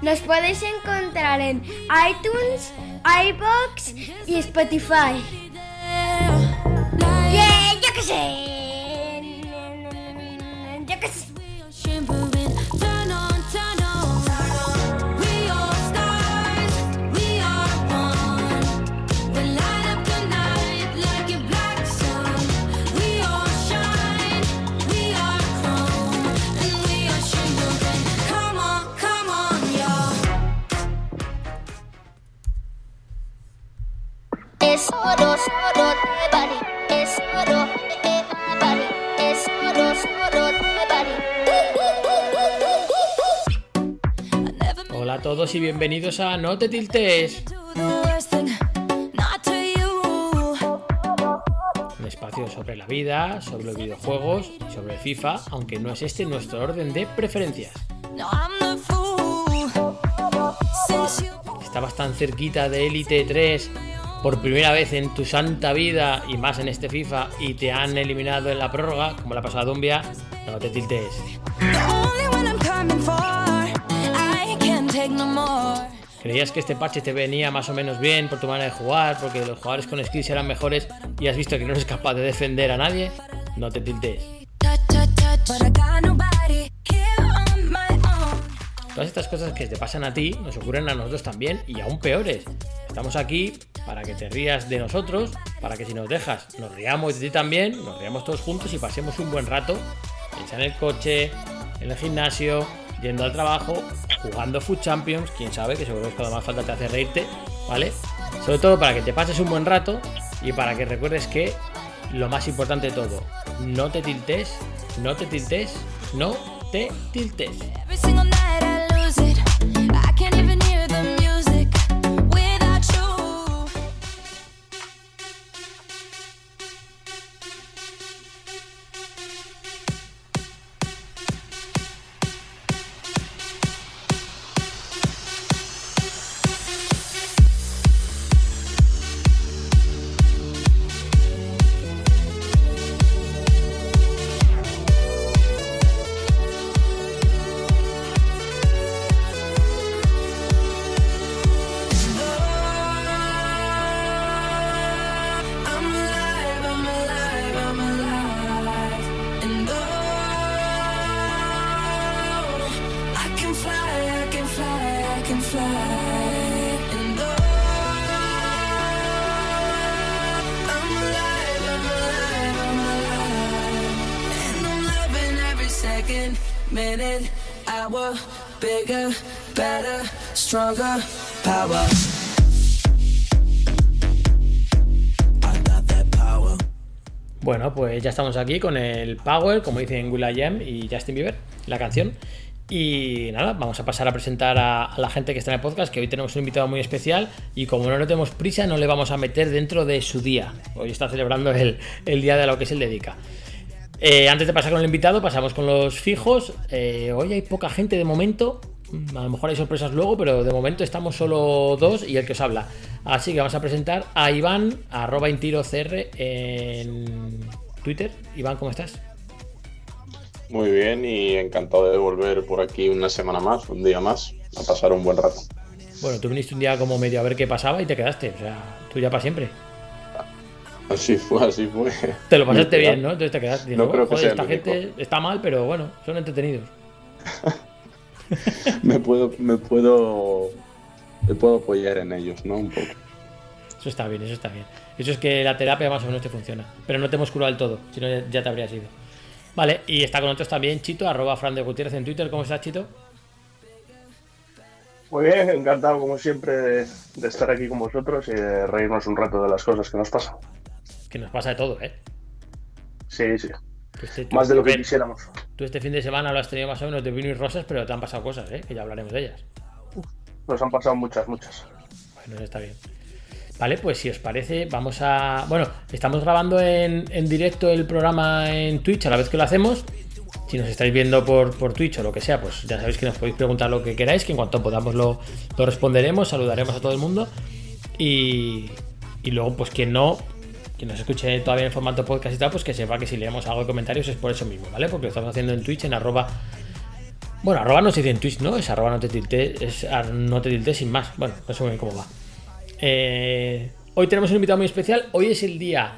Nos podéis encontrar en iTunes, iBox y Spotify. Yeah, yo qué sé. Todos y bienvenidos a No te tiltes, un espacio sobre la vida, sobre los videojuegos sobre FIFA, aunque no es este nuestro orden de preferencias. Estabas tan cerquita de Elite 3 por primera vez en tu santa vida y más en este FIFA y te han eliminado en la prórroga, como la pasada Dumbia, no te tiltes. ¿Creías que este parche te venía más o menos bien por tu manera de jugar, porque los jugadores con skills eran mejores y has visto que no eres capaz de defender a nadie? No te tiltes. Todas estas cosas que te pasan a ti nos ocurren a nosotros también y aún peores. Estamos aquí para que te rías de nosotros, para que si nos dejas nos riamos de ti también, nos riamos todos juntos y pasemos un buen rato, ya en el coche, en el gimnasio, yendo al trabajo, jugando Food Champions, quién sabe, que seguro que cuando más falta te hace reírte, ¿vale? Sobre todo para que te pases un buen rato y para que recuerdes que lo más importante de todo, no te tiltes, no te tiltes, no te tiltes. I. Bueno, pues ya estamos aquí con el Power, como dicen Will.i.am y Justin Bieber, la canción. Y nada, vamos a pasar a presentar a, a la gente que está en el podcast, que hoy tenemos un invitado muy especial y como no le tenemos prisa, no le vamos a meter dentro de su día. Hoy está celebrando el, el día de lo que se le dedica. Eh, antes de pasar con el invitado, pasamos con los fijos. Eh, hoy hay poca gente de momento. A lo mejor hay sorpresas luego, pero de momento estamos solo dos y el que os habla. Así que vamos a presentar a Iván, arroba intirocr en Twitter. Iván, ¿cómo estás? Muy bien y encantado de volver por aquí una semana más, un día más, a pasar un buen rato. Bueno, tú viniste un día como medio a ver qué pasaba y te quedaste. O sea, tú ya para siempre. Así fue, así fue. Te lo pasaste bien, ¿no? Entonces te quedaste. No creo que "Joder, sea esta el único". gente está mal, pero bueno, son entretenidos. Me puedo, me puedo, me puedo apoyar en ellos, ¿no? Un poco. Eso está bien, eso está bien. Eso es que la terapia más o menos te funciona. Pero no te hemos curado del todo, si no ya- te habrías ido. Vale, y está con nosotros también Chito, arroba Fran de Gutiérrez en Twitter. ¿Cómo estás, Chito? Muy bien, encantado como siempre de, de estar aquí con vosotros y de reírnos un rato de las cosas que nos pasan. Que nos pasa de todo, ¿eh? Sí, sí, este, más de lo que quisiéramos. Tú este fin de semana lo has tenido más o menos de vino y rosas, pero te han pasado cosas, ¿eh? Que ya hablaremos de ellas. Nos han pasado muchas, muchas. Bueno, está bien. Vale, pues si os parece, vamos a. Bueno, estamos grabando en, en directo el programa en Twitch a la vez que lo hacemos. Si nos estáis viendo por, por Twitch o lo que sea, pues ya sabéis que nos podéis preguntar lo que queráis, que en cuanto podamos lo, lo responderemos, saludaremos a todo el mundo. Y, y luego, pues quien no, quien nos escuche todavía en formato podcast y tal, pues que sepa que si leemos algo de comentarios es por eso mismo, ¿vale? Porque lo estamos haciendo en Twitch en arroba. Bueno, arroba no se dice en Twitch, ¿no? Es arroba no te tiltes, es ar- no te tiltes sin más. Bueno, no sé muy bien cómo va. Eh, hoy tenemos un invitado muy especial. Hoy es el día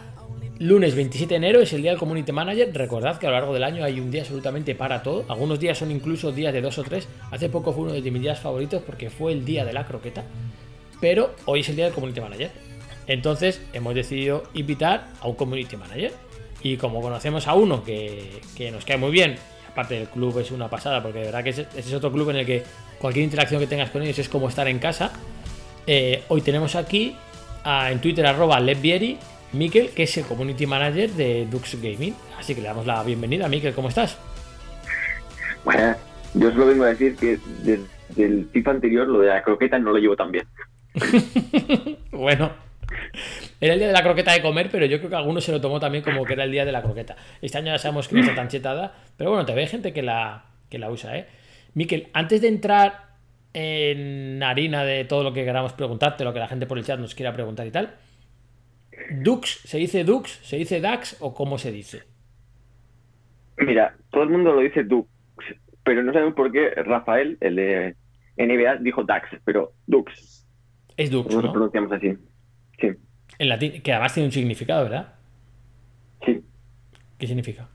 lunes 27 de enero, es el día del Community Manager. Recordad que a lo largo del año hay un día absolutamente para todo. Algunos días son incluso días de dos o tres. Hace poco fue uno de mis días favoritos porque fue el día de la croqueta. Pero hoy es el día del Community Manager. Entonces hemos decidido invitar a un Community Manager. Y como conocemos a uno que, que nos cae muy bien, y aparte del club es una pasada, porque de verdad que ese, ese es otro club en el que cualquier interacción que tengas con ellos es como estar en casa. Eh, hoy tenemos aquí a- en Twitter arroba Lebbieri, Miquel, que es el Community Manager de Dux Gaming. Así que le damos la bienvenida. Miquel, ¿cómo estás? Bueno, yo solo vengo a decir que desde el FIFA anterior lo de la croqueta no lo llevo tan bien. Bueno, era el día de la croqueta de comer, pero yo creo que alguno se lo tomó también como que era el día de la croqueta. Este año ya sabemos que no está tan chetada, pero bueno, te ve gente que la, que la usa, ¿eh? Miquel, antes de entrar en harina de todo lo que queramos preguntarte, lo que la gente por el chat nos quiera preguntar y tal, ¿Dux? ¿Se dice Dux? ¿Se dice Dax? ¿O cómo se dice? Mira, todo el mundo lo dice Dux, pero no sabemos por qué Rafael, el de NBA, dijo Dax, pero Dux. Es Dux, Nosotros ¿no? pronunciamos así. En latín, que además tiene un significado, ¿verdad? sí. ¿Qué significa?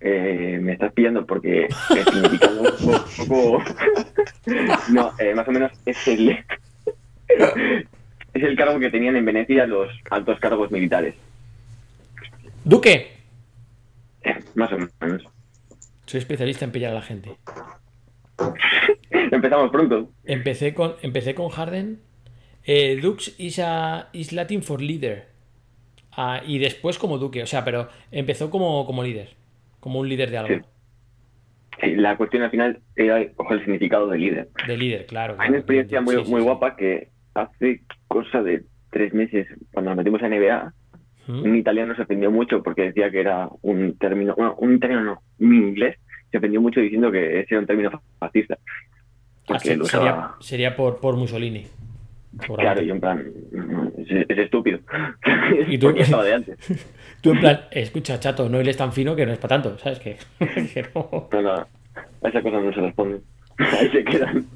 Eh, me estás pillando porque el significado es un poco... No, eh, más o menos es el... Es el cargo que tenían en Venecia los altos cargos militares. ¡Duque! Eh, más o menos. Soy especialista en pillar a la gente. Empezamos pronto. Empecé con, empecé con Harden. Eh, Dux is, a- is Latin for leader. Ah, y después como Duque. O sea, pero empezó como, como líder. Como un líder de algo. Sí. Sí, la cuestión al final era coger el significado de líder. De líder, claro. Hay una experiencia muy, muy guapa que hace cosa de tres meses, cuando nos metimos a NBA, ¿Mm? un italiano se ofendió mucho porque decía que era un término, bueno, un término no, un inglés, se ofendió mucho diciendo que ese era un término fascista. Ah, Porque sí, lo sería, sería por, por Mussolini. Claro, Seguramente. y en plan, es, es estúpido. ¿Y tú? De antes. Tú en plan, escucha, chato, no eres tan fino que no es para tanto, ¿sabes? Que no. No, no, a esas cosas no se responden. Ahí se quedan.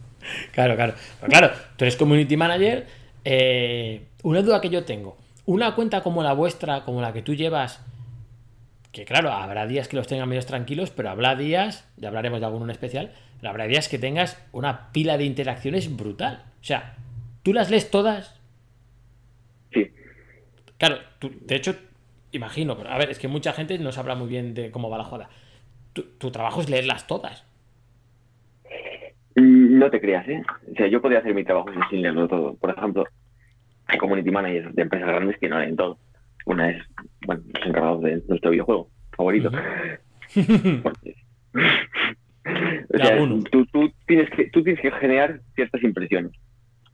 Claro, claro. Pero claro, tú eres community manager. eh, una duda que yo tengo. Una cuenta como la vuestra, como la que tú llevas, que claro, habrá días que los tengan medios tranquilos, pero habrá días, ya hablaremos de alguno en especial, pero habrá días que tengas una pila de interacciones brutal. O sea, tú las lees todas. Sí, Claro, tú- de hecho, imagino, pero a ver, es que mucha gente no sabrá muy bien de cómo va la joda. Tu, tu trabajo es leerlas todas. Mm, No te creas, ¿eh? O sea, yo podría hacer mi trabajo sin leerlo todo. Por ejemplo, hay community managers de empresas grandes que no leen todo. Una es, bueno, los encargados de nuestro videojuego favorito. Porque- o sea, tú tienes que, tú tienes que generar ciertas impresiones.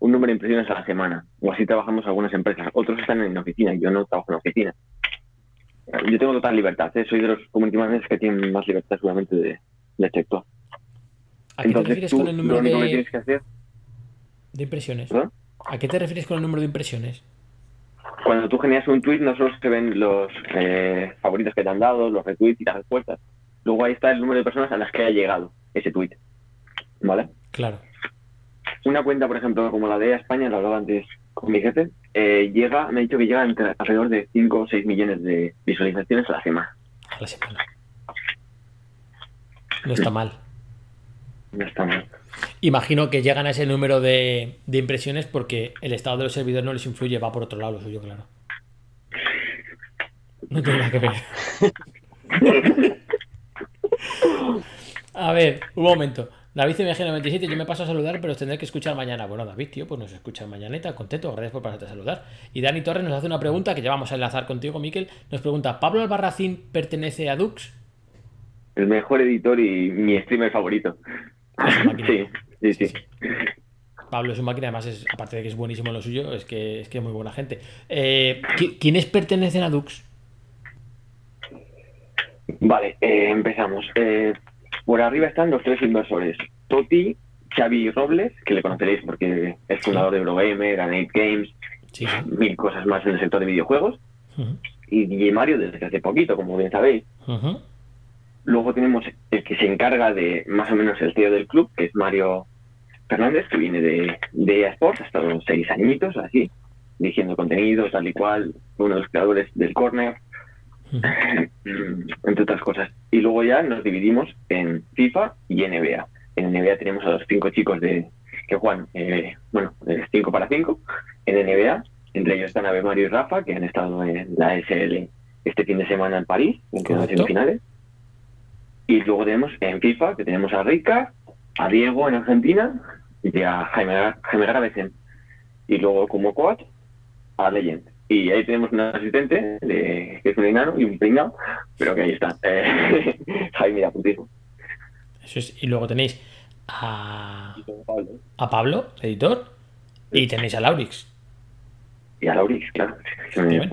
Un número de impresiones a la semana. O así trabajamos algunas empresas. Otros están en oficina. Yo no trabajo en oficina. Yo tengo total libertad. ¿eh? Soy de los community managers que tienen más libertad seguramente de, de sector. ¿A qué te refieres con el número que de, tienes que hacer de impresiones? ¿A qué te refieres con el número de impresiones? Cuando tú generas un tweet, no solo se ven los eh, favoritos que te han dado, los retweets y las respuestas. Luego ahí está el número de personas a las que ha llegado ese tweet. ¿Vale? Claro. Una cuenta, por ejemplo, como la de España, lo hablaba antes con mi jefe, eh, llega, me ha dicho que llega entre alrededor de 5 o 6 millones de visualizaciones a la semana. A la semana. No está mal. No está mal. Imagino que llegan a ese número de, de impresiones porque el estado de los servidores no les influye, va por otro lado lo suyo, claro. No tiene nada que ver. A ver, un momento. David CMG97, yo me paso a saludar, pero os tendré que escuchar mañana. Bueno, David, tío, pues nos escucha mañanita, contento, gracias por pasarte a saludar. Y Dani Torres nos hace una pregunta que ya vamos a enlazar contigo, Miquel. Nos pregunta, ¿Pablo Albarracín pertenece a Dux? El mejor editor y mi streamer favorito. Una máquina. Sí, sí, sí. Pablo es un máquina, además, es, aparte de que es buenísimo en lo suyo, es que es que es muy buena gente. Eh, ¿qui- ¿Quiénes pertenecen a Dux? Vale, eh, empezamos. Eh, por arriba están los tres inversores. Toti, Xavi Robles, que le conoceréis porque es fundador de Eurogamer, Granate Games, Sí, mil cosas más en el sector de videojuegos. Y DJ Mario desde hace poquito, como bien sabéis. Luego tenemos el que se encarga de más o menos el CEO del club, que es Mario Fernández, que viene de, de EA Sports, ha estado seis añitos así, dirigiendo contenido, tal y cual, uno de los creadores del Corner, entre otras cosas. Y luego ya nos dividimos en FIFA y NBA. En NBA tenemos a los cinco chicos de que juegan, eh, bueno, 5 para 5 en NBA. Entre ellos están Ave Mario y Rafa, que han estado en la SL este fin de semana en París, en las semifinales. Y luego tenemos en FIFA, que tenemos a Rica, a Diego en Argentina y a Jaime, Jaime Gravesen. Y luego como coach a Legend. Y ahí tenemos un asistente, de, que es un enano y un pringao, pero que ahí está. Eh, Jaime apuntismo. Eso es. Y luego tenéis a, a Pablo, editor, y tenéis a Laurix, Y a Laurix, claro, que me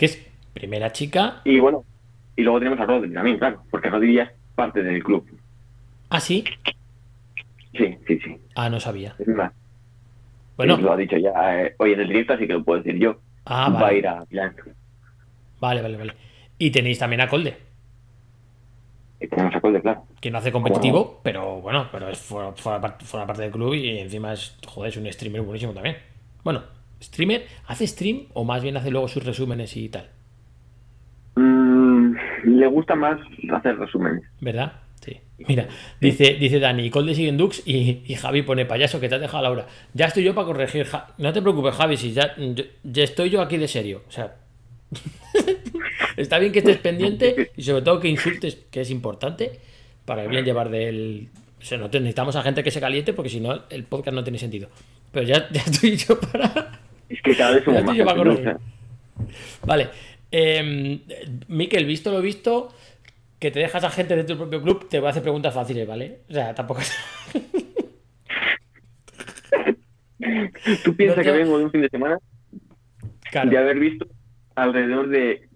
es primera chica. Y bueno, y luego tenemos a Rodri también, claro, porque Rodri ya es parte del club. Ah, sí. Sí, sí, sí. Ah, no sabía. Es más, Bueno, lo ha dicho ya eh, hoy en el directo, así que lo puedo decir yo. Ah, Va a vale. ir a Milán. Vale, vale, vale. Y tenéis también a Colde, Y tenemos a Colde, claro. que no hace competitivo, pero bueno, pero es fuera, fuera par- fuera parte del club y encima es, joder, es un streamer buenísimo también. Bueno, streamer, ¿hace stream o más bien hace luego sus resúmenes y tal? Mm, le gusta más hacer resúmenes. ¿Verdad? Mira, dice, dice Dani, Colde sigue en Dux y, y Javi pone payaso que te has dejado Laura. Ya estoy yo para corregir. Ja- No te preocupes, Javi, si ya, yo- ya estoy yo aquí de serio. O sea, está bien que estés pendiente y sobre todo que insultes, que es importante para bien llevar del. O sea, no te- necesitamos a gente que se caliente porque si no, el podcast no tiene sentido. Pero ya, ya estoy yo para. Es que cada vez somos Ya más. estoy yo para corregir. Vale. Eh, Miquel, visto lo visto, que te dejas a gente de tu propio club, te voy a hacer preguntas fáciles, ¿vale? O sea, tampoco es. Tú piensas No te- que vengo de un fin de semana Claro. de haber visto alrededor de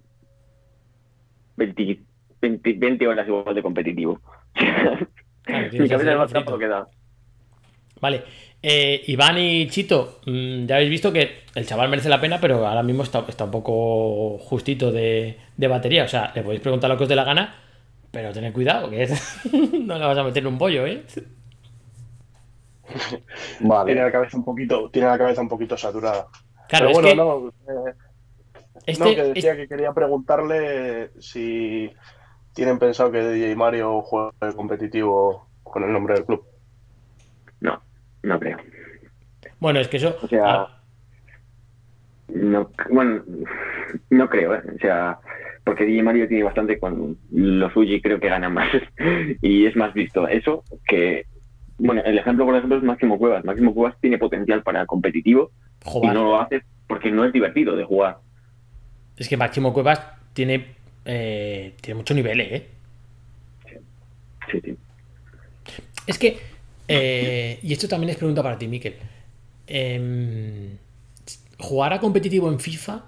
20, 20, 20 horas igual de competitivo. Claro, Mi cabeza no está que da. Vale. Eh, Iván y Chito, mm, ya habéis visto que el chaval merece la pena, pero ahora mismo está, está un poco justito de, de batería. O sea, le podéis preguntar lo que os dé la gana, pero tened cuidado, que no le vas a meter en un pollo, ¿eh? Tiene la cabeza un poquito, tiene la cabeza un poquito saturada. Claro, Pero es bueno, que no, eh, este, no, que decía este- que quería preguntarle si tienen pensado que DJ Mario juegue competitivo con el nombre del club. No, no creo. Bueno, es que eso. O sea, ah, No, bueno, no creo, ¿eh? O sea, porque DJ Mario tiene bastante con lo suyo y creo que gana más. y es más visto eso que. Bueno, el ejemplo, por ejemplo, es Máximo Cuevas. Máximo Cuevas tiene potencial para competitivo y no lo hace porque no es divertido de jugar. es que Máximo Cuevas tiene, eh, tiene mucho nivel, ¿eh? Sí, sí. Es que, eh, y esto también es pregunta para ti, Miquel. Em, jugar a competitivo en FIFA,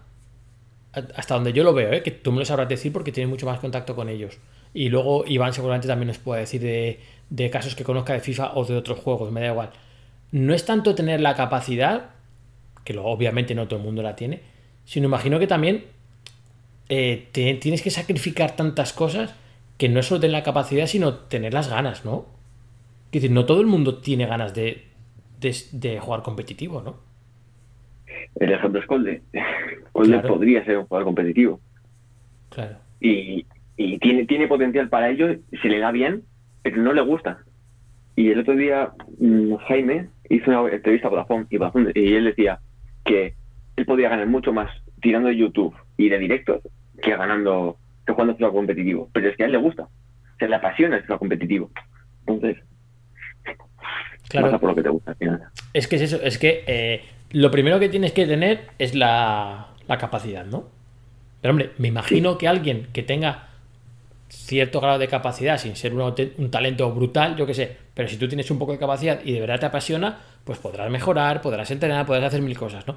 hasta donde yo lo veo, ¿eh? que tú me lo sabrás decir porque tienes mucho más contacto con ellos. Y luego Iván seguramente también nos puede decir de, de casos que conozca de FIFA o de otros juegos, me da igual. No es tanto tener la capacidad, que luego obviamente no todo el mundo la tiene, sino imagino que también eh, tienes que sacrificar tantas cosas que no es solo tener la capacidad, sino tener las ganas, ¿no? Es decir, no todo el mundo tiene ganas de, de, de jugar competitivo, ¿no? El ejemplo es Colde. Colde Claro. podría ser un jugador competitivo Claro. y, y tiene, tiene potencial para ello, se le da bien, pero no le gusta. Y el otro día mm, Jaime hizo una entrevista a Vodafone y, Vodafone- y él decía que él podía ganar mucho más tirando de YouTube y de directos que ganando, que jugando FIFA competitivo. Pero es que a él le gusta, se le apasiona el FIFA competitivo. Entonces, Claro. pasa por lo que te gusta al final. Es que es eso, es que eh, lo primero que tienes que tener es la, la capacidad, ¿no? Pero hombre, me imagino que alguien que tenga cierto grado de capacidad, sin ser un, un talento brutal, yo qué sé, pero si tú tienes un poco de capacidad y de verdad te apasiona, pues podrás mejorar, podrás entrenar, podrás hacer mil cosas, ¿no?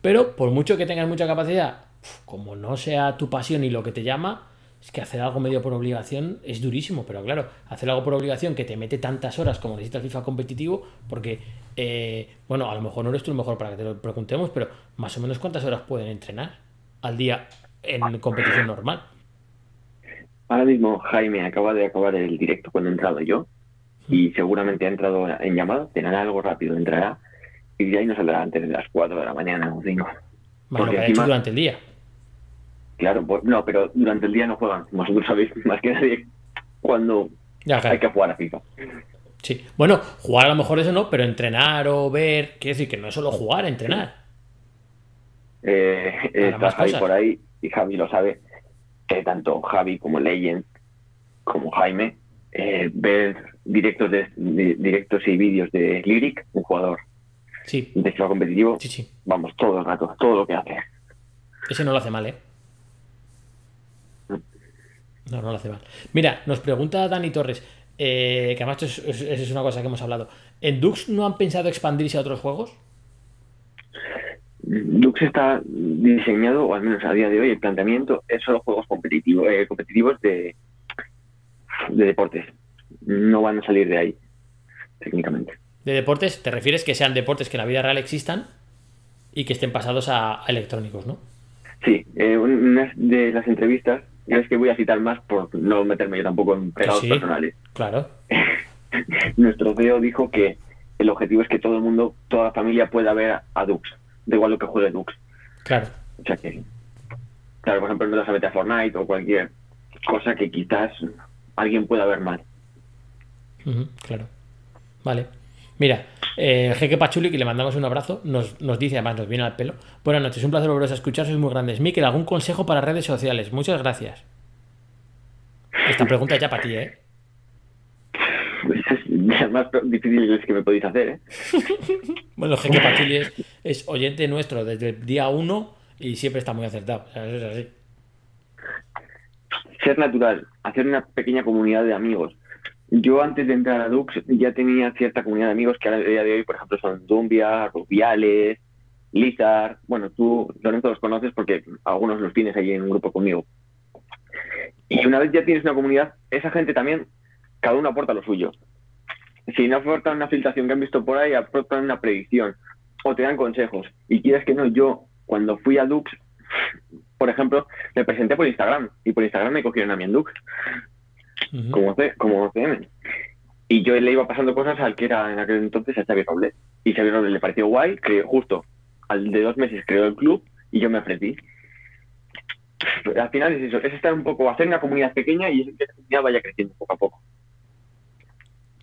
Pero por mucho que tengas mucha capacidad, como no sea tu pasión y lo que te llama, es que hacer algo medio por obligación es durísimo, pero claro, hacer algo por obligación que te mete tantas horas como necesita el FIFA competitivo, porque, eh, bueno, a lo mejor no eres tú el mejor para que te lo preguntemos, pero más o menos cuántas horas pueden entrenar al día en competición normal. Ahora mismo Jaime acaba de acabar el directo cuando he entrado yo y seguramente ha entrado en llamada, tendrá algo rápido, entrará y de ahí no saldrá antes de las 4 de la mañana o 5. Más lo que ha hecho durante el día. Claro, pues, no, pero durante el día no juegan. Vosotros sabéis más que nadie cuando Ya, claro. hay que jugar a FIFA. Sí. Bueno, jugar a lo mejor eso no, pero entrenar o ver, quiere decir que no es solo jugar, entrenar. Eh, está Javi cosas. por ahí y Javi lo sabe, que tanto Javi como Legend como Jaime eh, ver directos de, de- directos y vídeos de Lyric, un jugador Sí, de FIFA competitivo, sí, sí. vamos, todo el rato, todo lo que hace. Ese no lo hace mal, ¿eh? No, no lo hace mal. Mira, nos pregunta Dani Torres, eh, que además esto es, una cosa que hemos hablado. ¿En Dux no han pensado expandirse a otros juegos? Lux está diseñado, o al menos a día de hoy, el planteamiento es solo juegos competitivos, eh, competitivos de, de deportes. No van a salir de ahí, técnicamente. De deportes, te refieres que sean deportes que en la vida real existan y que estén pasados a, a electrónicos, ¿no? Sí, eh, una de las entrevistas, ya es que voy a citar más por no meterme yo tampoco en pegados sí. personales. Claro. Nuestro CEO dijo que el objetivo es que todo el mundo, toda la familia pueda ver a Dux, da igual lo que juegue Dux. Claro. O sea que, claro, por ejemplo, no te vas a meter a Fortnite o cualquier cosa que quizás alguien pueda ver mal. Claro. Vale. Mira, eh, Jeque Pachuli, que le mandamos un abrazo, nos, nos dice, además nos viene al pelo. Buenas noches, un placer volveros a escuchar, sois muy grandes. Miquel, ¿algún consejo para redes sociales? Muchas gracias. Esta pregunta es ya para ti, ¿eh? Pues es más difíciles que me podéis hacer, ¿eh? Bueno, Jeque Pachuli es, es oyente nuestro desde el día 1 y siempre está muy acertado. O sea, eso es así. Ser natural, hacer una pequeña comunidad de amigos. Yo antes de entrar a Dux ya tenía cierta comunidad de amigos que a día de hoy, por ejemplo, son Dumbia, Rubiales, Lizard. Bueno, tú, Lorenzo, los conoces porque algunos los tienes ahí en un grupo conmigo. Y una vez ya tienes una comunidad, esa gente también, cada uno aporta lo suyo. Si no aportan una filtración que han visto por ahí, aportan una predicción o te dan consejos. Y quieres que no, yo cuando fui a Dux, por ejemplo, me presenté por Instagram y por Instagram me cogieron a mí en Dux Como, C- como CM. Y yo le iba pasando cosas al que era en aquel entonces a Xavi Robles. Y Xavi Robles le pareció guay, que justo al de dos meses creó el club y yo me ofrecí. Al final es eso, es estar un poco, hacer una comunidad pequeña y que esa comunidad vaya creciendo poco a poco.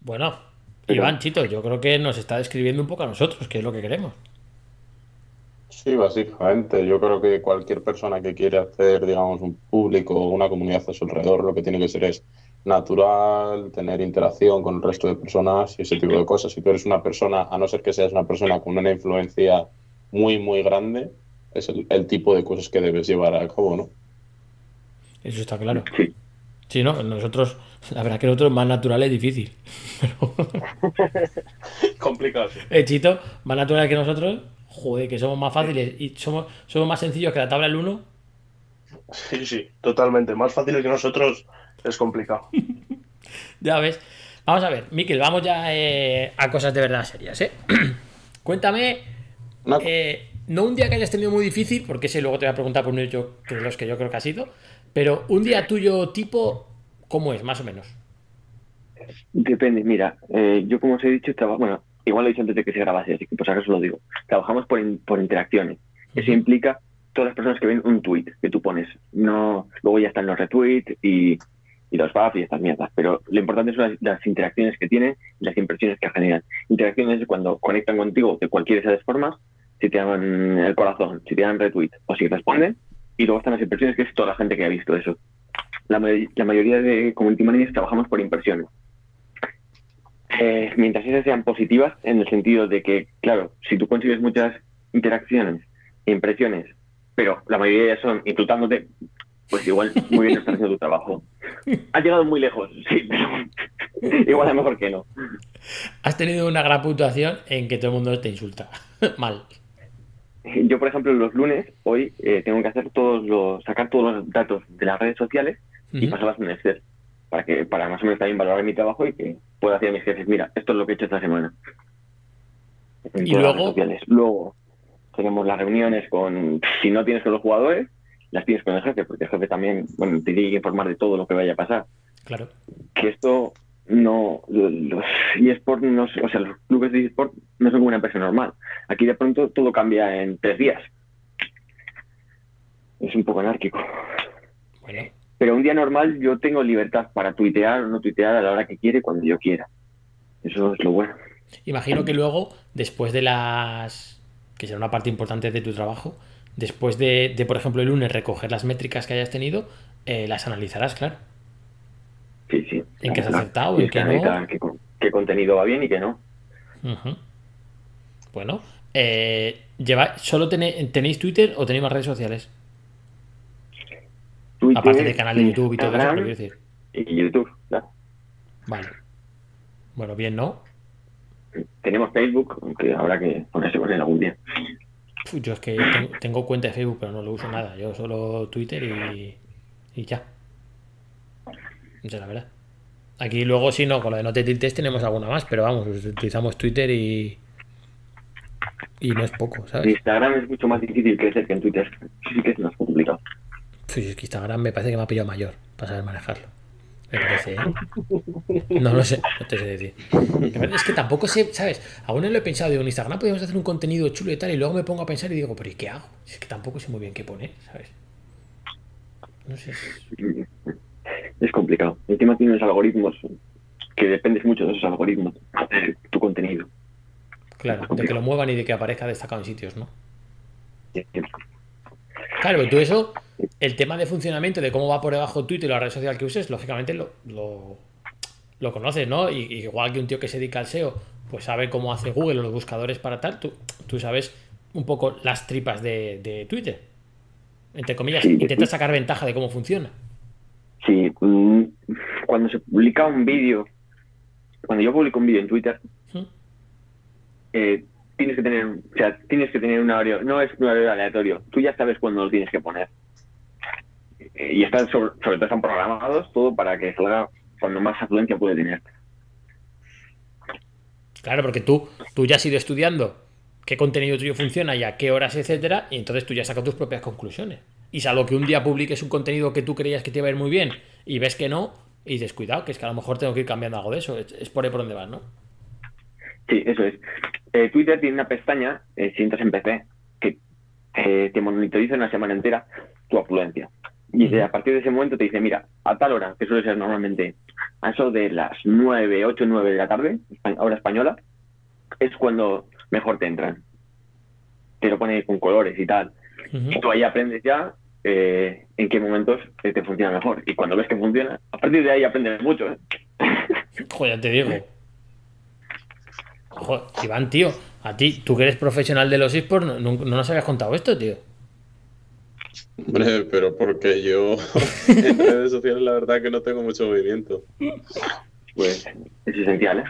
Bueno, Pero- Iván, Chito, yo creo que nos está describiendo un poco a nosotros, que es lo que queremos. Sí, básicamente. Yo creo que cualquier persona que quiere hacer, digamos, un público o una comunidad a su alrededor, lo que tiene que ser es natural, tener interacción con el resto de personas y ese tipo de cosas. Si tú eres una persona, a no ser que seas una persona con una influencia muy, muy grande, es el, el tipo de cosas que debes llevar a cabo, ¿no? Eso está claro. Sí. Sí, ¿no? Nosotros, la verdad que nosotros más natural es difícil. Complicado, sí. Eh, Chito, más natural que nosotros, joder, que somos más fáciles y somos, somos más sencillos que la tabla del 1. Sí, sí, totalmente. Más fácil que nosotros es complicado. Ya ves. Vamos a ver, Miquel, vamos ya eh, a cosas de verdad serias, ¿eh? Cuéntame, Una- eh, no un día que hayas tenido muy difícil, porque ese luego te voy a preguntar por uno yo, que los que yo creo que ha sido, pero un día tuyo tipo, ¿cómo es, más o menos? Depende, mira, eh, yo como os he dicho, traba- bueno, igual lo he dicho antes de que se grabase, así que por si acaso lo digo. Trabajamos por, in- por interacciones. Eso implica todas las personas que ven un tweet que tú pones. No, luego ya están los retweets y, y los buffs y estas mierdas. Pero lo importante son las, las interacciones que tienen y las impresiones que generan. Interacciones es cuando conectan contigo de cualquiera de esas formas, si te dan el corazón, si te dan retweet o si responden. Y luego están las impresiones, que es toda la gente que ha visto eso. La, la mayoría de community managers trabajamos por impresiones. Eh, mientras esas sean positivas, en el sentido de que, claro, si tú consigues muchas interacciones impresiones, pero la mayoría ellas son insultándote, pues igual muy bien estás haciendo tu trabajo. Has llegado muy lejos, sí, pero igual es mejor que no. Has tenido una gran puntuación en que todo el mundo te insulta. Mal. Yo, por ejemplo, los lunes, hoy, eh, tengo que hacer todos los, sacar todos los datos de las redes sociales y pasarlas en Excel, para que, para más o menos también valorar mi trabajo y que pueda decir a mis jefes, mira, esto es lo que he hecho esta semana. En Y luego-. Luego tenemos las reuniones con, si no tienes con los jugadores, las pides con el jefe, porque el jefe también, bueno, te tiene que informar de todo lo que vaya a pasar. Claro. Que esto no, los eSports, no, o sea, los clubes de eSport no son como una empresa normal. Aquí de pronto todo cambia en tres días. Es un poco anárquico. Bueno, Pero un día normal yo tengo libertad para tuitear o no tuitear a la hora que quiere, cuando yo quiera. Eso es lo bueno. imagino que luego, después de las. que será una parte importante de tu trabajo, después de, de, por ejemplo, el lunes recoger las métricas que hayas tenido, eh, las analizarás, claro. Sí, sí. ¿En qué has tienes ¿En qué no? qué, qué contenido va bien y qué no. Bueno, eh, lleva- ¿solo tené- tenéis Twitter o tenéis más redes sociales? Twitter, Aparte del canal de YouTube y todo eso, Instagram quiero decir. Y YouTube, claro. Vale. Bueno, bien, ¿no? Tenemos Facebook, aunque habrá que ponerse con él algún día. Yo es que tengo, cuenta de Facebook, pero no lo uso nada. Yo solo Twitter y, y ya. Esa es la verdad. Aquí luego, si no, con lo de No Te Tiltes tenemos alguna más, pero vamos, utilizamos Twitter y. Y no es poco, ¿sabes? Instagram es mucho más difícil crecer que en Twitter. Sí que es más complicado. Pues es que Instagram me parece que me ha pillado mayor para saber manejarlo. Me parece, ¿eh? No lo sé, no te sé decir. Es que tampoco sé, ¿sabes? Aún no lo he pensado. Digo, en Instagram podríamos hacer un contenido chulo y tal, y luego me pongo a pensar y digo, ¿pero y qué hago? Es que tampoco sé muy bien qué poner, ¿sabes? No sé. Es complicado. Encima tienes algoritmos que dependes mucho de esos algoritmos hacer tu contenido. Claro, de que lo muevan y de que aparezca destacado en sitios, ¿no? Claro, pero tú eso, el tema de funcionamiento, de cómo va por debajo Twitter o la red social que uses, lógicamente lo, lo, lo conoces, ¿no? Y, y igual que un tío que se dedica al SEO, pues sabe cómo hace Google o los buscadores para tal, tú, tú sabes un poco las tripas de, de Twitter. Entre comillas, Sí. intentas sacar ventaja de cómo funciona. Sí, mm, cuando se publica un vídeo, cuando yo publico un vídeo en Twitter, ¿Mm? eh, tienes que tener, o sea, tienes que tener un horario, no es un horario aleatorio, tú ya sabes cuándo lo tienes que poner. Eh, y están sobre, sobre todo están programados todo para que salga cuando más afluencia puede tener. Claro, porque tú, tú ya has ido estudiando qué contenido tuyo funciona y a qué horas, etcétera, y entonces tú ya sacas tus propias conclusiones. Y salvo que un día publiques un contenido que tú creías que te iba a ir muy bien y ves que no, y dices, cuidado, que es que a lo mejor tengo que ir cambiando algo de eso. Es, es por ahí por donde vas, ¿no? Sí, eso es. Eh, Twitter tiene una pestaña, eh, si entras en PC, que eh, te monitoriza una semana entera tu afluencia. Y de- a partir de ese momento te dice, mira, a tal hora, que suele ser normalmente a eso de las 9, 8, 9 de la tarde, hora española, es cuando mejor te entran. Te lo pone con colores y tal. Y tú ahí aprendes ya eh, en qué momentos eh, te funciona mejor. Y cuando ves que funciona, a partir de ahí aprendes mucho. ¿eh? Joder, ya te digo. Joder, Iván, tío, a ti, tú que eres profesional de los esports, no- no nos habías contado esto, tío. Hombre, pero porque yo en redes sociales la verdad que no tengo mucho movimiento. Pues es esencial, ¿eh?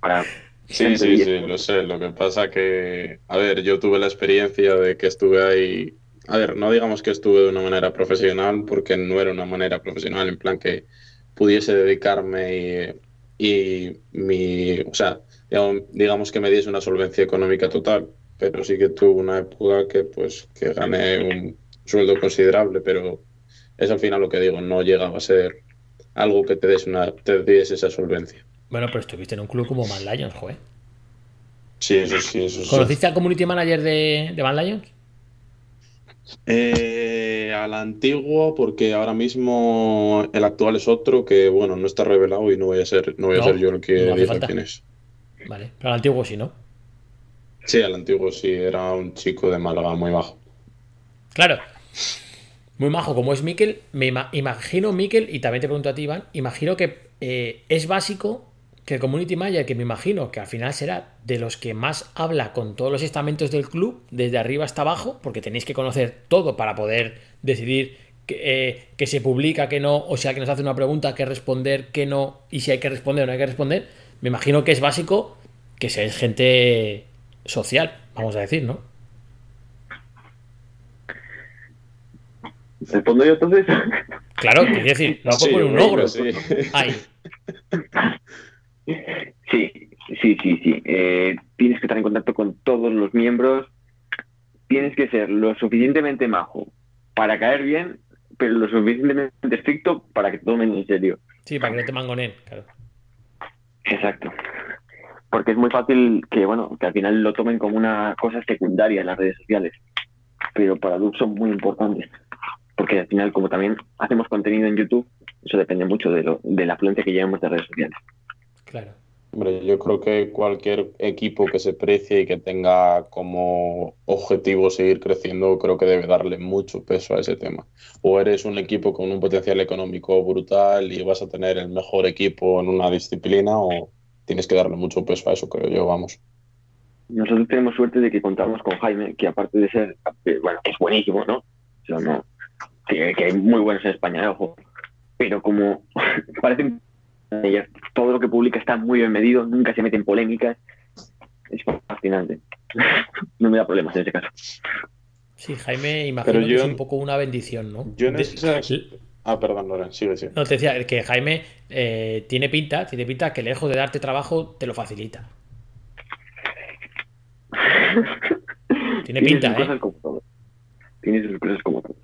Para Sí, sí, sí, lo sé. Lo que pasa que, a ver, yo tuve la experiencia de que estuve ahí. A ver, no digamos que estuve de una manera profesional, porque no era una manera profesional, en plan que pudiese dedicarme y, y mi. O sea, digamos, digamos que me diese una solvencia económica total, pero sí que tuve una época que, pues, que gané un sueldo considerable, pero es al final lo que digo, no llegaba a ser algo que te des una, te diese esa solvencia. Bueno, pero estuviste en un club como Van Lions, joder. Sí, eso sí, eso sí. ¿Conociste al community manager de, de Van Lions? Eh, al antiguo, porque ahora mismo el actual es otro que, bueno, no está revelado y no voy a ser, no voy a ser yo el que no diga quién es. Vale, pero al antiguo sí, ¿no? Sí, al antiguo sí, era un chico de Málaga muy bajo. Claro. Muy majo, como es Miquel, me ima- imagino, Miquel, y también te pregunto a ti, Iván, imagino que eh, es básico que el community manager, que me imagino que al final será de los que más habla con todos los estamentos del club, desde arriba hasta abajo, porque tenéis que conocer todo para poder decidir que, eh, que se publica, que no, o si alguien nos hace una pregunta, que responder, que no, y si hay que responder o no hay que responder. Me imagino que es básico que seáis gente social, vamos a decir, ¿no? ¿Respondo yo entonces? Claro, quiero decir, no Sí, por poner un bueno, ogro. sí. Ay, Sí, sí, sí, sí. Eh, tienes que estar en contacto con todos los miembros. Tienes que ser lo suficientemente majo para caer bien, pero lo suficientemente estricto para que te tomen en serio. Sí, para que no te mangonen, claro. Exacto. Porque es muy fácil que, bueno, que al final lo tomen como una cosa secundaria en las redes sociales. Pero para Dux son muy importantes. Porque al final, como también hacemos contenido en YouTube, eso depende mucho de, lo, de la afluencia que llevemos de redes sociales. Claro. Hombre, yo creo que cualquier equipo que se precie y que tenga como objetivo seguir creciendo, creo que debe darle mucho peso a ese tema. O eres un equipo con un potencial económico brutal y vas a tener el mejor equipo en una disciplina, o tienes que darle mucho peso a eso, creo yo, vamos. Nosotros tenemos suerte de que contamos con Jaime, que aparte de ser, eh, bueno, que es buenísimo, ¿no? O sea, no que, que hay muy buenos en España, eh, ojo. Pero como parece todo lo que publica está muy bien medido, nunca se mete en polémicas. Es fascinante. no me da problemas en ese caso. Sí, Jaime, imagino Pero que yo- es un poco una bendición, ¿no? Yo en esas- Ah, perdón, Loren, sigue, sigue. No, te decía que Jaime eh, tiene pinta, tiene pinta que lejos de darte trabajo te lo facilita. Tiene pinta, sus ¿eh? cosas como todo. Tiene sus cosas como todo.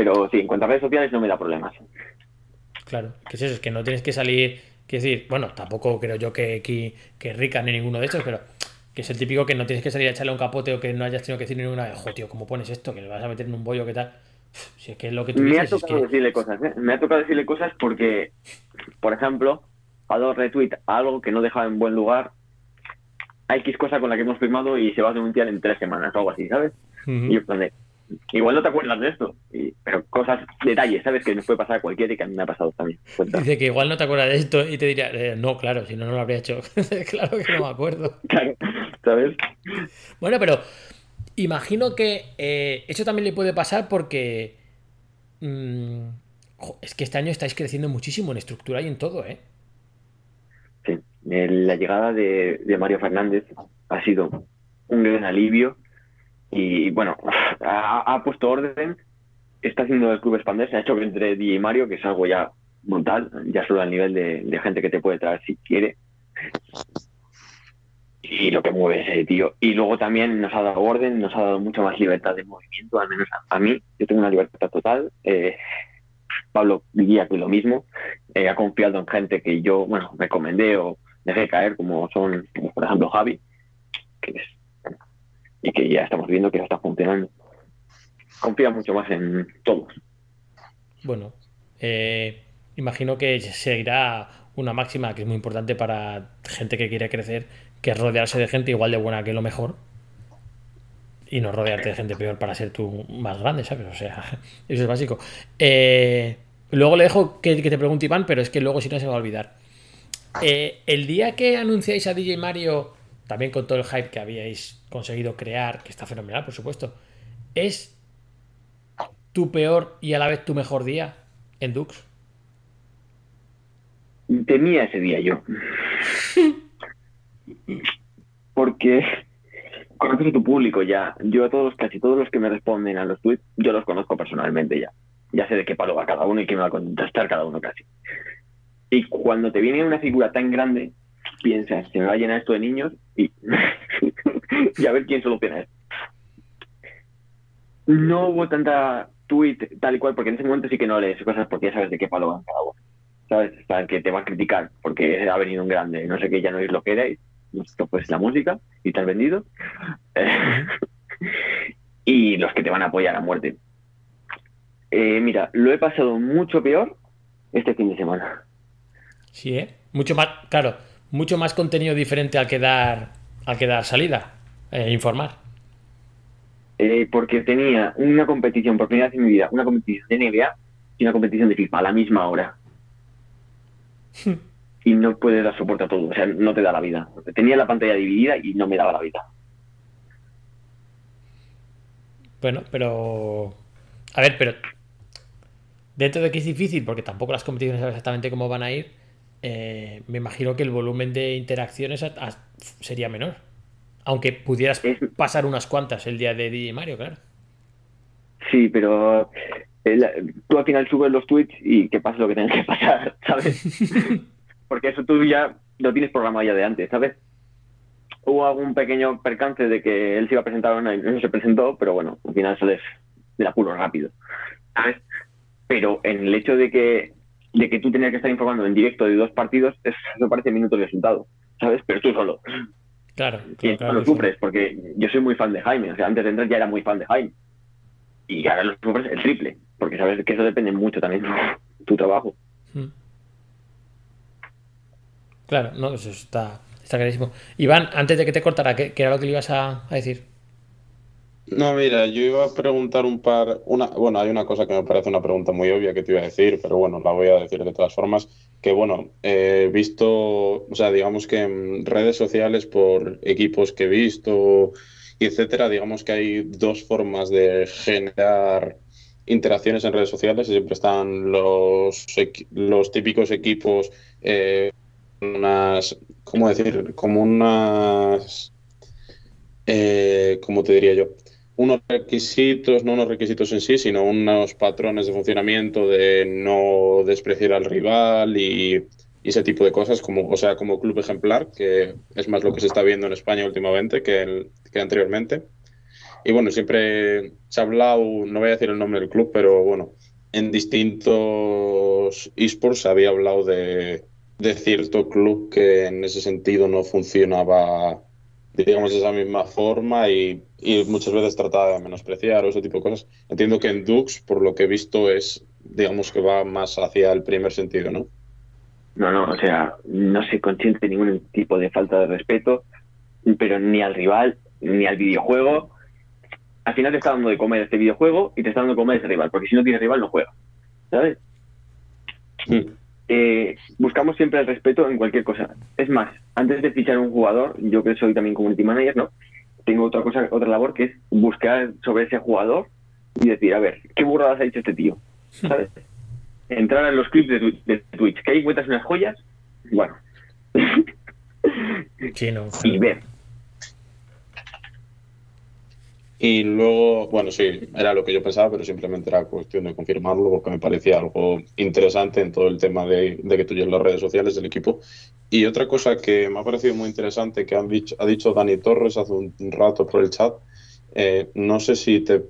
Pero sí, en cuanto a redes sociales no me da problemas. Claro, que es eso, es que no tienes que salir, que decir, bueno, tampoco creo yo que, que, que Rica ni ninguno de estos, pero que es el típico que no tienes que salir a echarle un capote o que no hayas tenido que decir ninguna vez, jo, tío, ¿cómo pones esto? Que le vas a meter en un bollo, ¿qué tal? Si es que es lo que tú Me ha es tocado que... decirle cosas, ¿eh? Me ha tocado decirle cosas porque, por ejemplo, ha dado retweet a algo que no dejaba en buen lugar a X cosa con la que hemos firmado y se va a denunciar en tres semanas o algo así, ¿sabes? Y yo, en plan de, igual no te acuerdas de esto, y- pero cosas, detalles, ¿sabes? Que nos puede pasar a cualquiera y que a mí me ha pasado también. Cuenta. Dice que igual no te acuerdas de esto y te diría, eh, no, claro, si no, no lo habría hecho. claro que no me acuerdo. Claro, ¿sabes? Bueno, pero imagino que eh, eso también le puede pasar porque mm, es que este año estáis creciendo muchísimo en estructura y en todo, ¿eh? Sí, la llegada de, de Mario Fernández ha sido un gran alivio y bueno, ha, puesto orden, está haciendo el club expandirse, ha hecho entre DJ y Mario, que es algo ya brutal, ya solo al nivel de, gente que te puede traer si quiere. Y lo que mueve ese tío. Y luego también nos ha dado orden, nos ha dado mucha más libertad de movimiento, al menos a, a mí. Yo tengo una libertad total. eh, Pablo diría que lo mismo eh, ha confiado en gente que yo, bueno, recomendé o dejé caer, como son, como por ejemplo, Javi, que es, y que ya estamos viendo que no está funcionando. Confía mucho más en todos. Bueno, eh, imagino que seguirá una máxima que es muy importante para gente que quiere crecer, que es rodearse de gente igual de buena que lo mejor y no rodearte de gente peor para ser tú más grande, ¿sabes? O sea, eso es básico. Eh, luego le dejo que, que te pregunte Iván, pero es que luego si no se me va a olvidar. Eh, el día que anunciáis a DJ Mario, también con todo el hype que habíais conseguido crear, que está fenomenal, por supuesto, ¿es tu peor y a la vez tu mejor día en Dux? Temía ese día yo. Porque conoces a tu público ya. Yo a todos, casi todos los que me responden a los tweets, yo los conozco personalmente ya. Ya sé de qué palo va cada uno y qué me va a contestar cada uno casi. Y cuando te viene una figura tan grande, piensas, se me va a llenar esto de niños y, y a ver quién soluciona esto. No hubo tanta tweet tal y cual, porque en ese momento sí que no lees cosas porque ya sabes de qué palo van cada uno. ¿Sabes? O sea, que te va a criticar porque ha venido un grande, no sé qué, ya no es lo que erais. Esto pues la música y te has vendido. Y los que te van a apoyar a muerte. Eh, mira, lo he pasado mucho peor este fin de semana. Sí, ¿eh? Mucho más, claro, mucho más contenido diferente al que dar, al que dar salida, eh, informar. Eh, porque tenía una competición por primera vez en mi vida, una competición de NBA y una competición de FIFA a la misma hora. y no puede dar soporte a todo, o sea, no te da la vida. Tenía la pantalla dividida y no me daba la vida. Bueno, pero. A ver, pero. Dentro de que es difícil, porque tampoco las competiciones saben exactamente cómo van a ir, eh, me imagino que el volumen de interacciones a- a- sería menor. Aunque pudieras pasar unas cuantas el día de DJ Mario, claro. Sí, pero el- tú al final subes los tweets y que pase lo que tenga que pasar, ¿sabes? Porque eso tú ya lo tienes programado ya de antes, ¿sabes? Hubo algún pequeño percance de que él se iba a presentar y no se presentó, pero bueno, al final eso es del apuro rápido, ¿sabes? Pero en el hecho de que, de que tú tenías que estar informando en directo de dos partidos, eso parece minutos de resultado, ¿sabes? Pero tú solo. Claro, Y claro, claro, lo sí. sufres, porque yo soy muy fan de Jaime, o sea, antes de entrar ya era muy fan de Jaime. Y ahora lo sufres el triple, porque sabes que eso depende mucho también de tu trabajo. Mm. Claro, no, eso está, está clarísimo. Iván, antes de que te cortara, ¿qué, qué era lo que le ibas a, a decir? No, mira, yo iba a preguntar un par, una, bueno, hay una cosa que me parece una pregunta muy obvia que te iba a decir, pero bueno, la voy a decir de todas formas, que bueno, he visto, o sea, digamos que en redes sociales por equipos que he visto etcétera, digamos que hay dos formas de generar interacciones en redes sociales y siempre están los, los típicos equipos, eh, unas, ¿cómo decir? Como unas, eh, ¿cómo te diría yo? Unos requisitos, no unos requisitos en sí, sino unos patrones de funcionamiento de no despreciar al rival y, ese tipo de cosas, como, o sea, como club ejemplar, que es más lo que se está viendo en España últimamente que, que anteriormente. Y bueno, siempre se ha hablado, no voy a decir el nombre del club, pero bueno, en distintos esports había hablado de, de cierto club que en ese sentido no funcionaba digamos, de esa misma forma y, y muchas veces trataba de menospreciar o ese tipo de cosas. Entiendo que en Dux, por lo que he visto, es, digamos, que va más hacia el primer sentido, ¿no? No, no, o sea, no se consiente ningún tipo de falta de respeto, pero ni al rival, ni al videojuego. Al final te está dando de comer este videojuego y te está dando de comer este rival, porque si no tienes rival no juega, ¿sabes? Mm. Eh, buscamos siempre el respeto en cualquier cosa. Es más, antes de fichar un jugador, yo que soy también community manager, ¿no? Tengo otra cosa, otra labor que es buscar sobre ese jugador y decir, a ver, ¿qué burradas ha hecho este tío? ¿Sabes? Entrar en los clips de Twitch, que ahí encuentras unas joyas, bueno, Sí, no. y ver. Y luego, bueno, sí, era lo que yo pensaba, pero simplemente era cuestión de confirmarlo porque me parecía algo interesante en todo el tema de, de que tú llevas las redes sociales del equipo. Y otra cosa que me ha parecido muy interesante que han dicho, ha dicho Dani Torres hace un rato por el chat, eh, no sé si te,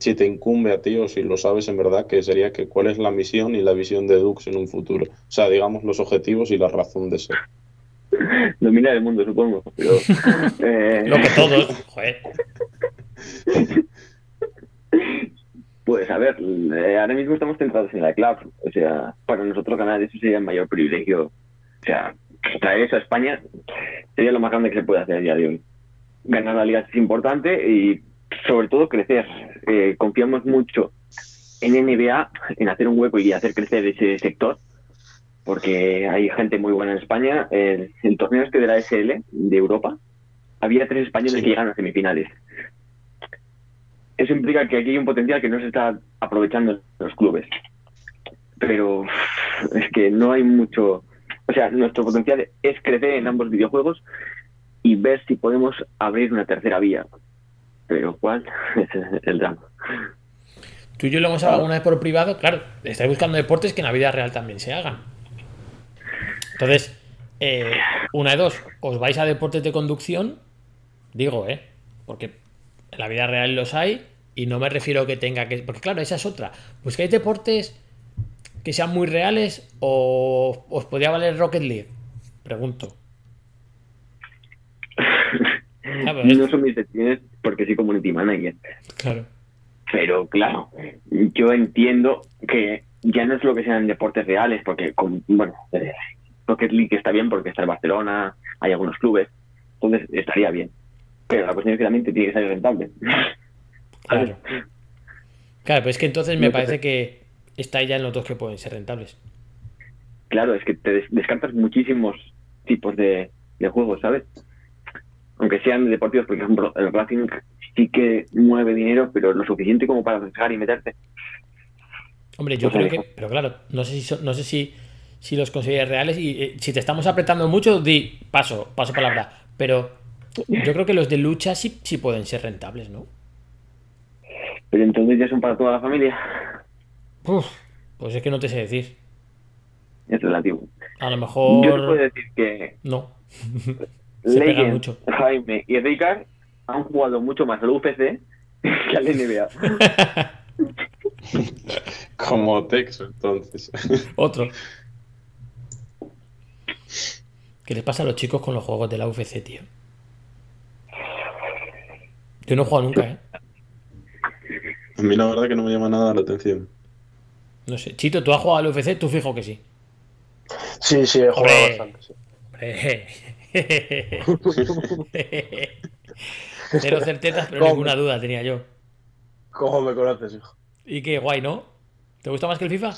si te incumbe a ti o si lo sabes en verdad, que sería que cuál es la misión y la visión de Dux en un futuro. O sea, digamos los objetivos y la razón de ser. Dominar el mundo, supongo. Pero, eh, Lo que todos. Joder. Pues a ver, eh, ahora mismo estamos centrados en la club. O sea, para nosotros ganar eso sería el mayor privilegio. O sea, traer eso a España sería lo más grande que se puede hacer a día de hoy. Ganar la liga es importante y sobre todo crecer. Eh, confiamos mucho en NBA, en hacer un hueco y hacer crecer ese sector, porque hay gente muy buena en España. En, en torneos que de la SL de Europa había tres españoles Sí. que llegan a semifinales eso implica que aquí hay un potencial que no se está aprovechando en los clubes. Pero es que no hay mucho. O sea, nuestro potencial es crecer en ambos videojuegos y ver si podemos abrir una tercera vía. Pero ¿cuál? Es el drama. Tú y yo lo hemos hablado alguna vez por privado. Claro, estáis buscando deportes que en la vida real también se hagan. Entonces, eh, una de dos. Os vais a deportes de conducción. Digo, ¿eh? Porque en la vida real los hay. Y no me refiero a que tenga que. Porque claro, esa es otra. Pues que hay deportes que sean muy reales o os podría valer Rocket League. Pregunto. Ah, pues es- No son mis decisiones porque soy community manager. Claro. Pero claro, yo entiendo que ya no es lo que sean deportes reales, porque, con, bueno, eh, Rocket League está bien porque está en Barcelona, hay algunos clubes, entonces estaría bien. Pero la cuestión es que también te tiene que salir rentable. Claro. Claro, pero es que entonces me parece que está ya en los dos que pueden ser rentables. Claro, es que te des- descartas muchísimos tipos de, de juegos, ¿sabes? Aunque sean deportivos, por ejemplo, el Racing sí que mueve dinero, pero lo suficiente como para arriesgar y meterte. Hombre, yo Pues creo que. Pero claro, no sé si no sé si, si los consideras reales. Y eh, si te estamos apretando mucho, di paso, paso palabra. Pero yo creo que los de lucha sí, sí pueden ser rentables, ¿no? Pero entonces ya son para toda la familia. Uf, pues es que no te sé decir. Es relativo. A lo Yo te puedo mejor. decir que No. Se Legend, mucho. Jaime y Ricard han jugado mucho más al UFC que al NBA. Como Tex, entonces. Otro. ¿Qué les pasa a los chicos con los juegos de la UFC, tío? Yo no he jugado nunca, ¿eh? A mí la verdad que no me llama nada la atención. No sé. Chito, ¿tú has jugado al UFC? Tú fijo que sí. Sí, sí, he jugado Hombre. bastante. sí. Hombre. Cero certezas, pero ¿Cómo? ninguna duda tenía yo. ¿Cómo me conoces, hijo? Y qué guay, ¿no? ¿Te gusta más que el FIFA?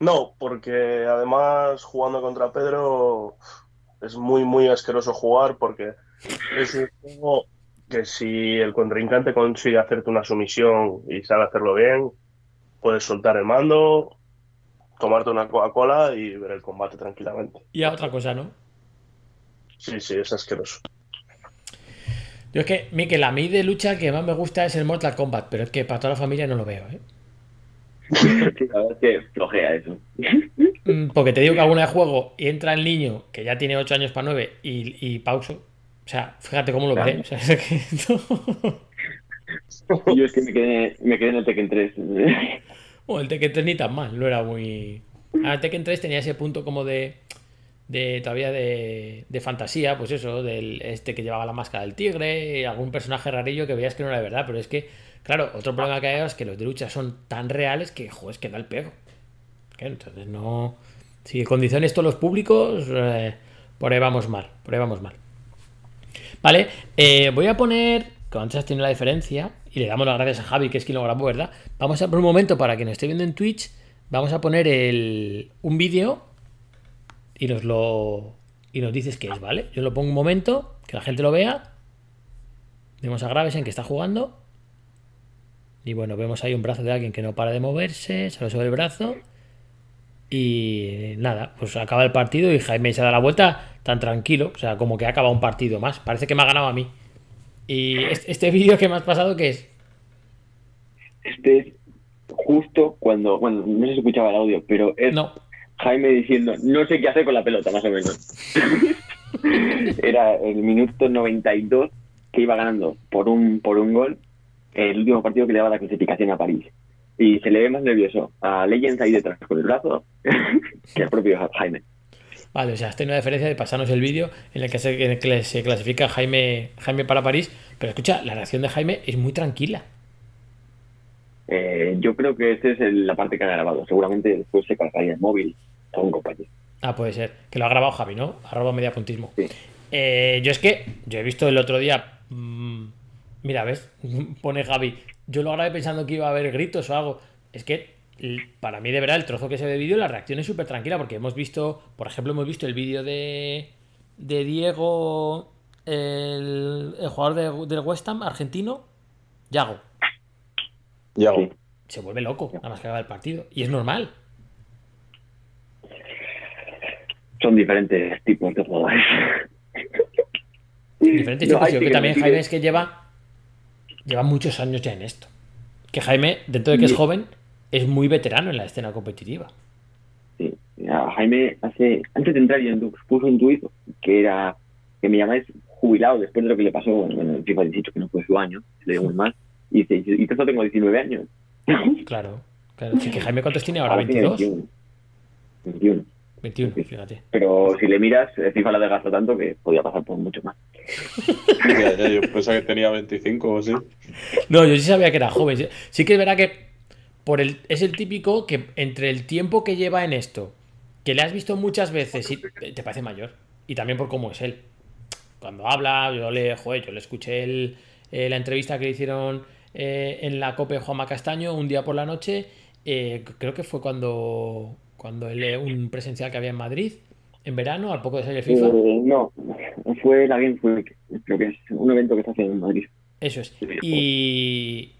No, porque además jugando contra Pedro es muy, muy asqueroso jugar porque es un juego que si el contrincante consigue hacerte una sumisión y sabe hacerlo bien, puedes soltar el mando, tomarte una Coca-Cola y ver el combate tranquilamente. Y a otra cosa, ¿no? Sí, sí, es asqueroso. Yo es que, Miquel, a mí de lucha que más me gusta es el Mortal Kombat, pero es que para toda la familia no lo veo, ¿eh? Sí, la verdad es que flojea eso. Mm, Porque te digo que alguna vez juego y entra el niño que ya tiene 8 años para 9 y, y pauso. O sea, fíjate cómo lo veré. O sea, es que no. Yo es que me quedé, me quedé en el Tekken 3. Bueno, el Tekken 3 ni tan mal, no era muy. Ah, el Tekken 3 tenía ese punto como de. de todavía de, de fantasía, pues eso, del este que llevaba la máscara del tigre, y algún personaje rarillo que veías que no era de verdad, pero es que, claro, otro problema que hay es que los de lucha son tan reales que, joder, es que da el pego. Entonces no. Si condiciones todos los públicos, eh, por ahí vamos mal, por ahí vamos mal. Vale, eh, voy a poner, que antes tenido la diferencia, y le damos las gracias a Javi, que es quien lo grabó, ¿verdad? Vamos a por un momento, para quien nos esté viendo en Twitch, vamos a poner el, un vídeo y nos lo y nos dices qué es, ¿vale? Yo lo pongo un momento, que la gente lo vea. Vemos a Graves en que está jugando. Y bueno, vemos ahí un brazo de alguien que no para de moverse, sale sobre el brazo. Y nada, pues acaba el partido y Jaime se da la vuelta tan tranquilo, o sea, como que ha acabado un partido más. Parece que me ha ganado a mí. Y este, este vídeo que me has pasado, ¿qué es? Este es justo cuando, bueno, no se escuchaba el audio, pero es No, Jaime diciendo, no sé qué hacer con la pelota, más o menos. Era el minuto 92 que iba ganando por un, por un gol el último partido que le daba la clasificación a París. Y se le ve más nervioso a Legends ahí detrás con el brazo que al propio Jaime. Vale, o sea, has tenido una diferencia de pasarnos el vídeo en el que se, en el que se clasifica Jaime, Jaime para París. Pero escucha, la reacción de Jaime es muy tranquila. Eh, yo creo que esta es el- la parte que ha grabado. Seguramente después se cargaría el móvil a un compañero. Ah, puede ser. Que lo ha grabado Javi, ¿no? Arroba mediapuntismo. Sí. Eh, yo es que, yo he visto el otro día. mm, mira, ¿ves? Pone Javi. Yo lo grabé pensando que iba a haber gritos o algo. Es que para mí, de verdad, el trozo que se ve de vídeo, la reacción es súper tranquila. Porque hemos visto, por ejemplo, hemos visto el vídeo de, de Diego, el, el jugador de- del West Ham argentino, Yago. Yago. Sí. Se vuelve loco, nada más que acaba el partido. Y es normal. Son diferentes tipos de jugadores. Diferentes tipos. Yo que que también me Jaime es que lleva, lleva muchos años ya en esto. Que Jaime, dentro de que es joven, es muy veterano en la escena competitiva. Sí. Jaime, hace, antes de entrar en Dux, puso un tuit que era que me llamáis jubilado después de lo que le pasó bueno, en el FIFA 18, que no fue su año, le dio muy mal. Y dice, y yo tengo 19 años. Claro. claro. Sí, que Jaime, ¿cuántos tiene ahora? Ahora tiene ¿22? 21. 21. 21, fíjate. Pero si le miras, el FIFA la desgastó tanto que podía pasar por mucho más. Yo pensaba que tenía 25 o así. No, yo sí sabía que era joven. Sí que es verdad que por el, es el típico que entre el tiempo que lleva en esto, que le has visto muchas veces y te parece mayor. Y también por cómo es él. Cuando habla, yo le, joder, yo le escuché el- eh, la entrevista que le hicieron eh, en la COPE Juanma Castaño un día por la noche. eh, creo que fue cuando, cuando él, un presencial que había en Madrid, en verano, al poco de salir FIFA. No, fue la Game Week, creo que es un evento que se hace en Madrid. Eso es. Y,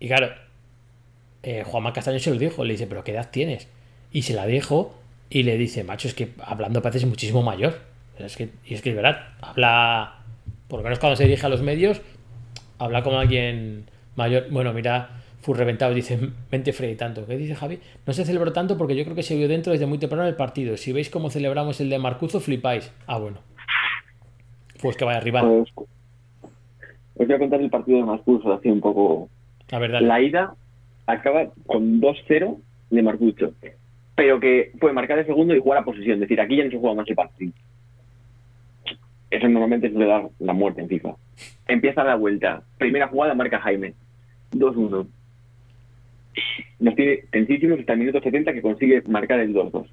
y claro, eh, Juanma Castaño se lo dijo, le dice, pero ¿qué edad tienes? Y se la dijo y le dice, macho, es que hablando pareces muchísimo mayor. Es que, y es que es verdad, habla, por lo menos cuando se dirige a los medios, habla como alguien mayor. Bueno, mira, fue reventado, dice, mente fría y tanto. ¿Qué dice Javi? No se celebró tanto porque yo creo que se vio dentro desde muy temprano el partido. Si veis cómo celebramos el de Marcuzo, flipáis. Ah, bueno. Pues que vaya rival. Os, os voy a contar el partido de Maspulso, así un poco La verdad. La ida acaba con 2-0 de Marcucho, pero que puede marcar el segundo y jugar a posesión. Es decir, aquí ya no se juega más el partido. Eso normalmente suele dar la muerte en FIFA. Empieza la vuelta. Primera jugada marca Jaime. 2-1. Nos tiene tensísimos hasta el minuto 70 que consigue marcar el 2-2.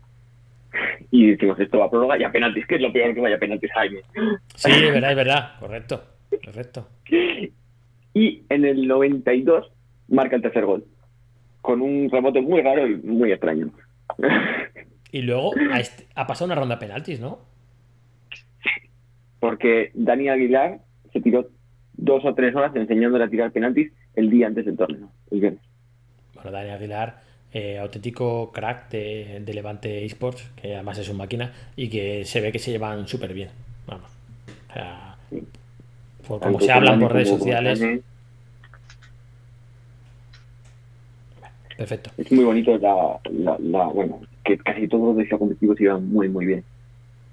Y decimos, esto va a prórroga y a penaltis, que es lo peor que vaya a penaltis Jaime. Sí, es verdad, es verdad. Correcto. Correcto. Y en el 92 marca el tercer gol. Con un rebote muy raro y muy extraño. Y luego ha, pasado una ronda de penaltis, ¿no? Porque Dani Aguilar se tiró dos o tres horas enseñándole a tirar penaltis el día antes del torneo. el viernes. Bueno, Dani Aguilar, eh, auténtico crack de, de Levante Esports, que además es un máquina y que se ve que se llevan súper bien. Vamos. O sea, por como Tanto se hablan por redes como sociales. Perfecto. Es muy bonito la, la, la- bueno, que casi todos los de FIFA competitivos iban muy, muy bien.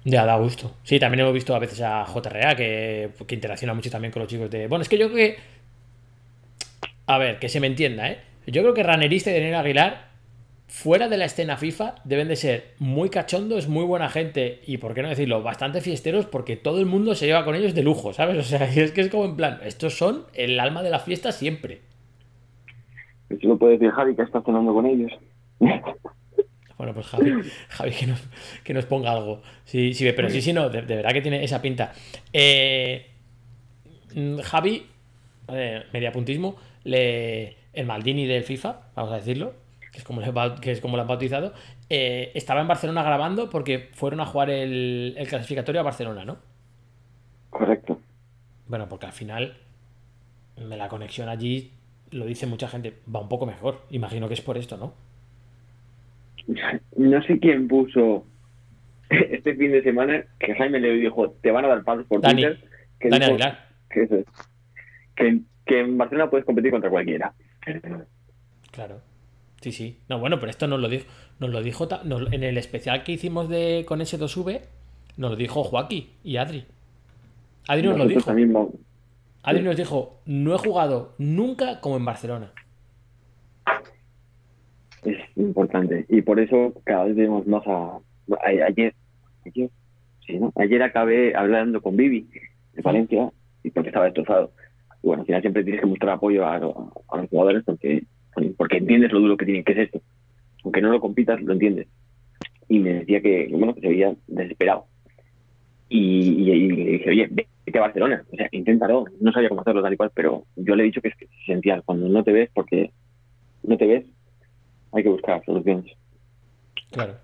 Ya, da gusto. Sí, también hemos visto a veces a JRA que, que interacciona mucho también con los chicos de. Bueno, es que yo creo que. A ver, que se me entienda, ¿eh? Yo creo que Ranerista y Daniel Aguilar, fuera de la escena FIFA, deben de ser muy cachondos, muy buena gente y, por qué no decirlo, bastante fiesteros porque todo el mundo se lleva con ellos de lujo, ¿sabes? O sea, es que es como en plan, estos son el alma de la fiesta siempre. Eso lo puede decir Javi, que está cenando con ellos. Bueno, pues Javi, Javi que, nos, que nos ponga algo. Sí, sí, pero sí, sí, no, de, de verdad que tiene esa pinta. Eh, Javi, eh, mediapuntismo, le, el Maldini del FIFA, vamos a decirlo, que es como, le, que es como lo han bautizado, eh, estaba en Barcelona grabando porque fueron a jugar el, el clasificatorio a Barcelona, ¿no? Correcto. Bueno, porque al final de la conexión allí, lo dice mucha gente, va un poco mejor. Imagino que es por esto, ¿no? No sé quién puso este fin de semana que Jaime le dijo, te van a dar palos por Dani. Twitter. Que Dani dijo Aguilar. que, eso es. que, que en Barcelona puedes competir contra cualquiera. Claro. Sí, sí. No, bueno, pero esto nos lo dijo, nos lo dijo nos- en el especial que hicimos de con ese 2V, nos lo dijo Joaquín y Adri. Adri nos lo dijo. también vamos. Adri nos dijo, no he jugado nunca como en Barcelona. Es importante. Y por eso cada vez vemos más a... ayer, ayer, sí, ¿no? ayer acabé hablando con Vivi de Valencia y porque estaba destrozado. Y bueno, al final siempre tienes que mostrar apoyo a, a los jugadores porque, porque entiendes lo duro que tiene que es esto. Aunque no lo compitas, lo entiendes. Y me decía que, bueno, que se veía desesperado. Y, y- le dije, oye, vete a Barcelona. O sea, inténtalo. No sabía cómo hacerlo tal y cual, pero yo le he dicho que es esencial. Cuando no te ves, porque no te ves, hay que buscar soluciones. Claro.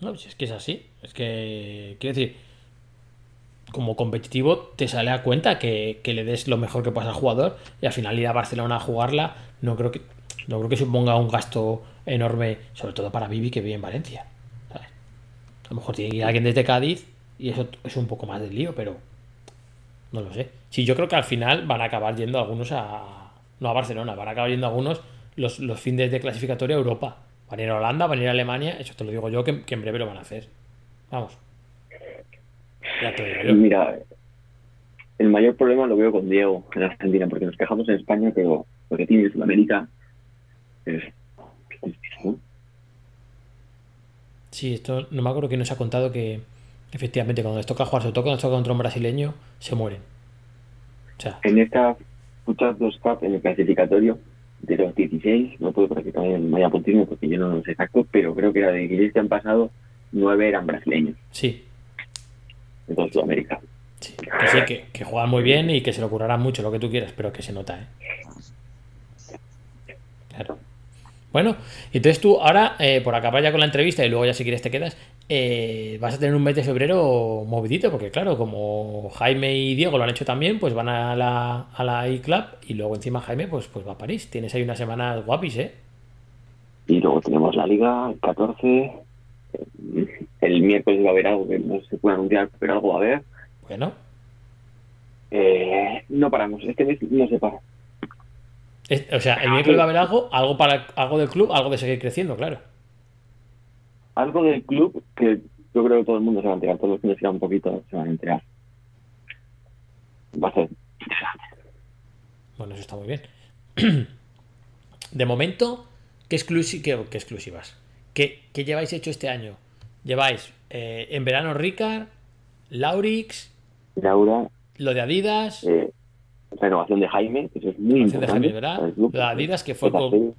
No, si es que es así. Es que, quiero decir, como competitivo te sale a cuenta que, que le des lo mejor que puedas al jugador y al final ir a Barcelona a jugarla no creo que no creo que suponga un gasto enorme, sobre todo para Vivi que vive en Valencia. A lo mejor tiene que ir alguien desde Cádiz y eso es un poco más del lío, pero no lo sé. Sí, yo creo que al final van a acabar yendo algunos a. No a Barcelona, van a acabar yendo algunos los, los fines de clasificatoria a Europa. Van a ir a Holanda, van a ir a Alemania, eso te lo digo yo, que, en breve lo van a hacer. Vamos. Mira, el mayor problema lo veo con Diego en Argentina, porque nos quejamos en España, pero lo que tiene Sudamérica es... Sí, esto no me acuerdo que nos ha contado que efectivamente cuando les toca jugar, sobre todo cuando les toca contra un brasileño, se mueren. O sea, En esta Futsal 2 Cup, en el clasificatorio de los 16, no puedo practicar el Maya Puntismo porque yo no lo sé exacto, pero creo que era de 16 que han pasado, 9 eran brasileños, sí, de toda Sudamérica. sí, que sí, que, que juegan muy bien y que se lo curarán mucho lo que tú quieras, pero que se nota, ¿eh? Claro. Bueno, entonces tú ahora, eh, por acabar ya con la entrevista y luego ya si quieres te quedas, eh, vas a tener un mes de febrero movidito, porque claro, como Jaime y Diego lo han hecho también, pues van a la, a la iClub y luego encima Jaime pues, pues va a París. Tienes ahí unas semanas guapis, ¿eh? Y luego tenemos la Liga, el 14, el miércoles va a haber algo que no se puede anunciar, pero algo va a haber. Bueno, Eh, no paramos, este mes no se para. Es- o sea, el miércoles va a haber algo, algo para algo del club, algo de seguir creciendo, claro. Algo del club que yo creo que todo el mundo se va a enterar, todos los que sigan un poquito se van a enterar. Va a ser Bueno, eso está muy bien. de momento, ¿qué, exclusi- qué- qué exclusivas? ¿Qué, qué lleváis hecho este año? Lleváis eh, en verano Ricard, Laurix, Laura, lo de Adidas, eh, renovación de Jaime, que eso es muy Renovación de importante. Jaime, ¿verdad? el club. De Adidas, que fue con-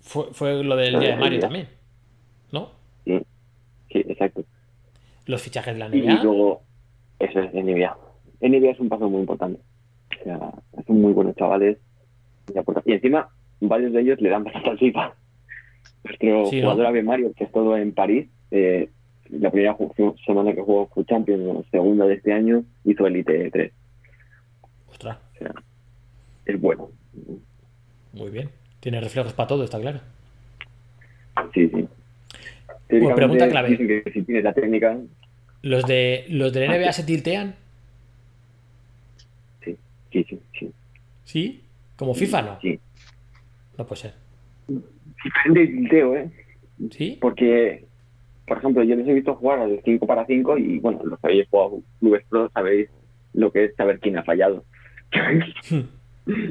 fue, fue lo del día de Mario también, ¿no? Sí, sí, exacto. Los fichajes de la Y NBA. luego, eso es NBA. NBA es un paso muy importante. O sea, son muy buenos chavales. Y Y encima, varios de ellos le dan bastante al FIFA. Nuestro Sí, ¿no? jugador Ave Mario, que estuvo en París, eh, la primera semana que jugó Champions, segunda de este año, hizo Elite 3. Ostras, Es bueno. muy bien. Tiene reflejos para todo, está claro. Sí, sí. Bueno, pregunta clave. Dicen que si tienes la técnica, ¿Los de los del Ah, NBA se tiltean? sí, sí, sí. sí. ¿Sí? ¿Como FIFA no? Sí. No puede ser. Diferente de tilteo, ¿eh? ¿Sí? Porque, por ejemplo, yo les he visto jugar al 5 para 5 y, bueno, los que habéis jugado clubes pro sabéis lo que es saber quién ha fallado.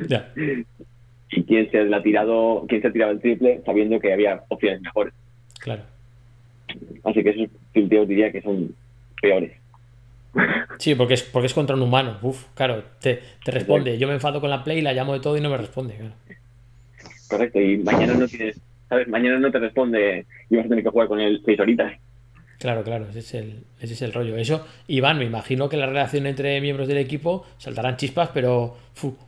Ya. y quién se la ha tirado, quién se ha tirado el triple sabiendo que había opciones mejores. Claro. Así que esos tilteos diría que son peores. Sí, porque es, porque es contra un humano. Uf, claro, te, te responde. Yo me enfado con la play, la llamo de todo y no me responde. claro. Correcto, y mañana no tienes, ¿sabes? Mañana no te responde y vas a tener que jugar con él seis horitas. Claro, claro, ese es el, ese es el rollo. Eso, Iván, me imagino que la relación entre miembros del equipo saltarán chispas, pero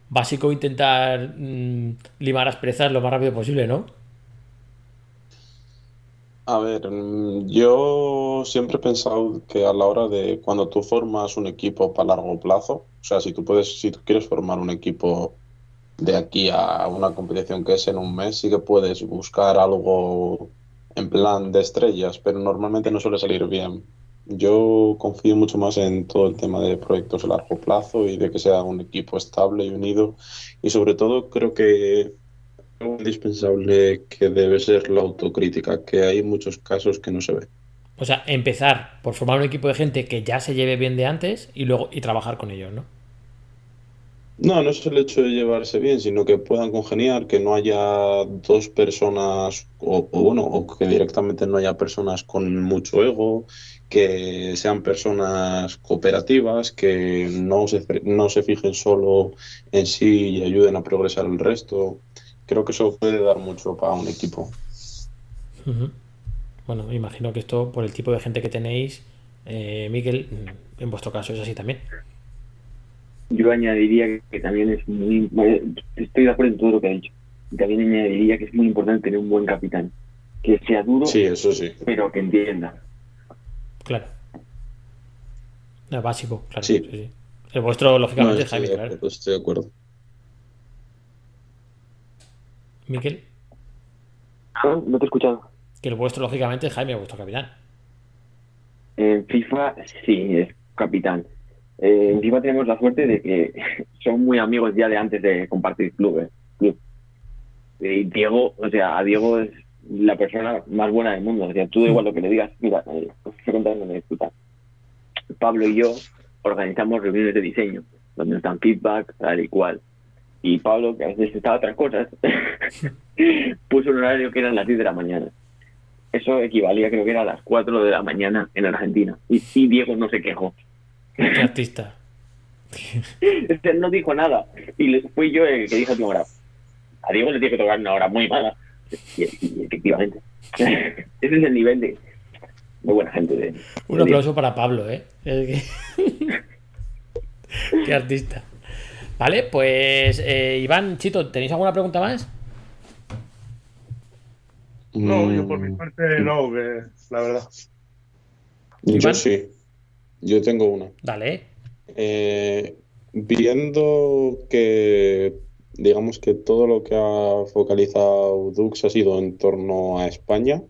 básico intentar mm, limar asperezas lo más rápido posible, ¿no? A ver, mm, yo siempre he pensado que a la hora de cuando tú formas un equipo para largo plazo, o sea, si tú puedes, si tú quieres formar un equipo de aquí a una competición que es en un mes, sí que puedes buscar algo en plan de estrellas, pero normalmente no suele salir bien. Yo confío mucho más en todo el tema de proyectos a largo plazo y de que sea un equipo estable y unido. Y sobre todo creo que algo indispensable que debe ser la autocrítica, que hay muchos casos que no se ve. O sea, empezar por formar un equipo de gente que ya se lleve bien de antes y luego y trabajar con ellos, ¿no? No, no es el hecho de llevarse bien, sino que puedan congeniar, que no haya dos personas, o, o bueno, o que directamente no haya personas con mucho ego, que sean personas cooperativas, que no se, no se fijen solo en sí y ayuden a progresar el resto. Creo que eso puede dar mucho para un equipo. Bueno, imagino que esto, por el tipo de gente que tenéis, eh, Miguel, en vuestro caso es así también. Yo añadiría que también es muy... vale, Estoy de acuerdo en todo lo que ha dicho. También añadiría que es muy importante tener un buen capitán. Que sea duro, Sí, eso sí. pero que entienda. Claro. No, básico, claro. Sí. sí, sí. El vuestro, lógicamente, No, es estoy Jaime, claro. estoy de acuerdo. Miguel, ¿No? ¿No te he escuchado? que el vuestro, lógicamente, es Jaime, vuestro capitán. En FIFA sí, es capitán. Eh, en FIFA tenemos la suerte de que son muy amigos ya de antes de compartir club. Y Diego, o sea, a Diego es la persona más buena del mundo. O sea, tú igual lo que le digas. Mira, eh, contando una anécdota. Pablo y yo organizamos reuniones de diseño, donde nos dan feedback, tal y cual. Y Pablo, que a veces estaba otras cosas, puso un horario que eran las 10 de la mañana. Eso equivalía, creo que era a las 4 de la mañana en Argentina. Y, y Diego no se quejó. Qué artista. Este no dijo nada. Y le- fui yo el que dijo última hora. A Diego le tiene que tocar una hora muy mala. Y, y efectivamente. Ese es el nivel de, de buena gente. De, Un de aplauso para Pablo, ¿eh? Es que- Qué artista. Vale, pues eh, Iván, Chito, ¿tenéis alguna pregunta más? No, yo por mi Mm, parte no, que la verdad. Yo Iván. sí. Yo tengo una. Dale. Eh, viendo que, digamos que todo lo que ha focalizado Dux ha sido en torno a España,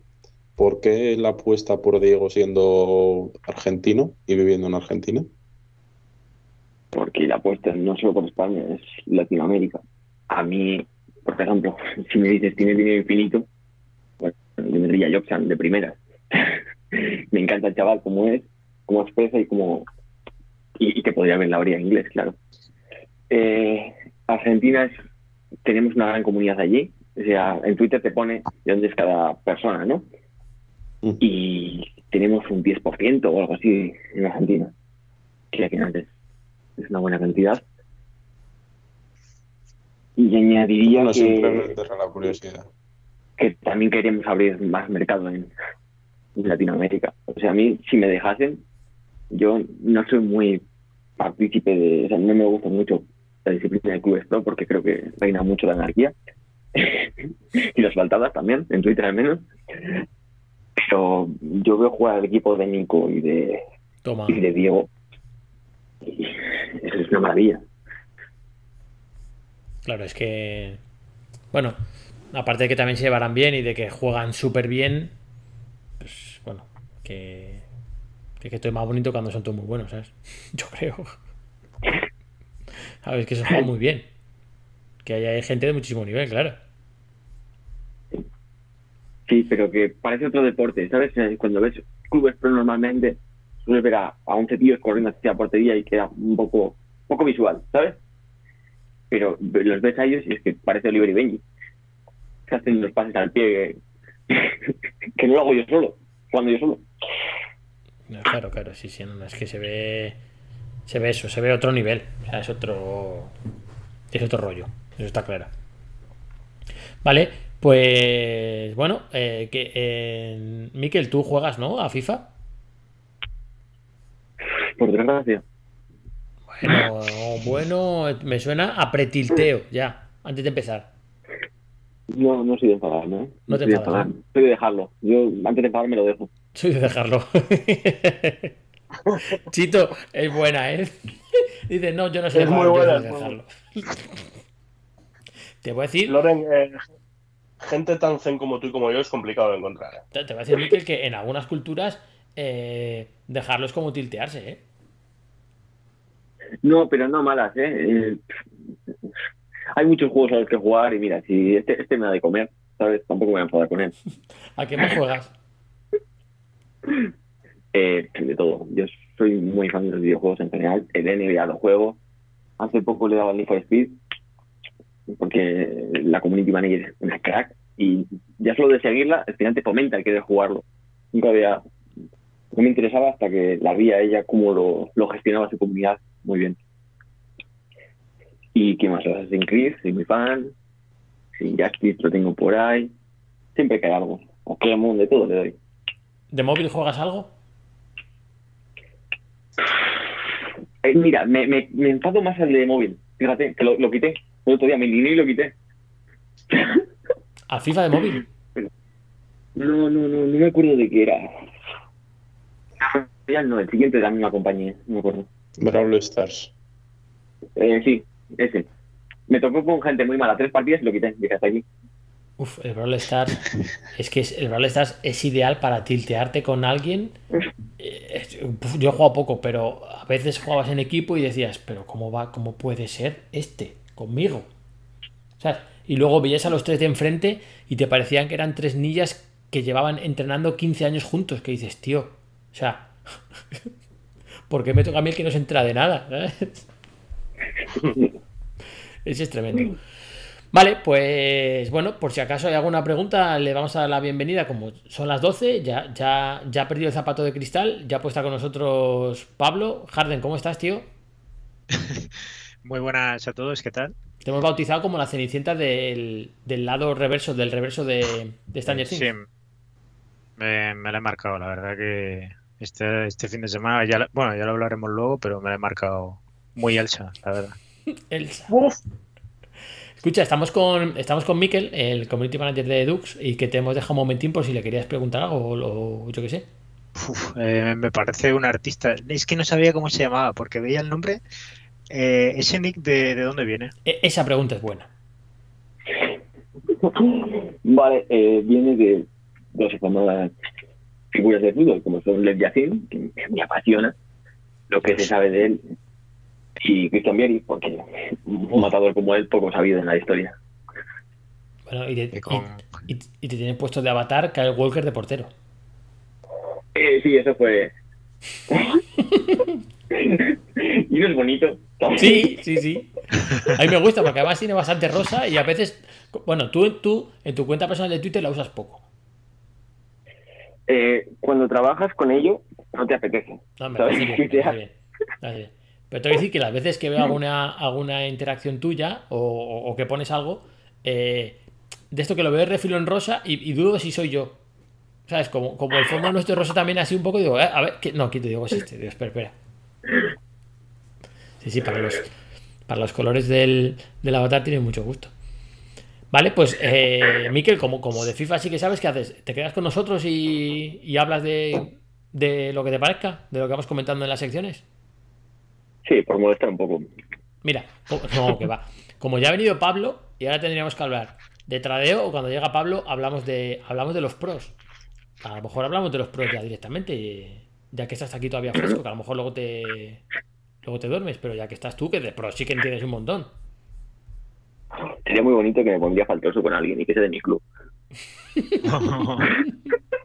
¿por qué la apuesta por Diego siendo argentino y viviendo en Argentina? porque la apuesta no solo por España, es Latinoamérica. A mí, por ejemplo, si me dices tiene dinero infinito, bueno, yo me diría Joxan de primera. me encanta el chaval como es, como expresa y como y, y que podría haber la orilla en inglés, claro. Eh, Argentina es tenemos una gran comunidad allí. O sea, en Twitter te pone de dónde es cada persona, ¿no? Mm. Y tenemos un 10% o algo así en Argentina, que al final es, una buena cantidad. Y añadiría me que, la curiosidad. que también queremos abrir más mercado en, en Latinoamérica. O sea, a mí, si me dejasen, yo no soy muy partícipe de, o sea, no me gusta mucho la disciplina de clubes pro porque creo que reina mucho la anarquía y las faltadas también, en Twitter al menos. Pero yo veo jugar al equipo de Nico y de, Toma. y de Diego y eso es una maravilla. Claro, es que. Bueno, aparte de que también se llevarán bien y de que juegan súper bien, pues bueno, que. Que, que todo es más bonito cuando son todos muy buenos, ¿sabes? Yo creo. A ver, es que se juega muy bien. Que hay, gente de muchísimo nivel, claro. Sí, pero que parece otro deporte, ¿sabes? Cuando ves clubes pro normalmente, sueles ver a, a 11 tíos corriendo hacia la portería y queda un poco, poco visual, ¿sabes? Pero los ves a ellos y es que parece Oliver y Benji. Que hacen los pases al pie que, que no lo hago yo solo, jugando yo solo. No, Claro, claro, sí, sí, no, no, es que se ve. Se ve eso, se ve otro nivel. O sea, es otro. Es otro rollo. Eso está claro. Vale, pues. Bueno, eh, que. Eh, Miquel, tú juegas, ¿no? A FIFA. Por desgracia. Bueno, bueno, me suena a pretilteo, ya, antes de empezar. No, no soy de enfadarme, ¿eh? No te enfadas. Soy de dejarlo. Yo antes de enfadarme lo dejo. Soy de dejarlo. Chito, es buena, ¿eh? Dice, no, yo no soy de Es muy buena, dejarlo. Te voy a decir, Loren, eh, gente tan zen como tú y como yo es complicado de encontrar. ¿eh? te te voy a decir, Miquel, que en algunas culturas eh, dejarlo es como tiltearse, ¿eh? No, pero no malas, ¿eh? Eh, Hay muchos juegos a los que jugar y mira, si este, este me da de comer, ¿sabes? Tampoco me voy a enfadar con él. ¿A qué más juegas? Eh, de todo. Yo soy muy fan de los videojuegos en general. El NBA lo juego. Hace poco le daba al Need for Speed porque la community manager es una crack y ya solo de seguirla, al final te fomenta el querer jugarlo. Nunca había... No me interesaba hasta que la vi a ella cómo lo, lo gestionaba su comunidad muy bien. ¿Y qué más? Assassin's Creed, soy muy fan. Sí, Justice lo tengo por ahí. Siempre que hay algo. O Clemon, de todo le doy. ¿De móvil juegas algo? Eh, mira, me, me, me enfado más al de móvil. Fíjate, que lo, lo quité. El otro día me eliminé y lo quité. ¿A FIFA de móvil? No, no, no, no me acuerdo de qué era. Ya no, el siguiente de la misma compañía, no me acuerdo. Brawl Stars. Eh, sí, ese. Me tocó con gente muy mala, tres partidas y lo quité. Dije, hasta aquí. Uf, el Brawl Stars. Es que el Brawl Stars es ideal para tiltearte con alguien. Eh, Yo he jugado poco, pero a veces jugabas en equipo y decías, pero ¿cómo va? ¿Cómo puede ser este conmigo? Y luego veías a los tres de enfrente y te parecían que eran tres niñas que llevaban entrenando 15 años juntos. Que dices, tío, o sea, ¿por qué me toca a mí que no se entera de nada? Ese es tremendo. Vale, pues bueno, por si acaso hay alguna pregunta, le vamos a dar la bienvenida. Como son las 12, ya, ya, ya ha perdido el zapato de cristal, ya estar con nosotros Pablo. Harden, ¿cómo estás, tío? Muy buenas a todos, ¿qué tal? Te hemos bautizado como la cenicienta del, del lado reverso, del reverso de, de Stranger Things. Sí, me, me la he marcado, la verdad que este, este fin de semana, ya, bueno, ya lo hablaremos luego, pero me la he marcado muy Elsa, la verdad. Elsa. Uf, Escucha, estamos con, estamos con Mikel, el community manager de Dux, y que te hemos dejado un momentín por si le querías preguntar algo o, o yo qué sé. Uf, eh, me parece un artista. Es que no sabía cómo se llamaba, porque veía el nombre. Eh, ¿Ese nick de, de dónde viene? E- esa pregunta es buena. Vale, eh, viene de dos famosas figuras de fútbol, como son Lev Yacine, que me apasiona lo que se sabe de él, y Cristian Vieri, porque un matador como él poco sabido en la historia. Bueno, y, te- Y con- y- y- y te tienes puesto de avatar Kyle Walker de portero. Eh, sí, eso fue... y no es bonito. Sí, sí, sí. A mí me gusta porque además tiene bastante rosa y a veces, bueno, tú, tú en tu cuenta personal de Twitter la usas poco. Eh, cuando trabajas con ello, no te apetece. No, me ¿sabes? bien, bien. Pero te voy a decir que las veces que veo alguna, alguna interacción tuya o, o- o que pones algo, eh, de esto que lo veo de refilo en rosa y, y dudo si soy yo. ¿Sabes? Como, como el fondo nuestro es rosa también así un poco, digo, eh, a ver, ¿qué? no, aquí te digo, es este, digo, espera, espera. Sí, sí, para los, para los colores del, del avatar tiene mucho gusto. Vale, pues, eh, Miquel, como, como de FIFA sí que sabes, ¿qué haces? ¿Te quedas con nosotros y, y hablas de, de lo que te parezca? ¿De lo que vamos comentando en las secciones? Sí, por molestar un poco. Mira, no, que va. Como ya ha venido Pablo, y ahora tendríamos que hablar de tradeo, o cuando llega Pablo, hablamos de, hablamos de los pros. A lo mejor hablamos de los pros ya directamente, ya que estás aquí todavía fresco, que a lo mejor luego te, luego te duermes, pero ya que estás tú, que de pros sí que entiendes un montón. Sería muy bonito que me pondría faltoso con alguien y que sea de mi club.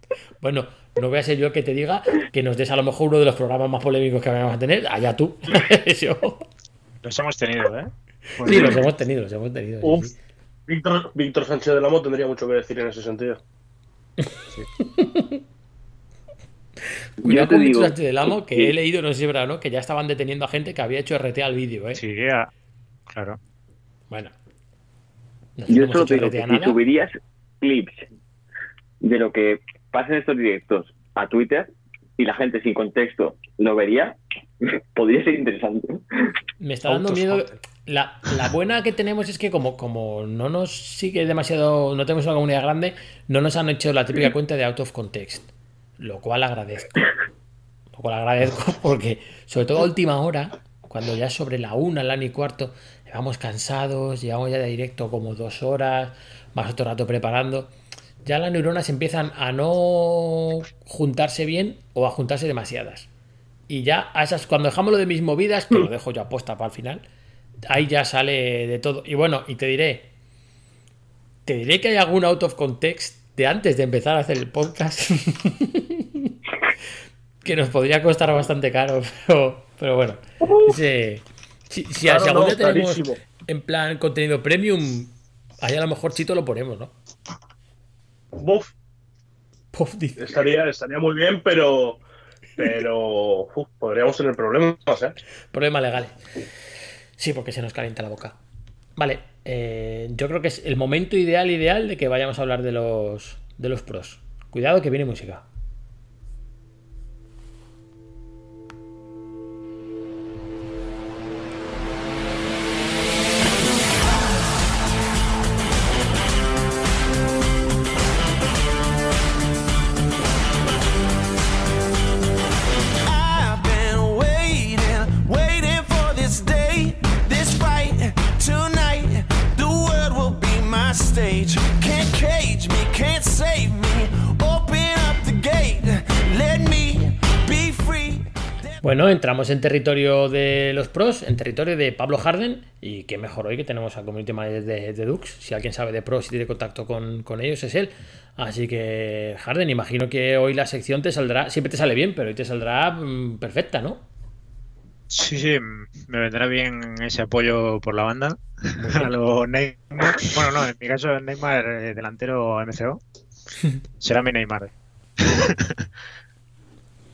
Bueno, no voy a ser yo el que te diga que nos des a lo mejor uno de los programas más polémicos que vamos a tener, allá tú. Yo- Los hemos tenido, ¿eh? Sí, los hemos tenido, los hemos tenido. sí, Uf. sí. Víctor, Víctor Sánchez del Amo tendría mucho que decir en ese sentido. Cuidado te con Víctor Sánchez del Amo, que he leído, no sé si es verdad o no, que ya estaban deteniendo a gente que había hecho RT al vídeo, ¿eh? Sí, ya. Claro. Bueno. Nosotros Yo solo te digo RT que a si subirías clips de lo que pasa en estos directos a Twitter y la gente sin contexto lo vería, podría ser interesante. Me está dando miedo. La, la buena que tenemos es que como, como no nos sigue demasiado, no tenemos una comunidad grande, no nos han hecho la típica cuenta de out of context. Lo cual agradezco. Lo cual agradezco porque, sobre todo a última hora, cuando ya sobre la una, la y cuarto, vamos cansados, llevamos ya de directo como dos horas, más otro rato preparando. Ya las neuronas empiezan a no juntarse bien o a juntarse demasiadas. Y ya a esas, cuando dejamos lo de mis movidas, que lo dejo yo aposta para el final, ahí ya sale de todo. Y bueno, y te diré, te diré que hay algún out of context de antes de empezar a hacer el podcast que nos podría costar bastante caro, pero, pero bueno. ese- si, si, Claro, si algún no, día tenemos en plan contenido premium, ahí a lo mejor chito lo ponemos, ¿no? Buf, Puf, dice. estaría, estaría muy bien, pero. Pero. uf, podríamos tener problemas, ¿eh? Problemas legales. Sí, porque se nos calienta la boca. Vale, eh, yo creo que es el momento ideal, ideal de que vayamos a hablar de los, de los pros. Cuidado que viene música. Bueno, entramos en territorio de los pros, en territorio de Pablo Harden. Y qué mejor hoy que tenemos al community manager de, de Dux. Si alguien sabe de pros y tiene contacto con, con ellos, es él. Así que, Harden, imagino que hoy la sección te saldrá, siempre te sale bien, pero hoy te saldrá mm, perfecta, ¿no? Sí, sí, me vendrá bien ese apoyo por la banda. A Neymar. Bueno, no, en mi caso Neymar eh, delantero MCO. Será mi Neymar.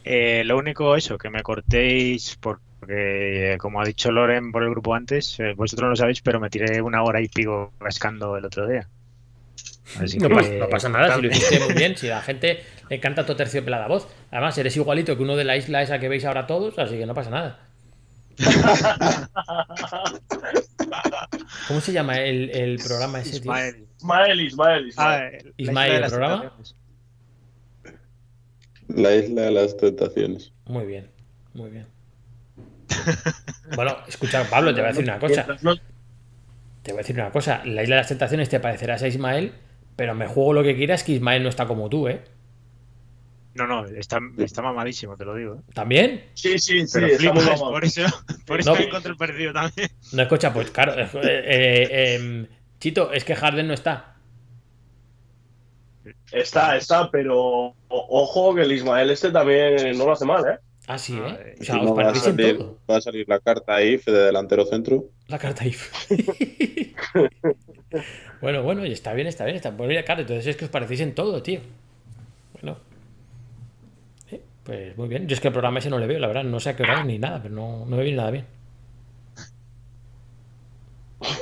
Eh, lo único eso, que me cortéis porque, eh, como ha dicho Loren por el grupo antes, eh, vosotros no lo sabéis, pero me tiré una hora y pico cascando el otro día. Así No, que- pasa, no pasa nada, si lo hiciste muy bien, si a la gente le encanta tu terciopelada voz. Además, eres igualito que uno de la isla esa que veis ahora todos, así que no pasa nada. ¿Cómo se llama el, el programa ese, tío? Ismael. Ismael, Ismael, Ah, Ismael. eh, Ismael, ¿el programa? La isla de las tentaciones. Muy bien, muy bien. Bueno, escucha, Pablo, te voy a decir una cosa. Te voy a decir una cosa. La isla de las tentaciones te parecerás a Ismael, pero me juego lo que quieras que Ismael no está como tú, ¿eh? No, no, está, está mamadísimo, te lo digo. ¿eh? ¿También? Sí, sí, sí, Pero está flipas, por eso, por eso No. me encontré el perdido también. No escucha, pues claro. eh, eh, em, Chito, es que Harden no está. Está, está, pero o- ojo que el Ismael este también no lo hace mal, ¿eh? Ah, sí, ¿eh? O sea, os no, va, a parecéis en salir, todo. va a salir la carta IF de delantero centro. La carta IF. bueno, bueno, y está bien, está bien. Está... Bueno, ya, claro, entonces es que os parecéis en todo, tío. Bueno. Eh, Pues muy bien. Yo es que el programa ese no le veo, la verdad. No sé a qué hora es ni nada, pero no, no me viene nada bien.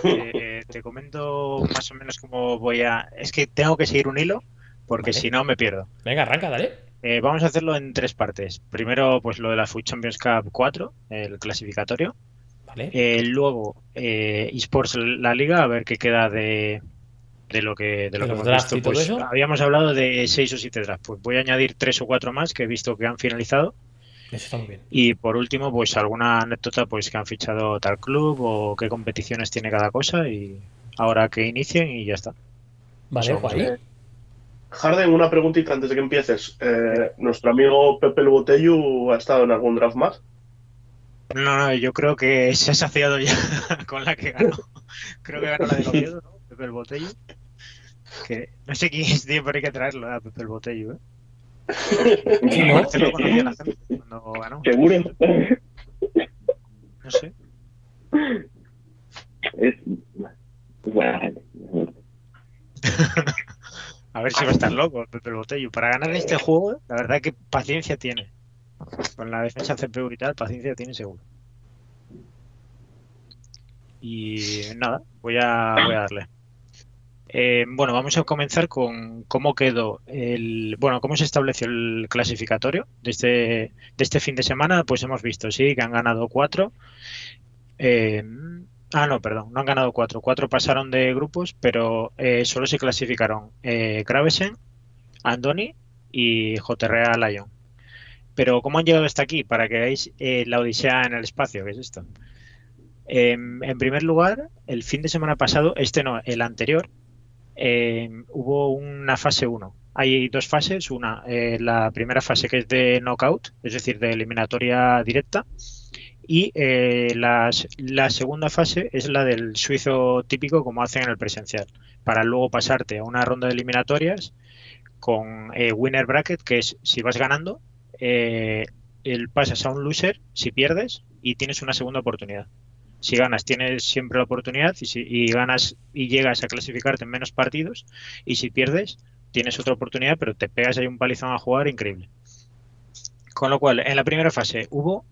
Eh, te comento más o menos cómo voy a. Es que tengo que seguir un hilo, porque Vale. si no me pierdo. Venga, arranca, dale. Eh, vamos a hacerlo en tres partes. Primero, pues lo de la Food Champions Cup 4, el clasificatorio. Vale. Eh, luego, eh, eSports la liga, a ver qué queda de, de lo que, de lo ¿De que hemos visto. Pues, habíamos hablado de seis o siete drafts. Pues voy a añadir tres o cuatro más que he visto que han finalizado. Eso está muy bien. Y por último, pues alguna anécdota pues que han fichado tal club o qué competiciones tiene cada cosa y ahora que inicien y ya está. Vale, guay. Harden, una preguntita antes de que empieces. Eh, ¿Nuestro amigo Pepe el Botellu ha estado en algún draft más? No, no, yo creo que se ha saciado ya con la que ganó. Creo que ganó la de Oviedo, ¿no? Pepe el Botello. Que no sé quién es, tío, pero hay que traerlo a Pepe el Botello, ¿eh? ¿no? Parece lo conocía la gente cuando ganó. ¿Seguro? No sé. es gente. A ver si va a estar loco Pepe el Botello. Para ganar este juego, la verdad que paciencia tiene. Con la defensa CPU y tal, paciencia tiene seguro. Y nada, voy a, voy a darle. Eh, bueno, vamos a comenzar con cómo quedó el. Bueno, cómo se estableció el clasificatorio de este, de este fin de semana. Pues hemos visto, sí, que han ganado cuatro. Eh, ah, no, perdón, no han ganado cuatro. Cuatro pasaron de grupos, pero eh, solo se clasificaron eh, Gravesen, Andoni y JRA Lion. Pero ¿cómo han llegado hasta aquí? Para que veáis eh, la odisea en el espacio, ¿qué es esto? Em, en primer lugar, el fin de semana pasado, este no, el anterior, em, hubo una fase 1. Hay dos fases, una, eh, la primera fase que es de knockout, es decir, de eliminatoria directa, y eh, las- la segunda fase es la del suizo típico como hacen en el presencial, para luego pasarte a una ronda de eliminatorias con eh, winner bracket, que es si vas ganando, eh, el, pasas a un loser si pierdes y tienes una segunda oportunidad. Si ganas, tienes siempre la oportunidad y, si, y ganas y llegas a clasificarte en menos partidos y si pierdes, tienes otra oportunidad, pero te pegas ahí un palizón a jugar increíble. Con lo cual, en la primera fase hubo,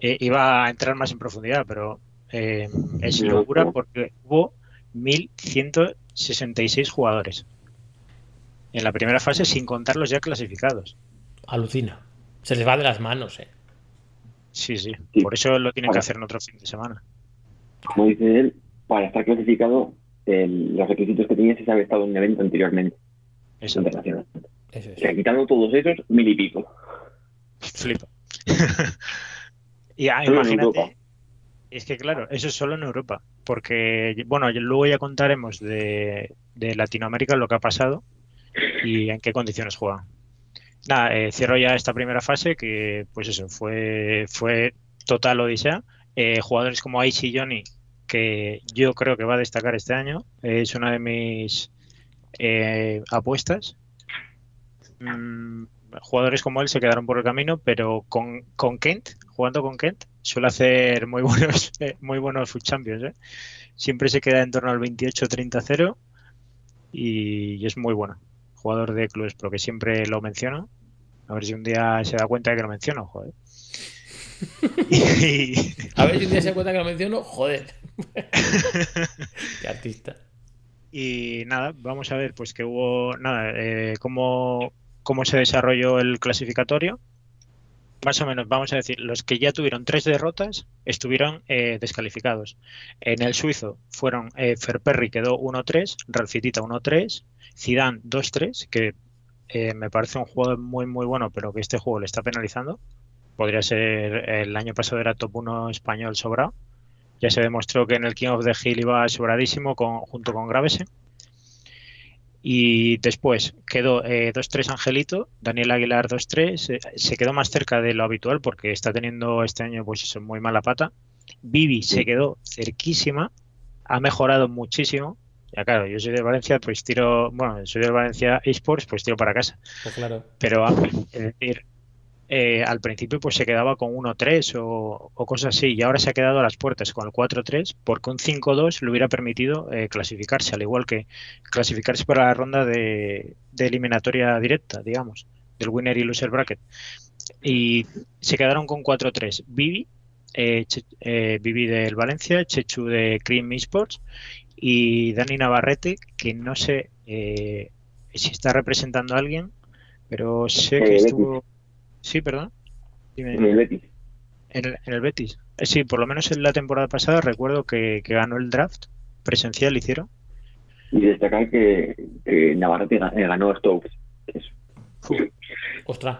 eh, iba a entrar más en profundidad, pero eh, es locura porque hubo 1.166 jugadores en la primera fase sin contar los ya clasificados. Alucina. Se les va de las manos, eh. Sí, sí. Sí. Por eso lo tienen que hacer en otro fin de semana. Como dice él, para estar clasificado, el- los requisitos que tenías es haber estado en un evento anteriormente, Eso internacional. Eso O sea, quitando todos esos, mil y pico. flipa. y ah, imagínate. Es que claro, eso es solo en Europa. Porque, bueno, luego ya contaremos de, de Latinoamérica lo que ha pasado y en qué condiciones juegan. Nada, eh, cierro ya esta primera fase que, pues eso, fue, fue total odisea. Eh, jugadores como Aishi y Johnny, que yo creo que va a destacar este año, es una de mis eh, apuestas. Mm, jugadores como él se quedaron por el camino, pero con, con Kent, jugando con Kent, suele hacer muy buenos, eh, muy buenos Food Champions. ¿eh? Siempre se queda en torno al 28-30-0 y, y es muy bueno. Jugador de clubes, pero que siempre lo menciono. A ver si un día se da cuenta de que lo menciono, joder. Y- A ver si un día se da cuenta que lo menciono. Joder. Qué artista. Y nada, vamos a ver, pues que hubo, nada, eh, cómo, cómo se desarrolló el clasificatorio. Más o menos, vamos a decir, los que ya tuvieron tres derrotas estuvieron eh, descalificados. En el suizo fueron eh, Ferperri quedó 1-3, Ralfitita 1-3, Zidane 2-3, que eh, me parece un jugador muy muy bueno, pero que este juego le está penalizando. Podría ser, el año pasado era top 1 español sobrado. Ya se demostró que en el King of the Hill iba sobradísimo con, junto con Gravesen. Y después quedó eh, 2-3 Angelito, Daniel Aguilar 2-3. eh, se quedó más cerca de lo habitual porque está teniendo este año pues eso, muy mala pata. Vivi se quedó cerquísima, ha mejorado muchísimo. Ya claro, yo soy de Valencia, pues tiro, bueno, soy de Valencia Esports, pues tiro para casa. Pues claro. Pero a- es decir, eh, al principio pues se quedaba con 1-3 o, o cosas así, y ahora se ha quedado a las puertas con el 4-3, porque un 5-2 le hubiera permitido eh, clasificarse, al igual que clasificarse para la ronda de, de eliminatoria directa, digamos, del winner y loser bracket. Y se quedaron con 4-3. Vivi, eh, eh, Vivi del Valencia, Chechu de Cream Esports y Dani Navarrete, que no sé eh, si está representando a alguien, pero sé Eh, que estuvo. Sí, perdón. Dime. En el Betis. En el, en el Betis. Eh, Sí, por lo menos en la temporada pasada recuerdo que, que ganó el draft presencial, hicieron. Y destacar que, que Navarrete ga- eh, ganó a Stokes. Ostras.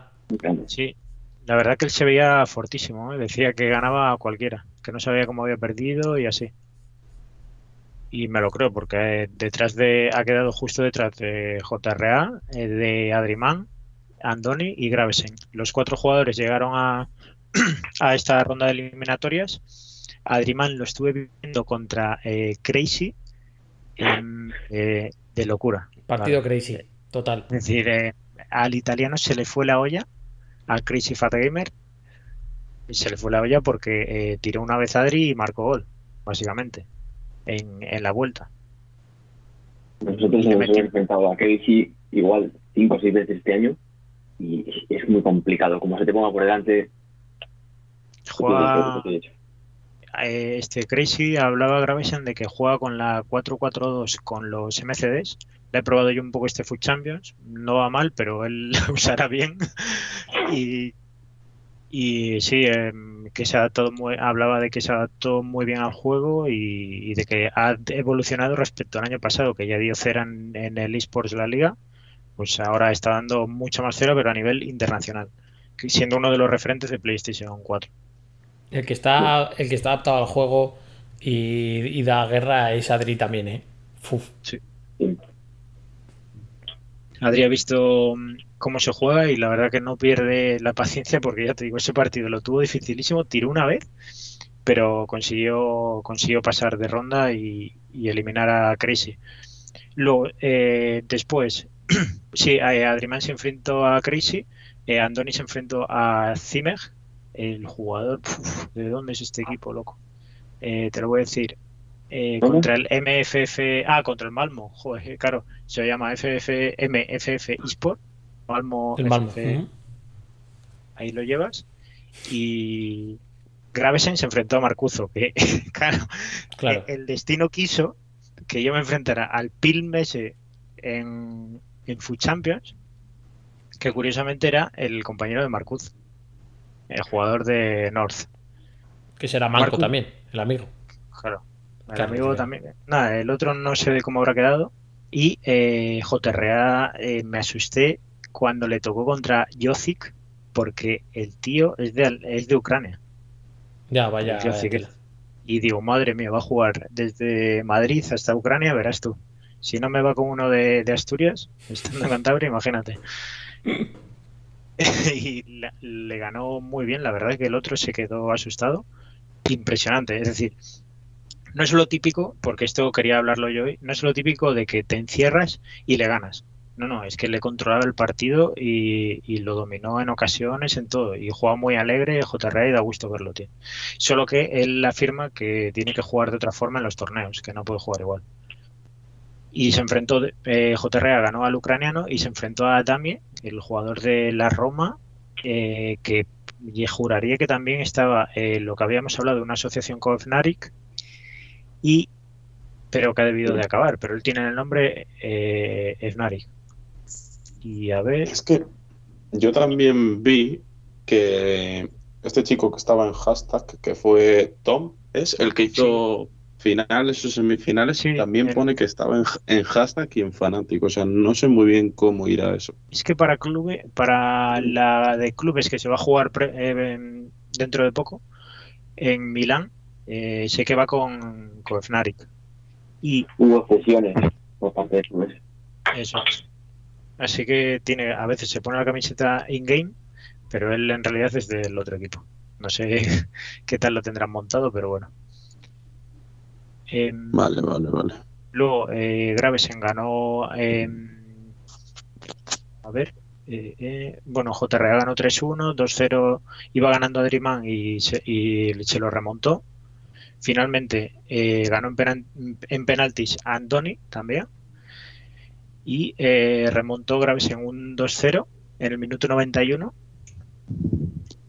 Sí, la verdad que él se veía fortísimo, ¿eh? decía que ganaba a cualquiera, que no sabía cómo había perdido y así. Y me lo creo, porque eh, detrás de, ha quedado justo detrás de JRA, eh, de Adriman, Andoni y Gravesen. Los cuatro jugadores llegaron a, a esta ronda de eliminatorias. Adriman lo estuve viendo contra eh, Crazy em, eh, de locura. Partido Vale. crazy. Total. Es decir, eh, al italiano se le fue la olla, al Crazy Fat Gamer, se le fue la olla porque eh, tiró una vez Adri y marcó gol, básicamente, en, en la vuelta. Nosotros hemos enfrentado a Casey igual cinco o seis veces este año y es muy complicado. Como se te ponga por delante, Juega, eh, este Crazy hablaba Gravesen de que juega con la 4-4-2 con los MCDs. Le he probado yo un poco este Food Champions, no va mal, pero él lo usará bien. Y, y sí, em, que se ha adaptado muy, hablaba de que se adaptó muy bien al juego y, y de que ha evolucionado respecto al año pasado, que ya dio cera en, en el eSports de la liga, pues ahora está dando mucho más cera, pero a nivel internacional, siendo uno de los referentes de PlayStation 4. El que está, el que está adaptado al juego y, y da guerra es Adri también, ¿eh? Fuf. Adri ha visto mm, cómo se juega y la verdad que no pierde la paciencia porque ya te digo, ese partido lo tuvo dificilísimo, tiró una vez, pero consiguió, consiguió pasar de ronda y, y eliminar a Crazy. Luego, eh, después, sí, eh, Adriman se enfrentó a Crazy, eh, Andoni se enfrentó a Zimeg, el jugador, uf, ¿de dónde es este equipo, loco? Eh, te lo voy a decir. Eh, contra el MFF, ah, contra el Malmo, joder, claro, se llama FF, MFF eSport, Malmo, El Malmo. FF, ahí lo llevas. Y Gravesen se enfrentó a Marcuzo, que claro, Claro. el destino quiso que yo me enfrentara al Pilmese en, en Champions, que curiosamente era el compañero de Marcuz, el jugador de North. Que será Marco Marco. también, el amigo. Claro. El Claro, amigo también. Nada, el otro no sé de cómo habrá quedado. Y eh, JRA eh, me asusté cuando le tocó contra Jocic, porque el tío es de, es de Ucrania. Ya, vaya. Y digo, madre mía, va a jugar desde Madrid hasta Ucrania, verás tú. Si no me va con uno de, de Asturias, estando en Cantabria, imagínate. y la- le ganó muy bien, la verdad es que el otro se quedó asustado. Impresionante, es decir, no es lo típico, porque esto quería hablarlo yo hoy, no es lo típico de que te encierras y le ganas. No, no, es que le controlaba el partido y, y lo dominó en ocasiones, en todo. Y juega muy alegre, JRA, y da gusto verlo, tío. Solo que él afirma que tiene que jugar de otra forma en los torneos, que no puede jugar igual. Y se enfrentó, eh, JRA ganó al ucraniano y se enfrentó a Damie, el jugador de la Roma, eh, que juraría que también estaba eh, lo que habíamos hablado de una asociación con Fnatic, y, pero que ha debido de acabar, pero él tiene el nombre eh, Fnatic. Y a ver, Es que yo también vi que este chico que estaba en hashtag, que fue Tom, es el que hizo finales o semifinales, Sí, también el- pone que estaba en, en hashtag y en fanático. O sea, no sé muy bien cómo irá eso. Es que para clubes, para la de clubes que se va a jugar pre- eh, en- dentro de poco en Milán, eh, sé que va con, con Fnatic. Y hubo cesiones por parte de clubes. eso es. Así que tiene, a veces se pone la camiseta in-game, pero él en realidad es del otro equipo. No sé qué tal lo tendrán montado, pero bueno. Em, Vale, vale, vale. Luego, eh, Gravesen ganó. eh, a ver, eh, eh, bueno, JRA ganó 3-1, 2-0 iba ganando Adriman y se, y se lo remontó. Finalmente eh, ganó en, penan- en penaltis a Andoni también. Y eh, remontó Graves en un 2-0 en el minuto 91.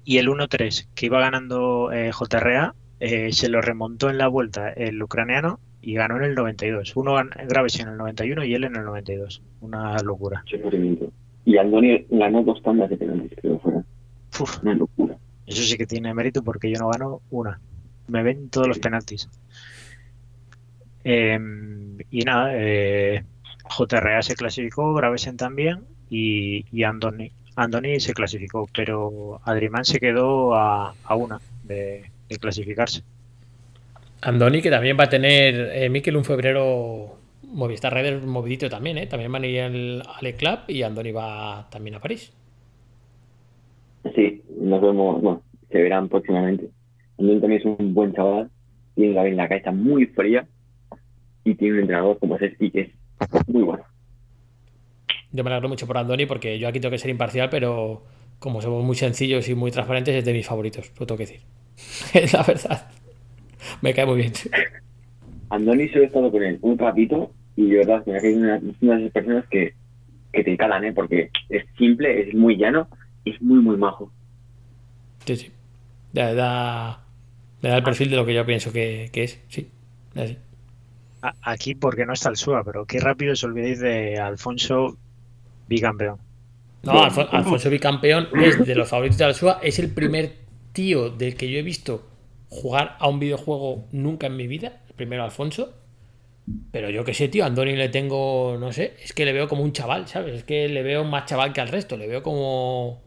Y el 1-3 que iba ganando eh, JRA eh, se lo remontó en la vuelta el ucraniano y ganó en el 92. Uno Graves en el 91 y él en el 92. Una locura. Y Andoni ganó dos tandas de penaltis, creo. Uf, Una locura. eso sí que tiene mérito porque yo no gano una. Me ven todos los penaltis. Eh, y nada, eh, JRA se clasificó, Gravesen también y, y Andoni. Andoni se clasificó, pero Adriman se quedó a, a una de, de clasificarse. Andoni, que también va a tener, eh, Miquel, un febrero Movistar Riders movidito también, ¿eh? También van a ir al, al Club y Andoni va también a París. Sí, nos vemos, bueno, se verán próximamente. Andoni también es un buen chaval, tiene la, la cabeza muy fría y tiene un entrenador como Sesti que es muy bueno. Yo me alegro mucho por Andoni porque yo aquí tengo que ser imparcial, pero como somos muy sencillos y muy transparentes, es de mis favoritos, lo tengo que decir. Es la verdad. Me cae muy bien. Andoni solo he estado con él un ratito y de verdad, mira que es una, una de esas personas que, que te calan, ¿eh? Porque es simple, es muy llano y es muy, muy majo. Sí, sí. Da, da, me da el perfil de lo que yo pienso que, que es. Sí, así. Aquí porque no está el SUA, pero qué rápido os olvidéis de Alfonso bicampeón. No, Alfon- Alfonso bicampeón es de los favoritos de la SUA. Es el primer tío del que yo he visto jugar a un videojuego nunca en mi vida. El primero Alfonso. Pero yo qué sé, tío, a Andoni le tengo, no sé, es que le veo como un chaval, ¿sabes? Es que le veo más chaval que al resto. Le veo como...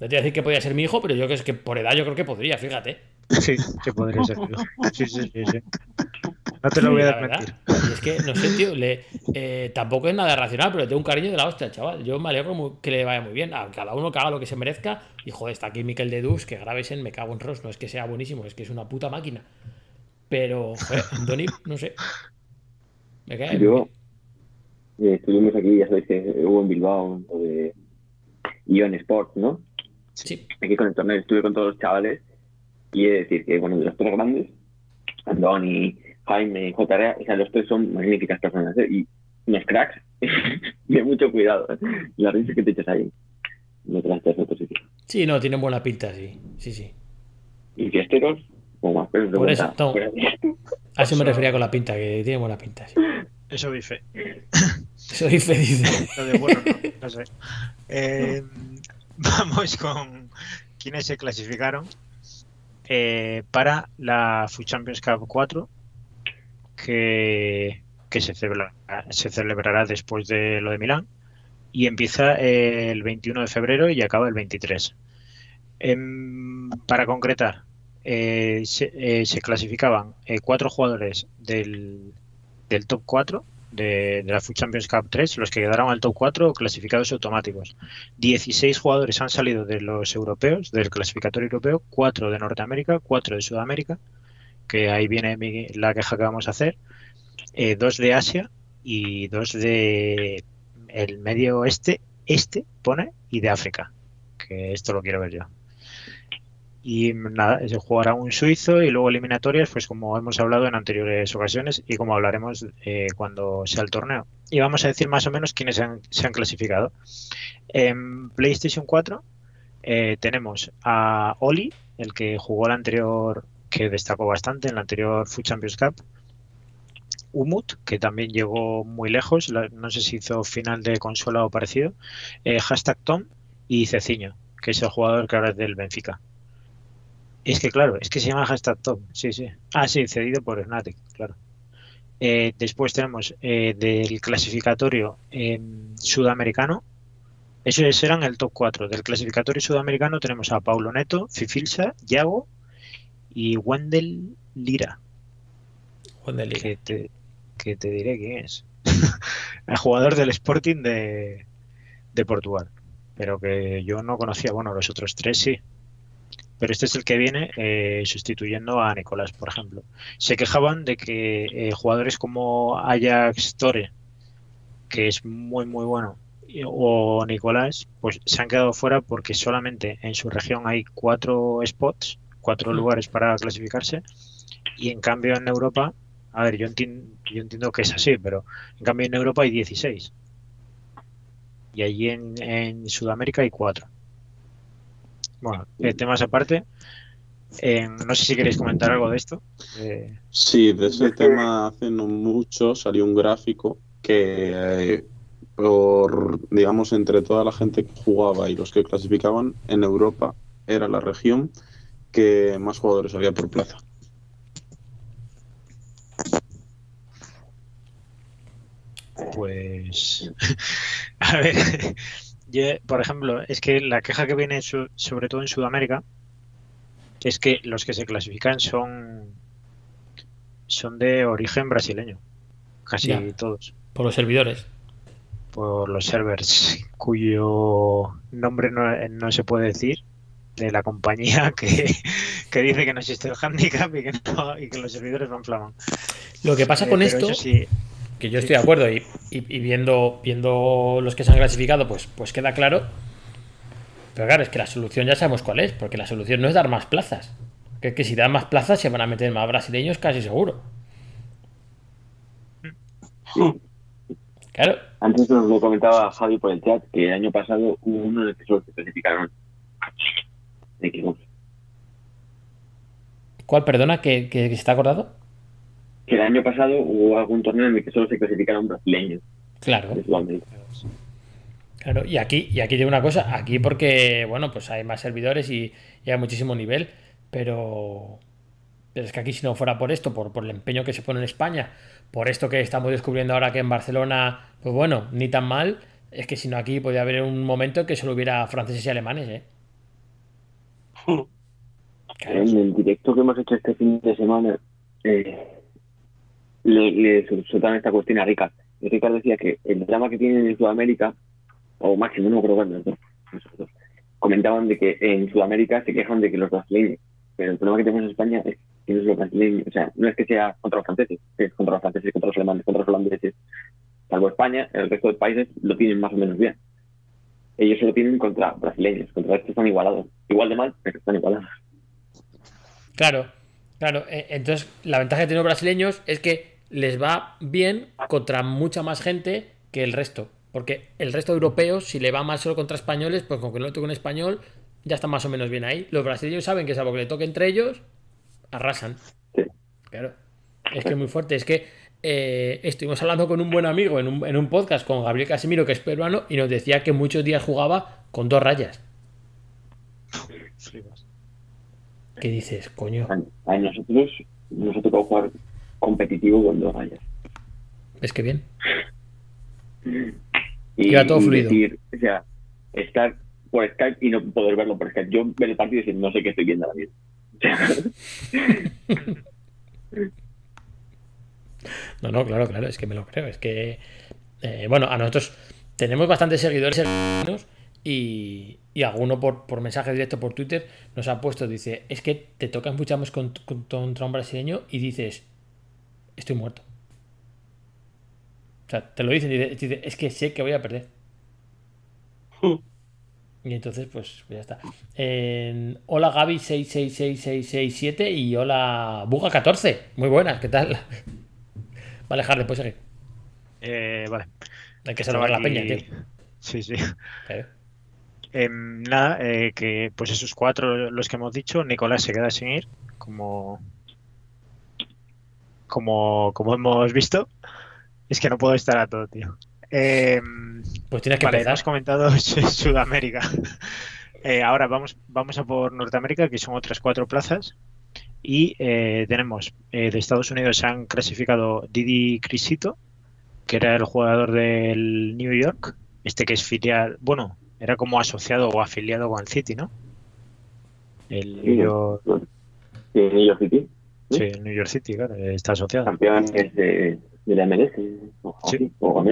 No te voy a decir que podría ser mi hijo, pero yo que es que por edad yo creo que podría, fíjate. Sí, que podría ser. Sí, sí, sí, sí. No te lo voy a desmentir. es que, no sé, tío, le, eh, tampoco es nada racional, pero le tengo un cariño de la hostia, chaval. Yo me alegro que le vaya muy bien. A cada uno que haga lo que se merezca. Y joder, está aquí Miquel de Dus, que grabes en Me cago en Ross. No es que sea buenísimo, es que es una puta máquina. Pero, joder, Andoni, no sé. Me cae. Yo, eh, estuvimos aquí, ya sabéis que hubo en Bilbao, lo de Ion Sports, ¿no? Sí, Aquí con el torneo estuve con todos los chavales y he de decir que, bueno, de los tres grandes, Andoni, Jaime, JR, o sea, los tres son magníficas personas, ¿eh? Y unos cracks de mucho cuidado, ¿eh? La risa que te echas ahí. No te las echas en otro sitio. sí, no, tienen buena pinta, sí. Sí, sí. Y fiesteros, como más pesos de Por eso, no. Fuera de- A eso me refería con la pinta, que tiene buena pinta, sí. Eso dice. Soy feliz. Lo de bueno, no, no sé. Eh, vamos con quienes se clasificaron eh, para la FUT Champions Cup 4 que, se, celebra- se celebrará después de lo de Milán y empieza el 21 de febrero y acaba el 23. Em, para concretar, eh, se, eh, se clasificaban eh, cuatro jugadores del, del top 4 de, de la FUT Champions Cup 3, los que quedaron al top 4 clasificados automáticos. 16 jugadores han salido de los europeos, del clasificatorio europeo, 4 de Norteamérica, 4 de Sudamérica, que ahí viene la queja que vamos a hacer, 2 de Asia y 2 de el medio oeste, este pone, y de África, que esto lo quiero ver yo. Y nada, se jugará un suizo y luego eliminatorias, pues como hemos hablado en anteriores ocasiones y como hablaremos eh, cuando sea el torneo. Y vamos a decir más o menos quiénes han, se han clasificado. En PlayStation 4 eh, tenemos a Oli, el que jugó el anterior, que destacó bastante en la anterior Food Champions Cup. Umut, que también llegó muy lejos, la- no sé si hizo final de consola o parecido. Eh, hashtag Tom y Ceciño, que es el jugador que ahora es del Benfica. Es que claro, es que se llama hashtag Tom, sí, sí. Ah, sí, cedido por Fnatic, claro. Eh, después tenemos eh, del clasificatorio sudamericano. Esos eran el top 4. Del clasificatorio sudamericano tenemos a Paulo Neto, Fifilsa, Yago y Wendel Lira, de Liga. que te, que te diré quién es. el jugador del Sporting de, de Portugal. Pero que yo no conocía, bueno, los otros tres sí. Pero este es el que viene eh, sustituyendo a Nicolás, por ejemplo. Se quejaban de que eh, jugadores como Ajax Tore, que es muy muy bueno, o Nicolás, pues se han quedado fuera porque solamente en su región hay cuatro spots, cuatro lugares para clasificarse, y en cambio en Europa, a ver, yo, enti- yo entiendo que es así, pero en cambio en Europa hay 16. Y allí en, en Sudamérica hay cuatro. Bueno, eh, temas aparte, eh, no sé si queréis comentar algo de esto. Eh, Sí, de ese tema hace no mucho salió un gráfico que eh, por, digamos, entre toda la gente que jugaba y los que clasificaban, en Europa era la región que más jugadores había por plaza. Pues, a ver, yo, por ejemplo, es que la queja que viene su- sobre todo en Sudamérica es que los que se clasifican son son de origen brasileño, casi Ya. todos, Por los servidores. por los servers cuyo nombre no, no se puede decir de la compañía que, que dice que no existe el handicap y que, no- y que los servidores no inflaman. Lo que pasa Eh, con esto, sí, que yo estoy de acuerdo, y, y- y viendo, viendo los que se han clasificado, pues, pues queda claro. Pero claro, es que la solución ya sabemos cuál es, porque la solución no es dar más plazas. Que es que si dan más plazas se van a meter más brasileños casi seguro. Claro, Antes nos lo comentaba Javi por el chat que el año pasado hubo uno en el que se clasificaron ¿cuál? Perdona, que, que, que se está acordado. Que el año pasado hubo algún torneo en el que solo se clasificaron brasileños Claro. Claro, y aquí, y aquí digo una cosa, aquí porque, bueno, pues hay más servidores y, y hay muchísimo nivel, pero, pero es que aquí si no fuera por esto, por, por el empeño que se pone en España, por esto que estamos descubriendo ahora que en Barcelona, pues bueno, ni tan mal, es que si no aquí podría haber un momento en que solo hubiera franceses y alemanes, ¿eh? En el directo que hemos hecho este fin de semana, eh, le, soltaron esta cuestión a Ricard. Y Ricard decía que el drama que tienen en Sudamérica, o máximo, no dos, esos dos, comentaban de que en Sudamérica se quejan de que los brasileños, pero el problema que tenemos en España es que los brasileños, o sea, no es que sea contra los franceses, es contra los franceses, contra los alemanes, contra los holandeses. Salvo España, el resto de países lo tienen más o menos bien. Ellos solo tienen contra brasileños, contra estos están igualados. Igual de mal, pero están igualados. claro, claro. eh, Entonces, la ventaja que tienen los brasileños es que les va bien contra mucha más gente que el resto. Porque el resto de europeos, si le va mal solo contra españoles, pues con que no le toque un español, ya está más o menos bien ahí. Los brasileños saben que salvo que le toque entre ellos, arrasan. Sí. Claro. Es que es muy fuerte. Es que eh, estuvimos hablando con un buen amigo en un, en un podcast con Gabriel Casimiro, que es peruano, y nos decía que muchos días jugaba con dos rayas. ¿Qué dices, coño? A nosotros nos ha tocado jugar competitivo con dos rayas. Es que bien. Y, todo fluido. decir, o sea, estar por Skype y no poder verlo por Skype. Yo ver el partido y decir, no sé qué estoy viendo ahora mismo. No, no, claro, claro, es que me lo creo. Es que, eh, bueno, a nosotros tenemos bastantes seguidores y, y alguno por, por mensaje directo por Twitter nos ha puesto, dice, es que te tocas mucho más con- con- contra un brasileño y dices, estoy muerto. O sea, te lo dicen y dice, dice, es que sé que voy a perder. Y entonces, pues, pues ya está. Hola Gaby 666667 y hola Buga14. Muy buenas, ¿qué tal? Vale, Harley, pues seguir. Eh, vale. Hay que salvar la aquí- peña, tío. Sí, sí. Em, nada, eh, que pues esos cuatro los que hemos dicho, Nicolás se queda sin ir, como, como, como hemos visto. Es que no puedo estar a todo, tío. Em, Pues tienes que vale, empezar. hemos comentado Su- Sudamérica. Eh, ahora vamos, vamos a por Norteamérica, que son otras cuatro plazas. Y eh, tenemos eh, de Estados Unidos se han clasificado Didi Crisito, que era el jugador del New York, este que es filial, bueno, era como asociado o afiliado con el City, ¿no? El New York, Sí, New York City, sí, el New York City, claro, está asociado. campeones de, de la MLS. O, Sí. o.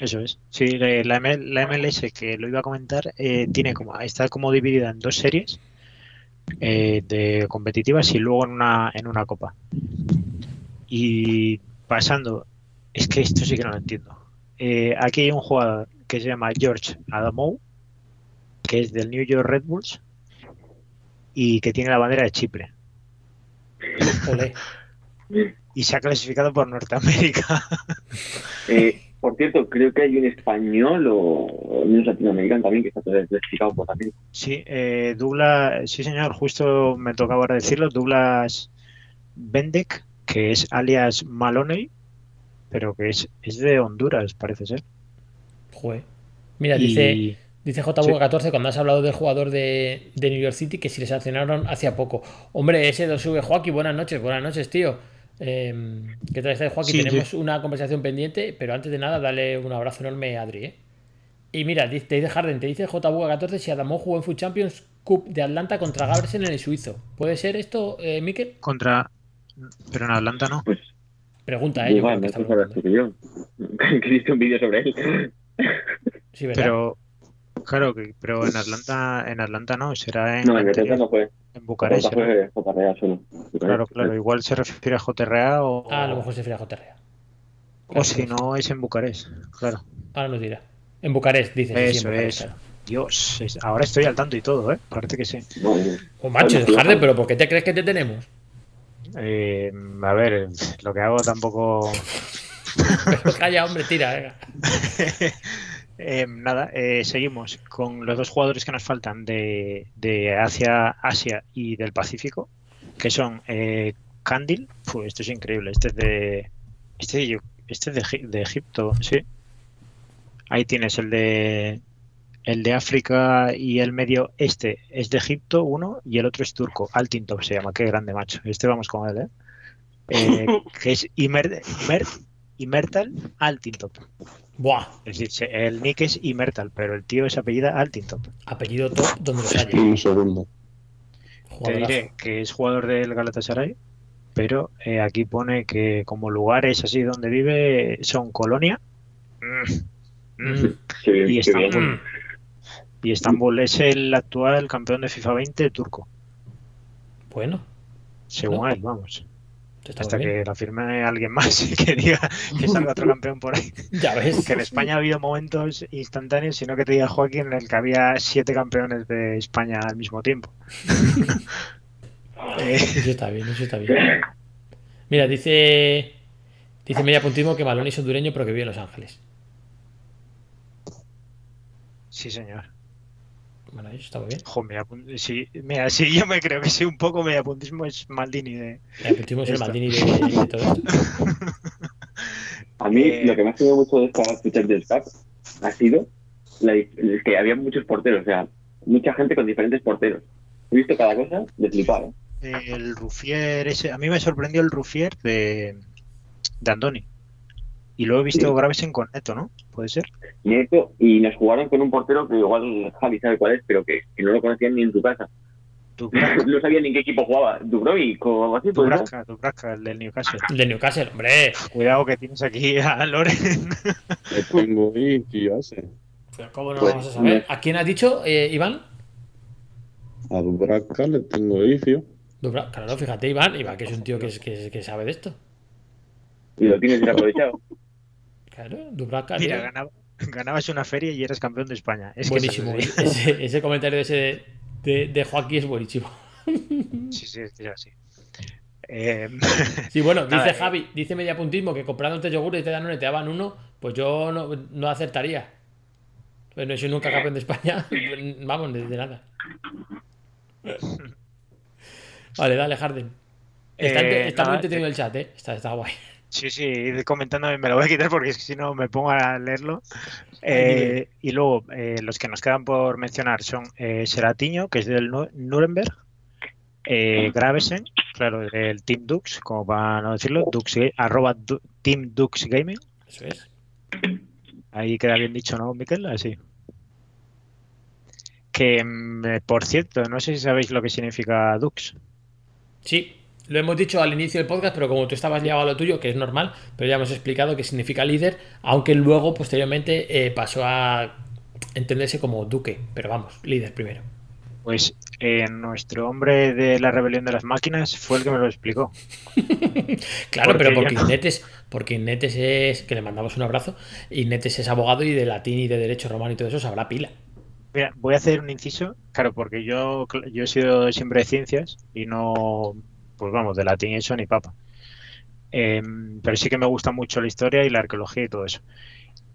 Eso es. Sí, la, la MLS que lo iba a comentar eh, tiene como está como dividida en dos series eh, de competitivas y luego en una en una copa. Y pasando, es que esto sí que no lo entiendo. Eh, aquí hay un jugador que se llama George Adamou, que es del New York Red Bulls y que tiene la bandera de Chipre. Olé. Y se ha clasificado por Norteamérica. Eh, por cierto, creo que hay un español o, un latinoamericano también que está clasificado por también. Sí, eh, Douglas, sí señor, justo me tocaba ahora decirlo, Douglas Bendek, que es alias Maloney, pero que es, es de Honduras, parece ser. Joder. Mira, Y- dice, dice JV14 cuando has hablado del jugador de, de New York City que si le sancionaron hacía poco. Hombre, ese 2V Joaquín, buenas noches, buenas noches, tío. Eh, ¿Qué tal estás, Joaquín? Sí, Tenemos sí. una conversación pendiente, pero antes de nada, dale un abrazo enorme a Adri, ¿eh? Y mira, te dice Harden, te dice JV14 si Adamo jugó en Food Champions Cup de Atlanta contra Gabriel en el suizo. ¿Puede ser esto, eh, Mikel? Contra. Pero en Atlanta no. Pues Pregunta, ¿eh? Yo igual, creo que no está que yo. que hiciste un vídeo sobre él. Sí, ¿verdad? Pero. Claro, que, pero en Atlanta, en Atlanta no, será en, No, en Atlanta no fue. en Bucarest. Fue JRA solo. Claro, claro, igual se refiere a JRA o, Ah, a lo mejor se refiere a JRA. o si no es en Bucarest. Claro. Ahora nos dirá. En Bucarest, dice. sí, sí, en Eso Bucarest, es. claro. Dios, es- ahora estoy al tanto y todo, ¿eh? Parece que sí. Oh, macho, Harden, pero ¿por qué te crees que te tenemos? Eh, a ver, lo que hago tampoco. Pero calla, hombre, tira, venga. Eh, nada, eh, seguimos con los dos jugadores que nos faltan de, de Asia, Asia y del Pacífico, que son eh, Candil. Fu, esto es increíble. Este es de. Este, yo- este es de, Egip- de Egipto, sí. Ahí tienes el de. El de África y el medio este es de Egipto, uno, y el otro es turco. Altintop se llama, qué grande macho. Este vamos con él, ¿eh? Eh, que es Imer, Imer- Imertal Altintop. Buah, Es decir, el nick es Imertal, pero el tío es apellida Altintop. apellido top donde los haya. Un segundo. Te diré que es jugador del Galatasaray, pero eh, aquí pone que como lugares así donde vive son Colonia mm, mm, Mm, Sí, y Estambul. mm. Y Estambul es el actual campeón de FIFA 20 turco, Bueno, según No. él, vamos. Hasta que la firme alguien más y que diga que salga otro campeón por ahí. Ya ves. Que en España ha habido momentos instantáneos, sino que te diga Joaquín, en el que había siete campeones de España al mismo tiempo. Eh, Eso está bien, eso está bien. Mira, dice. Dice media puntismo que Maloney es hondureño, pero que vive en Los Ángeles. sí, señor. Bueno, eso está muy bien. Jo, sí, mira, sí, yo me creo que sí, un poco mediapuntismo es Maldini de... Media puntismo es el. Maldini de, de todo esto. A mí Eh, lo que me ha tenido mucho de esta ficha del Cup ha sido la dif- es que había muchos porteros, o sea, mucha gente con diferentes porteros. He visto cada cosa de flipar, ¿eh? El Rufier ese, a mí me sorprendió el Rufier de, de Andoni. Y luego he visto Sí. Gravesen con Neto, ¿no? ¿Puede ser? Y, esto- y nos jugaron con un portero que igual Javi sabe cuál es, pero que, que no lo conocían ni en tu casa. No sabía ni en qué equipo jugaba. Dubrovic o algo así, pues, ¿no? Dubravka, Dubravka, el del Newcastle. El de Newcastle, hombre. Cuidado que tienes aquí a Loren. Le tengo ahí, tío, ese. Pero ¿Cómo no Pues, lo vamos a saber? ¿A quién has dicho, eh, Iván? A Dubravka le tengo ahí, tío. Dubra- Claro, fíjate, Iván. Iván, que es un tío que, es- que, que sabe de esto. Y lo tienes bien aprovechado. Claro, Dubravka. Mira, ganaba- ganabas una feria y eras campeón de España. Es buenísimo. así. Ese, ese comentario de, ese, de, de Joaquín es buenísimo. Sí, sí, es así. Eh, Sí, bueno, dice eh. Javi, dice media puntismo que comprándote yogures y te dan uno y te daban uno, pues yo no, no acertaría. Pues no soy nunca campeón de España. Vamos, de, de nada. Vale, dale, Harden. Está, Eh, está muy nada, entretenido el chat, ¿eh? Está, está guay. Sí, sí, ir comentándome, me lo voy a quitar porque es que si no me pongo a leerlo. Eh, y luego, eh, los que nos quedan por mencionar son eh, Seratiño, que es del Nu- Nuremberg, eh, Gravesen, claro, del Team Dux, como para no decirlo, Dux, arroba Du- Team Dux Gaming. Eso es. Ahí queda bien dicho, ¿no, Miquel? Así. Que, mm, por cierto, no sé si sabéis lo que significa Dux. Sí, lo hemos dicho al inicio del podcast, pero como tú estabas liado a lo tuyo, que es normal, pero ya hemos explicado que significa líder, aunque luego, posteriormente, eh, pasó a entenderse como duque. Pero vamos, líder primero. Pues eh, nuestro hombre de la rebelión de las máquinas fue el que me lo explicó. Claro, Porque pero porque Innetes, porque Innetes es, que le mandamos un abrazo, Innetes es abogado y de latín y de derecho romano y todo eso sabrá pila. Mira, voy a hacer un inciso, claro, porque yo, yo he sido siempre de ciencias y no, pues vamos, de latín eso ni papa. Em, pero sí que me gusta mucho la historia y la arqueología y todo eso.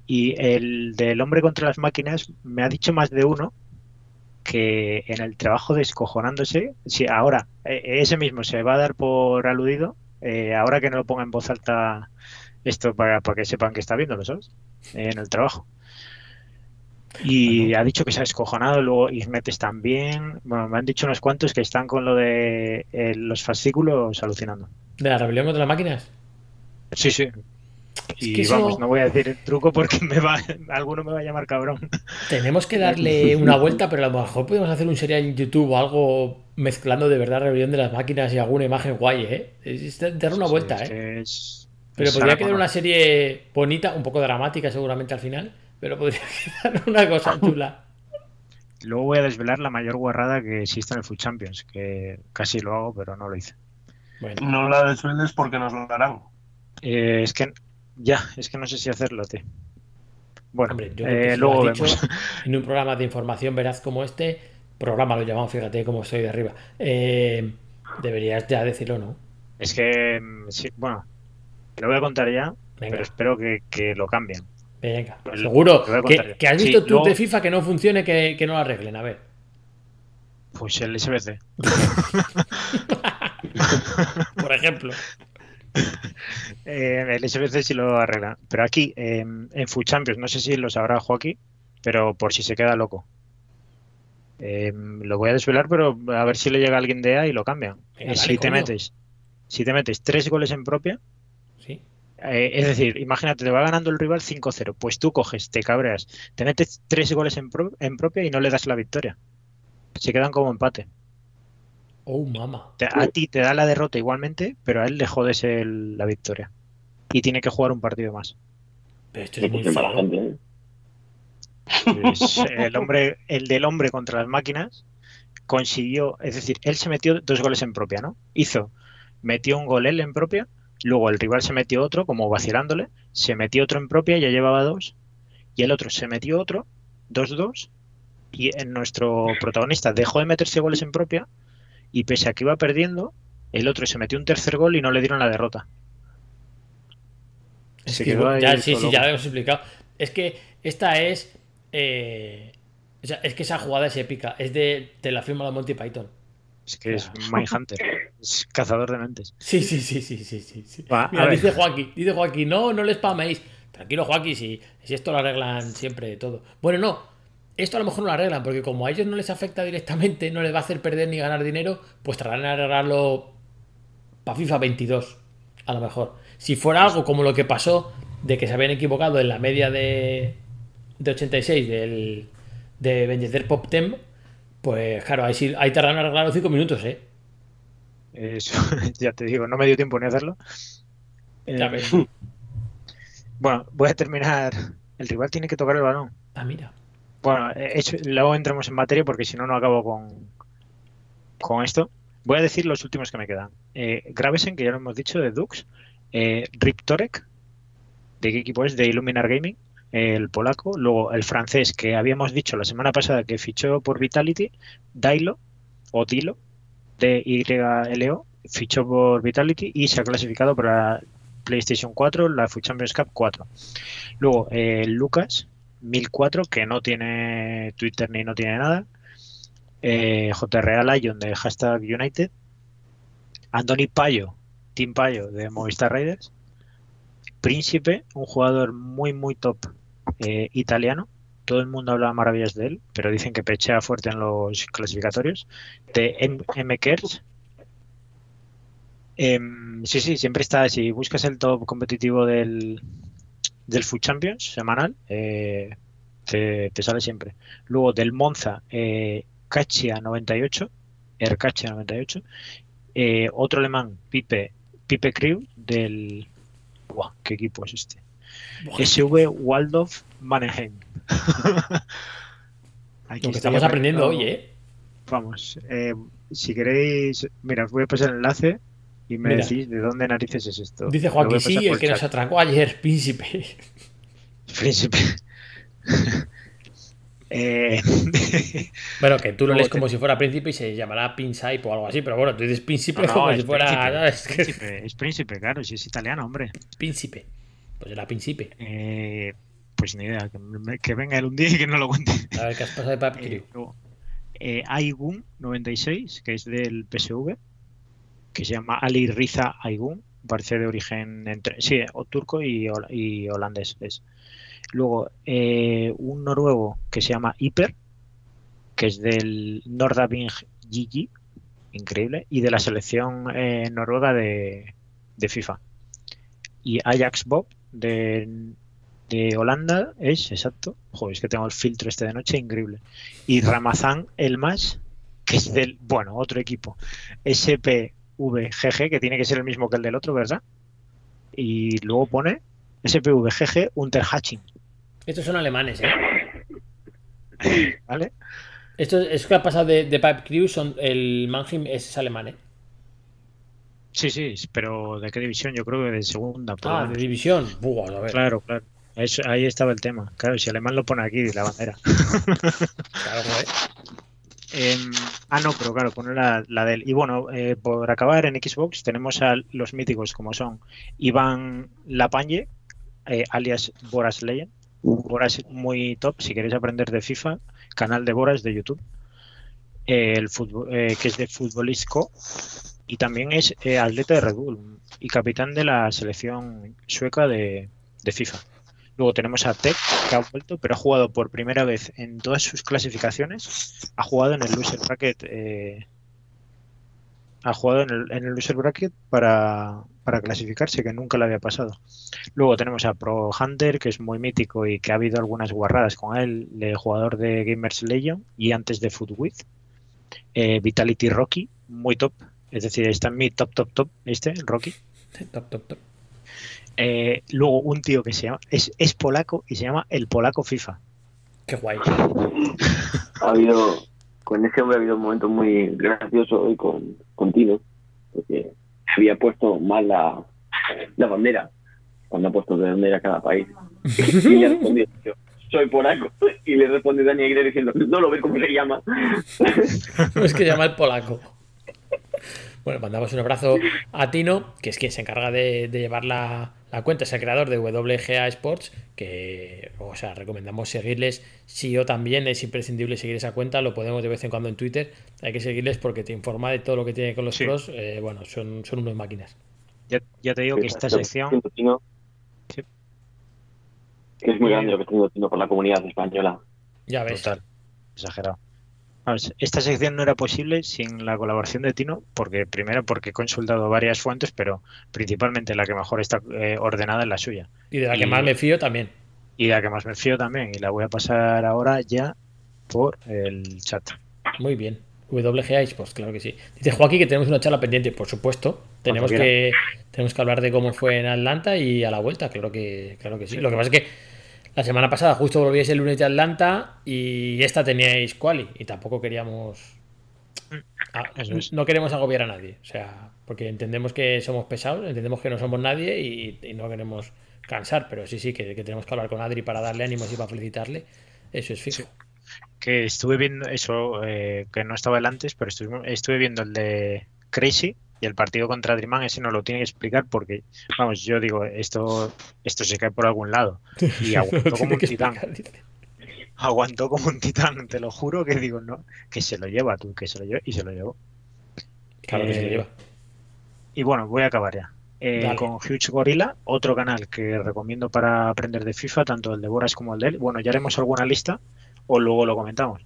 Y el del hombre contra las máquinas me ha dicho más de uno que en el trabajo descojonándose, si ahora eh, ese mismo se va a dar por aludido, eh, ahora que no lo ponga en voz alta esto para, para que sepan que está viéndolo, ¿sabes? En el trabajo. Y ha dicho que se ha descojonado, luego Ismetes también. Bueno, me han dicho unos cuantos que están con lo de eh, los fascículos alucinando. ¿De la rebelión contra las máquinas? Sí, sí. Y eso- vamos, no voy a decir el truco porque me va, alguno me va a llamar cabrón. Tenemos que darle una vuelta, pero a lo mejor podemos hacer un serial en YouTube o algo mezclando de verdad rebelión de las máquinas y alguna imagen guay, ¿eh? Es dar una vuelta, Sí, es ¿eh? que es- Pero podría quedar una serie bonita, un poco dramática seguramente al final, pero podría quedar una cosa chula. Luego voy a desvelar la mayor guarrada que existe en el Food Champions, que casi lo hago, pero no lo hice. Bueno, No la desveles porque nos lo darán. Eh, es que ya, es que no sé si hacerlo, tío. Bueno, hombre, yo creo que eh, si lo luego dicho vemos. en un programa de información veraz como este, programa lo llamamos, fíjate cómo estoy de arriba. Eh, deberías ya decirlo, ¿no? Es que, mm, sí, bueno, lo voy a contar ya, Venga. pero espero que, que lo cambien. Venga, Lo- seguro lo que, que has Sí, visto tú luego- de FIFA que no funcione, que, que no lo arreglen, a ver. Pues el SBC. Por ejemplo. Eh, el SBC sí lo arregla. Pero aquí, eh, en Food Champions, no sé si lo sabrá Joaquín, pero por si se queda loco. Eh, lo voy a desvelar, pero a ver si le llega alguien de A y lo cambian. Venga, Eh, si te metes, si te metes tres goles en propia, Sí. Eh, es decir, imagínate, te va ganando el rival 5-0, pues tú coges, te cabreas, te metes tres goles en, pro- en propia y no le das la victoria. Se quedan como empate. Oh, mama. Te- a ti te da la derrota igualmente, pero a él le jodes el- la victoria. Y tiene que jugar un partido más. Pero esto es muy gente, ¿eh? Pues, el hombre, el del hombre contra las máquinas consiguió, es decir, él se metió dos goles en propia, ¿no? Hizo, metió un gol él en propia, luego el rival se metió otro, como vacilándole, se metió otro en propia, ya llevaba dos, y el otro se metió otro, 2-2, y nuestro protagonista dejó de meterse goles en propia, y pese a que iba perdiendo, el otro se metió un tercer gol y no le dieron la derrota. Es que, ya, sí, sí, ya lo hemos explicado. Es que esta es. eh, o sea, es que esa jugada es épica. Es de. Te la firma la Monty Python. Es que es Mindhunter, es cazador de mentes. Sí, sí, sí, sí, sí, sí. Va, Mira, dice Joaquín, dice Joaquín, no, no le spaméis. Tranquilo, Joaquín, si, si esto lo arreglan siempre todo. Bueno, no, esto a lo mejor no lo arreglan, porque como a ellos no les afecta directamente, no les va a hacer perder ni ganar dinero, pues tratarán de arreglarlo para FIFA 22, a lo mejor. Si fuera algo como lo que pasó de que se habían equivocado en la media de, de 86 del, de Pop Tem, pues claro, ahí, sí, ahí tardan en arreglarlo 5 minutos, ¿eh? Eso, ya te digo, no me dio tiempo ni a hacerlo. Ya Eh, ves. bueno, voy a terminar. El rival tiene que tocar el balón. Ah, mira. Bueno, eh, luego entramos en materia porque si no, no acabo con, con esto. Voy a decir los últimos que me quedan. Eh, Gravesen, que ya lo hemos dicho, de Dux. Eh, Rip Torek, ¿de qué equipo es? De Illuminar Gaming, el polaco. Luego el francés, que habíamos dicho la semana pasada que fichó por Vitality. Dailo, o Dilo, de YLO, fichó por Vitality y se ha clasificado para PlayStation 4, la FUT Champions Cup 4. Luego, eh, Lucas, 1004, que no tiene Twitter ni no tiene nada. Eh, JRA Lion de hashtag United. Andoni Payo, Team Payo de Movistar Raiders. Príncipe, un jugador muy, muy top eh, italiano. Todo el mundo habla maravillas de él, pero dicen que pechea fuerte en los clasificatorios. De M. M. Kers. Em, sí, sí, siempre está. Si buscas el top competitivo del, del Food Champions semanal, eh, te, te sale siempre. Luego del Monza, eh, Caccia 98, Ercaccia 98. Eh, otro alemán, Pipe, Pipe Crew, del. Buah, ¿qué equipo es este? SV Waldorf Mannheim. Aquí Lo que estamos aprendiendo hoy, ¿eh? Vamos, eh, si queréis, mira, os voy a pasar el enlace y me Mira. decís de dónde narices es esto. Dice Joaquín, sí, el que nos atracó ayer, príncipe. Príncipe. Eh, Bueno, que tú lo lees te- como si fuera príncipe y se llamará Pinsaip o algo así, pero bueno, tú dices príncipe no, no, como es si fuera. es príncipe, es príncipe, claro, si es italiano, hombre. Príncipe. Pues era príncipe. Eh, pues ni idea, que, me- que venga él un día y que no lo cuente. A ver qué has pasado de Pap Eh, eh, Aygun 96, que es del PSV, que se llama Ali Riza Aygun, parece de origen entre, sí, o turco y, hol- y holandés. es. Luego, eh, un noruego que se llama Hyper, que es del Nordabing Gigi, increíble, y de la selección eh, noruega de, de FIFA. Y Ajax Bob de, de Holanda es, exacto. Joder, es que tengo el filtro este de noche, increíble. Y Ramazán Elmas, que es del, bueno, otro equipo. SPVGG, que tiene que ser el mismo que el del otro, ¿verdad? Y luego pone SPVGG Unterhaching, Estos son alemanes, ¿eh? ¿vale? Esto es que ha pasado de, de Pipe Crew, son, el Mannheim es alemán, ¿eh? Sí, sí, pero ¿de qué división? Yo creo que de segunda. Ah, de división. Buah, a ver. Claro, claro. Eso- ahí estaba el tema. Claro, si alemán lo pone aquí, la bandera. Claro, joder. Em, ah, no, pero claro, pone la, la del. Y bueno, eh, por acabar en Xbox tenemos a los míticos como son Iván Lapagne, eh, alias Boras Legend. Boras muy top, si queréis aprender de FIFA, canal de Boras de YouTube, eh, el fútbol, eh, que es de Futbolisco, y también es eh, atleta de Red Bull y capitán de la selección sueca de, de FIFA. Luego tenemos a Tech, que ha vuelto, pero ha jugado por primera vez en todas sus clasificaciones. Ha jugado en el loser bracket. eh, ha jugado en el, en el loser bracket para, para clasificarse, que nunca le había pasado. Luego tenemos a Pro Hunter, que es muy mítico y que ha habido algunas guarradas con él, de jugador de Gamers Legion y antes de Footwith. Eh, Vitality Rocky, muy top. Es decir, está en mi top, top, top, este, Rocky. Top, top, top. Eh, luego un tío que se llama, es, es polaco y se llama el polaco FIFA. Qué guay. Ha habido, con ese hombre ha habido un momento muy gracioso hoy con, con Tino, porque había puesto mal la, la bandera, cuando ha puesto de dónde era cada país. Y le yo, soy polaco. Y le responde Dani Aguirre diciendo, no lo ve cómo se llama. es que llama el polaco. Bueno, mandamos un abrazo a Tino, que es quien se encarga de, de llevar la, la cuenta, es el creador de WGA Sports, que, o sea, recomendamos seguirles. Si yo también es imprescindible seguir esa cuenta, lo podemos de vez en cuando en Twitter. Hay que seguirles porque te informa de todo lo que tiene con los Sí. pros. eh, bueno, son, son unos máquinas. Ya, ya te digo que esta sección, Tino, Sí. que es muy grande lo que haciendo Tino por la comunidad española. Ya ves. total, exagerado. Esta sección no era posible sin la colaboración de Tino, porque primero porque he consultado varias fuentes, pero principalmente la que mejor está eh, ordenada es la suya. Y de la que más me fío también. Y la que más me fío también, y la voy a pasar ahora ya por el chat. Muy bien. WGA Sports, claro que sí. Dice Joaquín que tenemos una charla pendiente, por supuesto. Tenemos que, tenemos que hablar de cómo fue en Atlanta y a la vuelta, claro que, claro que sí. Lo que pasa es que la semana pasada justo volvíais el lunes de Atlanta y esta teníais quali y tampoco queríamos... ah, es. No queremos agobiar a nadie, o sea, porque entendemos que somos pesados, entendemos que no somos nadie y, y no queremos cansar, pero sí, sí, que, que tenemos que hablar con Adri para darle ánimos y para felicitarle. Eso es fijo. Que estuve viendo eso, eh, que no estaba el antes, pero estuve, estuve viendo el de Crazy y el partido contra Dreamman, ese no lo tiene que explicar porque, vamos, yo digo, esto, esto se cae por algún lado. Y aguantó como un titán. explicar. Aguantó como un titán, te lo juro que digo, no, que se lo lleva tú, que se lo lleva y se lo llevó. Claro que se lo Eh, lleva. Y bueno, voy a acabar ya. Eh, con Huge Gorilla, otro canal que recomiendo para aprender de FIFA, tanto el de Boras como el de él. Bueno, ya haremos alguna lista o luego lo comentamos.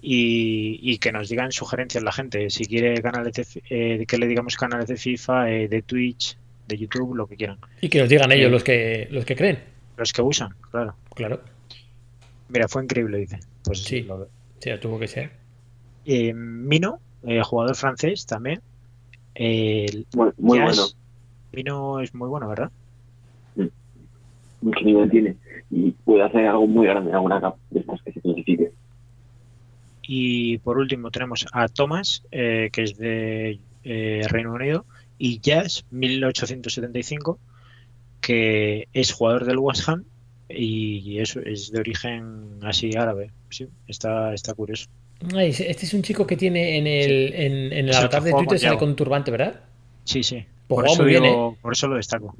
Y, y que nos digan sugerencias la gente, si quiere canales de, fi- eh, que le digamos canales de FIFA, eh, de Twitch, de YouTube, lo que quieran. Y que nos digan ellos eh, los que los que creen. Los que usan, claro. Claro, Mira, fue increíble, dice. Pues Sí. lo- sí, tuvo que ser. Eh, Mino, eh, jugador francés también. Muy, bueno, Mino es muy bueno, ¿verdad? mucho nivel tiene. Y puede hacer algo muy grande en alguna cap de estas que se clasifique. Y por último tenemos a Thomas, eh, que es de eh, Reino Unido, y Jazz, 1875, que es jugador del West Ham y eso es de origen así árabe. Sí, está, está curioso. Ay, este es un chico que tiene en el, en, en el avatar de Twitter sale con turbante, ¿verdad? Sí, sí. Pues Por eso, bien, digo- por eso lo destaco.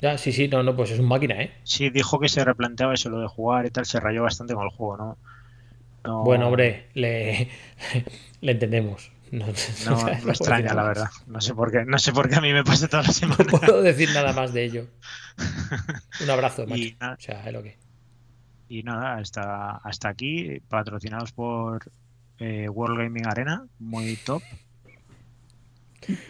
Ya, sí, sí, no, no, pues es un máquina, ¿eh? Sí, dijo que se replanteaba eso lo de jugar y tal, se rayó bastante con el juego, ¿no? No- Bueno, hombre, le, le entendemos. No, No, me extraña, la verdad. No sé por qué, no sé por qué a mí me pasa toda la semana. No puedo decir nada más de ello. Un abrazo, macho. Y nada. O sea, es lo que. Y nada, hasta, hasta aquí, patrocinados por eh, World Gaming Arena, muy top.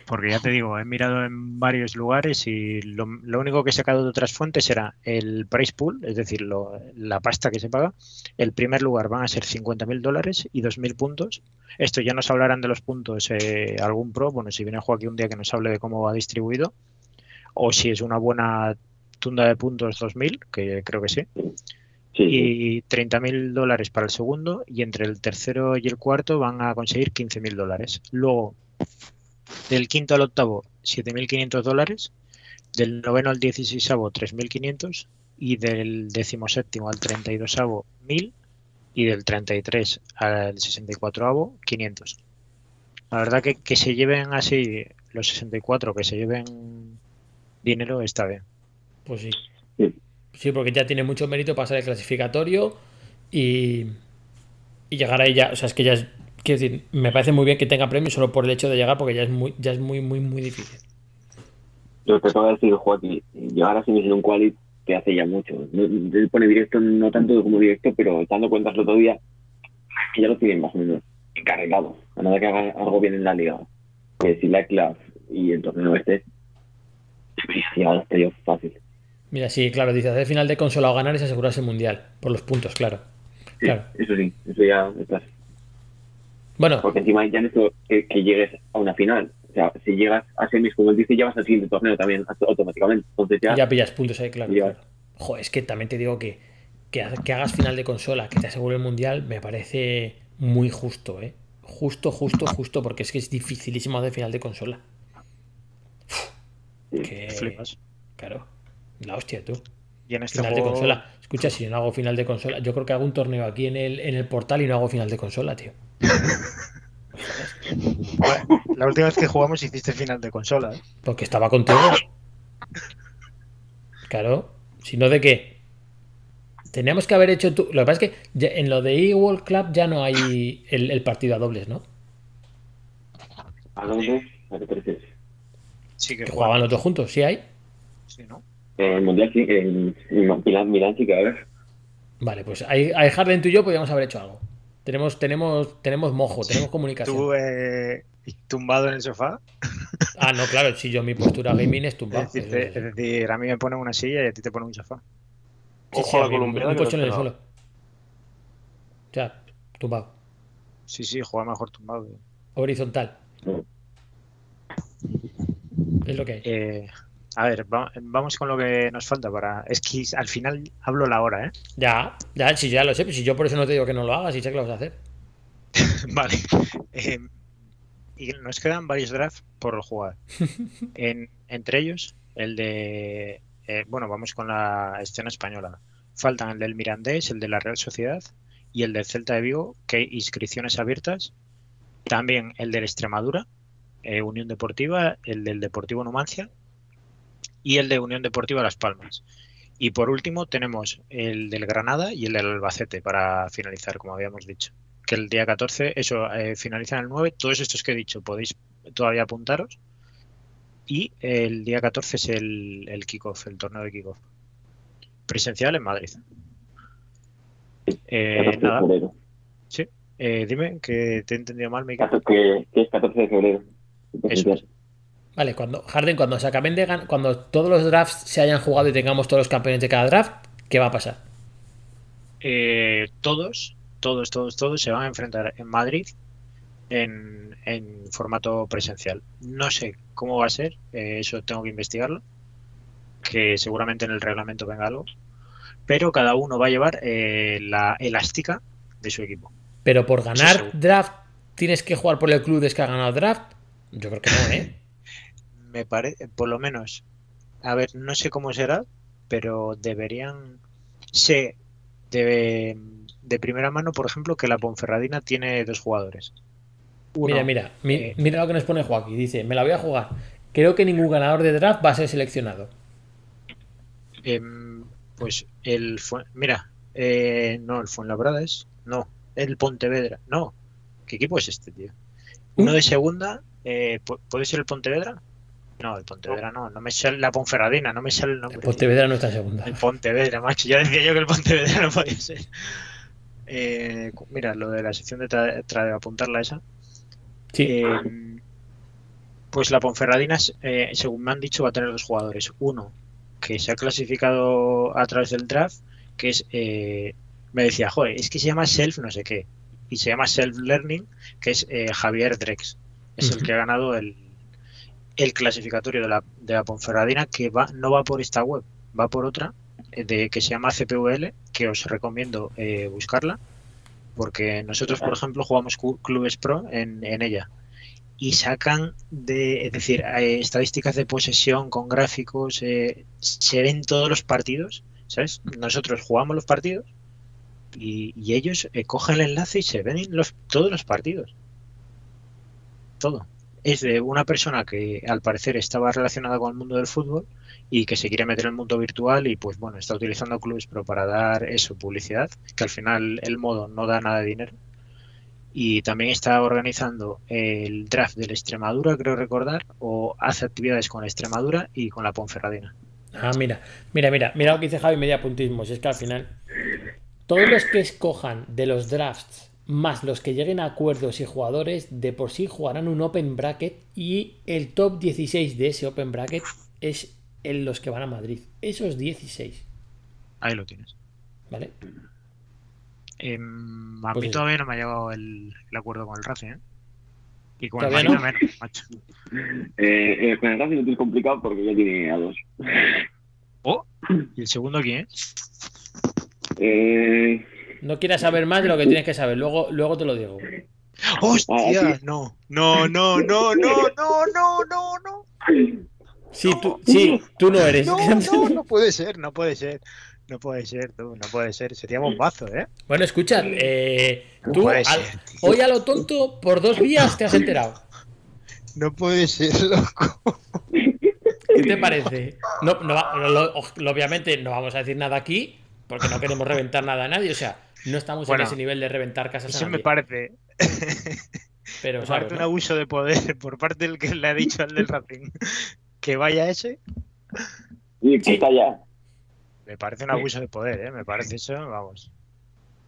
Porque ya te digo, he mirado en varios lugares y lo, lo único que he sacado de otras fuentes era el price pool, es decir, lo- la pasta que se paga. El primer lugar van a ser 50.000 dólares y 2.000 puntos. Esto ya nos hablarán de los puntos eh, algún pro, bueno, si viene Joaquín un día que nos hable de cómo va distribuido, o si es una buena tunda de puntos 2.000, que creo que sí Sí, sí. y 30.000 dólares para el segundo y entre el tercero y el cuarto van a conseguir 15.000 dólares. Luego, del quinto al octavo, 7.500 dólares, del noveno al dieciséisavo, 3.500 y del decimoséptimo al 32 1.000 y del 33 al 64 500. La verdad que, que se lleven así los 64, que se lleven dinero está bien. Pues sí. Sí. Sí, porque ya tiene mucho mérito pasar el clasificatorio y, y llegar ahí ya. O sea, es que ya es. Quiero decir, me parece muy bien que tenga premio solo por el hecho de llegar, porque ya es muy, ya es muy, muy, muy difícil. Lo que acaba de decir Joaquín, llegar a semis en un quali te hace ya mucho. Él pone directo, no tanto como directo, pero dando cuentas el otro día, que ya lo tienen más o menos encarregado. A nada que haga algo bien en la liga, que si la clave y el torneo este, llegar a fácil. Mira, sí, claro, dice hacer final de consola o ganar es asegurarse el mundial. Por los puntos, claro. Sí, Claro. Eso sí, eso ya estás. Bueno, Porque encima ya no es que, que llegues a una final. O sea, si llegas a semis, como él dice, ya vas al siguiente torneo también auto- automáticamente. Entonces ya, ya pillas puntos ahí, claro. Joder, es que también te digo que, que, ha- que hagas final de consola, que te asegure el mundial, me parece muy justo, ¿eh? Justo, justo, justo, porque es que es dificilísimo hacer final de consola. Que, Flipas. claro, la hostia, tú. Y en este Final de consola. Escucha, si yo no hago final de consola, yo creo que hago un torneo aquí en el, en el portal y no hago final de consola, tío. Bueno, la última vez que jugamos hiciste final de consola. ¿eh? Porque estaba contigo. Claro, si no, ¿de qué? Teníamos que haber hecho tú. Lo que pasa es que ya- en lo de eWorld Club ya no hay el, el partido a dobles, ¿no? ¿A dónde? ¿A qué te refieres? Sí que Que jugaban los dos juntos, ¿sí hay? Sí, ¿no? En el Mundial en, en Milán, Milán sí que va a haber. Vale, pues ahí, ahí Harden tú y yo podríamos haber hecho algo. Tenemos, tenemos, tenemos mojo, tenemos comunicación. Tú eh, tumbado en el sofá. Ah, no, claro, si yo mi postura gaming es tumbado. Es decir, te- es decir, a mí me ponen una silla y a ti te ponen un sofá. Sí, Ojo sí, a la colombiana Un colchón en el suelo. O sea, tumbado. Sí, sí, juega mejor tumbado. Horizontal. Es lo que hay. Eh, a ver, va- vamos con lo que nos falta para. Es que al final hablo la hora, ¿eh? Ya, ya, si ya lo sé, si yo por eso no te digo que no lo hagas, y sé que lo vas a hacer. Vale. Eh, y nos quedan varios drafts por jugar. En- entre ellos, el de. eh, bueno, vamos con la escena española. Faltan el del Mirandés, el de la Real Sociedad y el del Celta de Vigo, que hay inscripciones abiertas. También el del Extremadura, eh, Unión Deportiva, el del Deportivo Numancia y el de Unión Deportiva Las Palmas. Y por último tenemos el del Granada y el del Albacete para finalizar, como habíamos dicho. Que el día 14, eso, eh, finalizan el 9. Todos estos que he dicho podéis todavía apuntaros. Y el día 14 es el, el kickoff, el torneo de kickoff. Presencial en Madrid. Eh, 14 de nada, febrero. eh, dime que te he entendido mal, Miguel. Que, que es 14 de febrero. Eso es. Vale, cuando Harden, cuando se acaben de gan- cuando todos los drafts se hayan jugado y tengamos todos los campeones de cada draft, ¿qué va a pasar? Eh, todos, todos, todos, todos se van a enfrentar en Madrid en, en formato presencial. No sé cómo va a ser, eh, eso tengo que investigarlo, que seguramente en el reglamento venga algo, pero cada uno va a llevar eh, la elástica de su equipo. Pero por ganar draft, ¿tienes que jugar por el club de que ha ganado draft? Yo creo que no, ¿eh? Me parece, por lo menos, a ver, no sé cómo será, pero deberían, sé de, de primera mano, por ejemplo, que la Ponferradina tiene dos jugadores. Uno, Mira, mira, mi- eh, mira lo que nos pone Joaquín. Dice, me la voy a jugar. Creo que ningún ganador de draft va a ser seleccionado. em, pues el, mira, eh, no, el Fuenlabrada es, no, el Pontevedra, no, ¿qué equipo es este, tío? Uno de segunda, eh, pu- ¿puede ser el Pontevedra? No, el Pontevedra no, no me sale la Ponferradina, no me sale el nombre. tío. Pontevedra no está en segunda. El Pontevedra, macho. Ya decía yo que el Pontevedra no podía ser. Eh, mira, lo de la sección de tra- tra- apuntarla esa. Sí. Eh, pues la Ponferradina, es, eh, según me han dicho, va a tener dos jugadores. Uno que se ha clasificado a través del draft, que es. eh, me decía, joder, es que se llama Self no sé qué. Y se llama Self Learning, que es eh, Javier Drex. Es el que ha ganado el, el clasificatorio de la, de la Ponferradina, que va, no va por esta web, va por otra, eh, de, que se llama CPVL, que os recomiendo eh, buscarla, porque nosotros, por ejemplo, jugamos clubes pro en, en ella. Y sacan de, es decir, eh, estadísticas de posesión con gráficos, eh, se ven todos los partidos, ¿sabes? Nosotros jugamos los partidos y, y ellos eh, cogen el enlace y se ven los, todos los partidos. Todo. Es de una persona que al parecer estaba relacionada con el mundo del fútbol y que se quiere meter en el mundo virtual y pues bueno, está utilizando Clubes Pro para dar eso, publicidad, que al final el modo no da nada de dinero. Y también está organizando el draft de la Extremadura, creo recordar, o hace actividades con la Extremadura y con la Ponferradina. Ah, mira, mira, mira, mira lo que dice Javi media puntismo. Si es que al final, todos los que escojan de los drafts más los que lleguen a acuerdos y jugadores, de por sí jugarán un open bracket y el top 16 de ese open bracket es en los que van a Madrid. Esos 16, Ahí lo tienes. ¿vale? Em, a Pues mí sí. todavía no me ha llegado el, el acuerdo con el Racing, ¿eh? Y con el ¿Todavía Marina no? menos, macho. Eh, eh, con el Racing lo tienes complicado porque ya tiene a dos. Oh, ¿y el segundo quién es? Eh, No quieras saber más de lo que tienes que saber, luego, luego te lo digo. ¡Hostia! Ah, sí. No, no, no, no, no, no, no, no, no. Sí, tú, sí, tú no eres. No, no, no puede ser, no puede ser. No puede ser, tú, no puede ser. Sería bombazo, ¿eh? Bueno, escucha, eh, No tú al- ser, hoy a lo tonto por dos vías te has enterado. No puede ser, loco. ¿Qué te parece? No, no, lo- obviamente no vamos a decir nada aquí porque no queremos reventar nada a nadie. O sea, no estamos Bueno, en ese nivel de reventar casas a Eso me parece. Pero, Me ¿sabes, parece un abuso de poder por parte del que le ha dicho al del Racing que vaya ese. y que está ya. Me parece un abuso de poder, ¿eh? Me parece eso, vamos.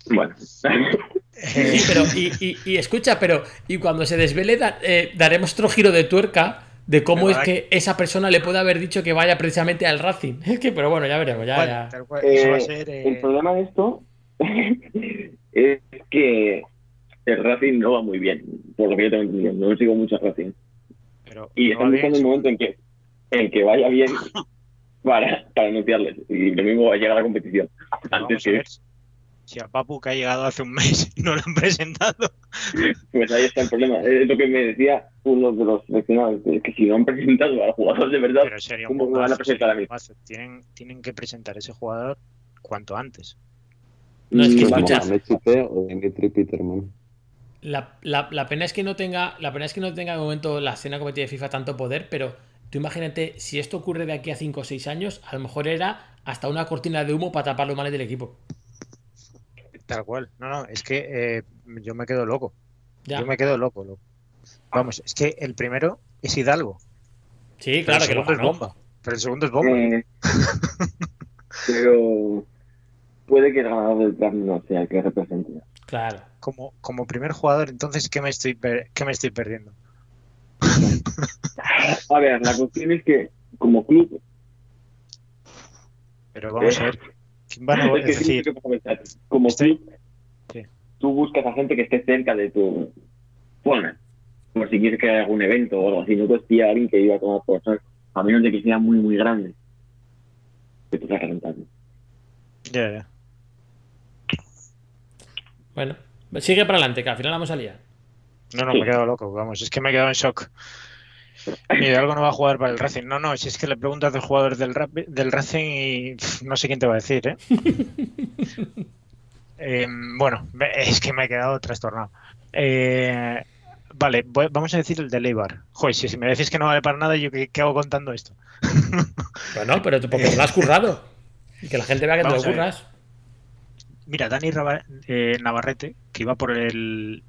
Bueno. Sí, pero, y, y- y escucha, pero, y cuando se desvele, da- eh, daremos otro giro de tuerca de cómo es que esa persona le puede haber dicho que vaya precisamente al Racing. Es que, pero bueno, ya veremos, ya, Bueno, ya. tal cual, eso va a Eh, ser. eh, El problema de esto es que el Racing no va muy bien, por lo que yo tengo entendido. No sigo mucho Racing. pero Y están buscando el momento en que, en que vaya bien para, para anunciarles. Y lo mismo va a llegar a la competición. Pero Antes a que, ver si a Papu que ha llegado hace un mes no lo han presentado. pues ahí está el problema. Es lo que me decía uno de los seleccionados. Que si no han presentado al jugador de verdad, Pero sería un ¿cómo van a presentar a mí? Tienen, tienen que presentar ese jugador cuanto antes. No, es que escucha. Mohamed Chute o Dimitri Peterman. La, la- la pena es que no tenga, la pena es que no tenga de momento la escena competitiva de FIFA tanto poder, pero tú imagínate, si esto ocurre de aquí a 5 o 6 años, a lo mejor era hasta una cortina de humo para tapar los males del equipo. Tal cual. No, no, es que eh, yo me quedo loco. Ya. Yo me quedo loco, loco. Vamos, es que el primero es Hidalgo. Sí, claro el que lo segundo es bomba. Pero el segundo es bomba. Eh, pero puede que el ganador del draft no sea el que represente. Claro. Como, como primer jugador, entonces, ¿qué me estoy, per- qué me estoy perdiendo? A ver, la cuestión es que como club, Pero vamos a ver. ¿Quién a es que como Estoy- club, Sí. tú buscas a gente que esté cerca de tu zona. Por si quieres que haya algún evento o algo así, no pillar a alguien que iba a tomar por saco, a menos de que sea muy, muy grande. Que tú seas rentable. Ya, ya. Bueno, Sigue para adelante, que al final la vamos a liar. No, no, me he quedado loco, vamos, es que me he quedado en shock. Mira, algo no va a jugar para el Racing. No, no, si es que le preguntas de jugadores del, Rap- del Racing y pff, no sé quién te va a decir, ¿eh? Eh, bueno, es que me he quedado trastornado. Eh, vale, voy- vamos a decir el de Leibar. Joder, si, si me decís que no vale para nada, ¿yo qué, qué hago contando esto? Bueno, pero tú- porque te lo has currado. Y que la gente vea que te lo Vamos a ver. curras. Mira, Dani eh, Navarrete, que iba por el...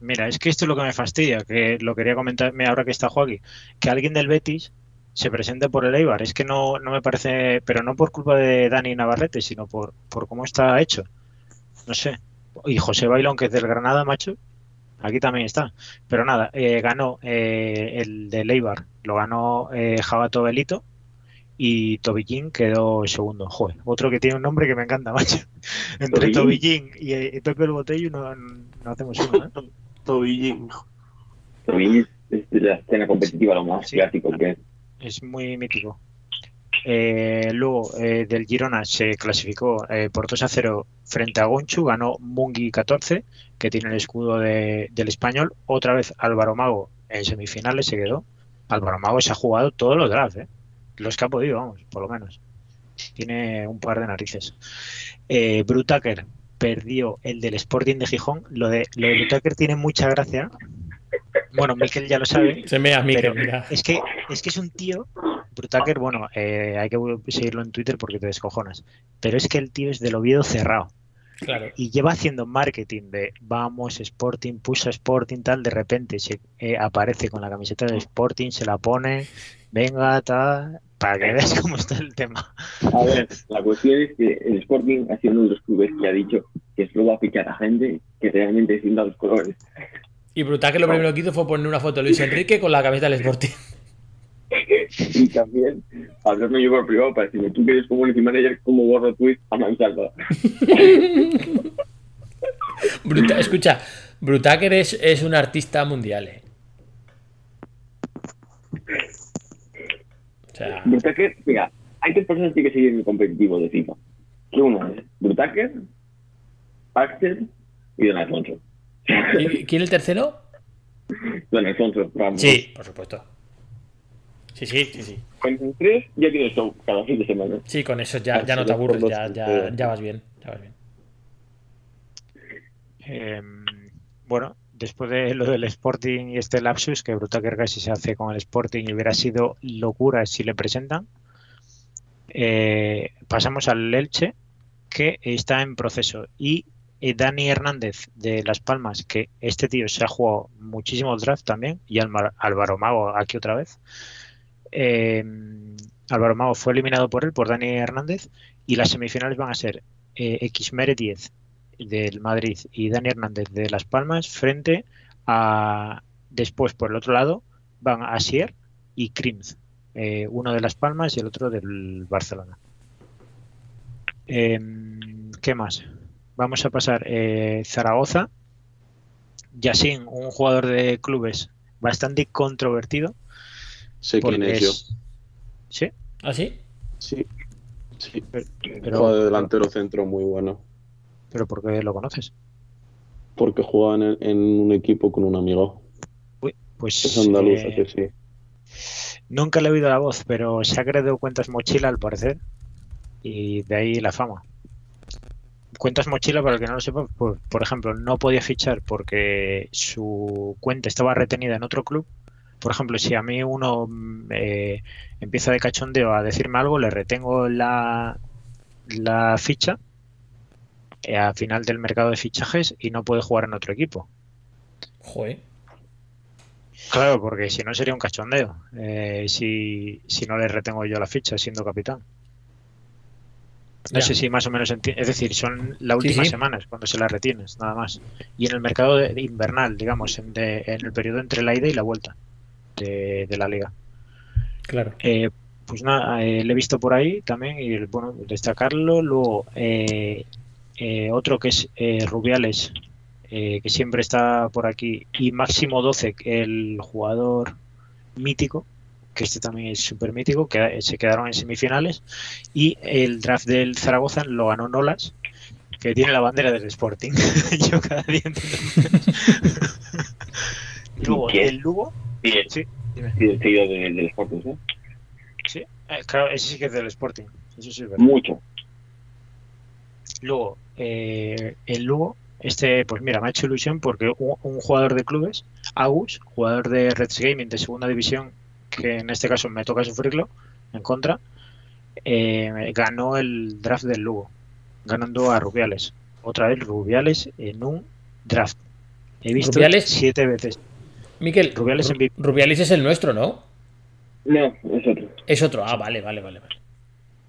Mira, es que esto es lo que me fastidia, que lo quería comentarme ahora que está Joaquín, que alguien del Betis se presente por el Eibar. Es que no, no me parece, pero no por culpa de Dani Navarrete, sino por, por cómo está hecho. No sé. Y José Bailón, que es del Granada, macho, aquí también está. Pero nada, eh, ganó eh, el del Eibar, lo ganó eh, Jabato Belito y Tobillín quedó segundo. Joder, otro que tiene un nombre que me encanta, macho. Entre Tobillín. Tobillín y, y Pepe el Botello no, no hacemos uno, ¿eh? Tobillín. También es la escena competitiva lo más Sí. clásico que es. Es muy mítico. Eh, luego eh, del Girona se clasificó eh, por 2 a 0 frente a Gonchu, ganó Mungi 14, que tiene el escudo de- del español. Otra vez Álvaro Mago en semifinales se quedó. Álvaro Mago se ha jugado todos los drafts, ¿eh? Los que ha podido, vamos, por lo menos. Tiene un par de narices. Eh, Brutaker perdió el del Sporting de Gijón. Lo de, lo de Brutaker tiene mucha gracia. Bueno, Miquel ya lo sabe. Se me Miquel, mira. es que, es que es un tío, Brutaker, bueno, eh, hay que seguirlo en Twitter porque te descojonas. Pero es que el tío es del Oviedo cerrado Claro. y lleva haciendo marketing de vamos, Sporting, puso Sporting, tal. De repente se eh, aparece con la camiseta del Sporting, se la pone, venga, tal, para que veas cómo está el tema. A ver, la cuestión es que el Sporting ha sido uno de los clubes que ha dicho que solo va a fichar a gente que realmente defienda los colores. Y brutal que lo primero que hizo fue poner una foto de Luis Enrique con la camiseta del Sporting. Y también hablarme yo por privado para decirme, tú que eres community manager, ¿cómo borro tweets a mansalva? Bruta- escucha, Brutaker es, es un artista mundial, eh. O sea, Brutaker, mira, hay tres personas que hay que seguir en el competitivo de FIFA. Que uno es Brutaker, Axel y Don Alfonso. ¿y- ¿quién el tercero? Don Alfonso, vamos. Sí, por supuesto. Sí, sí, sí, sí. Con tres ya tienes show cada fin de semana. Sí, con eso ya, ya no te aburres, ya, ya, ya vas bien. Ya vas bien. Eh, bueno, después de lo del Sporting y este lapsus, que Brutaker casi se hace con el Sporting y hubiera sido locura si le presentan, eh, pasamos al Elche, que está en proceso. Y eh, Dani Hernández de Las Palmas, que este tío se ha jugado muchísimo draft también, y Álvaro Mago aquí otra vez. Eh, Álvaro Mago fue eliminado por él, por Dani Hernández, y las semifinales van a ser eh, Xmere 10 del Madrid y Dani Hernández de Las Palmas frente a después por el otro lado van Asier y Krims eh, uno de Las Palmas y el otro del Barcelona Em, ¿qué más? vamos a pasar eh, Zaragoza Yassin, un jugador de clubes bastante controvertido Sé quién es yo. ¿sí? ¿Ah, sí? Sí. Sí. pero, Juega de delantero centro muy bueno. pero ¿por qué lo conoces? Porque juega en, en un equipo con un amigo. pues Es andaluz, eh, que sí. Nunca le he oído la voz, pero se ha creado cuentas mochila al parecer. Y de ahí la fama. Cuentas mochila, para el que no lo sepa, por, por ejemplo, no podía fichar porque su cuenta estaba retenida en otro club. Por ejemplo, si a mí uno mm, eh, empieza de cachondeo a decirme algo, le retengo la, la ficha eh, a final del mercado de fichajes y no puede jugar en otro equipo. Joder. Claro, porque si no sería un cachondeo. eh, si, si no le retengo yo la ficha siendo capitán. No Ya. sé si más o menos Es decir, son las últimas sí. semanas cuando se la retienes, nada más. Y en el mercado de- de invernal, digamos, en, de- en el periodo entre la ida y la vuelta de, de la liga. Claro. Eh, pues nada, eh, le he visto por ahí también y bueno, destacarlo. Luego, eh, eh, otro que es eh, Rubiales, eh, que siempre está por aquí, y Máximo 12, el jugador mítico, que este también es súper mítico, que se quedaron en semifinales. Y el draft del Zaragoza lo ganó Nolas, que tiene la bandera del Sporting. Yo cada día. Luego, el Lugo, Sí, el, sí, dime. sí, el de- del Sporting, ¿no? Sí, eh, claro, ese sí que es del Sporting. Eso sí es verdad. Mucho. Luego, eh, el Lugo, este, pues mira, me ha hecho ilusión porque un, un jugador de clubes, Agus, jugador de Reds Gaming de segunda división, que en este caso me toca sufrirlo en contra, eh, ganó el draft del Lugo, ganando a Rubiales. Otra vez Rubiales en un draft. He visto ¿Rubiales? siete veces. Miquel, Rubiales en Ru- Rubiales es el nuestro, ¿no? No, es otro. Es otro. Ah, vale, vale, vale. vale.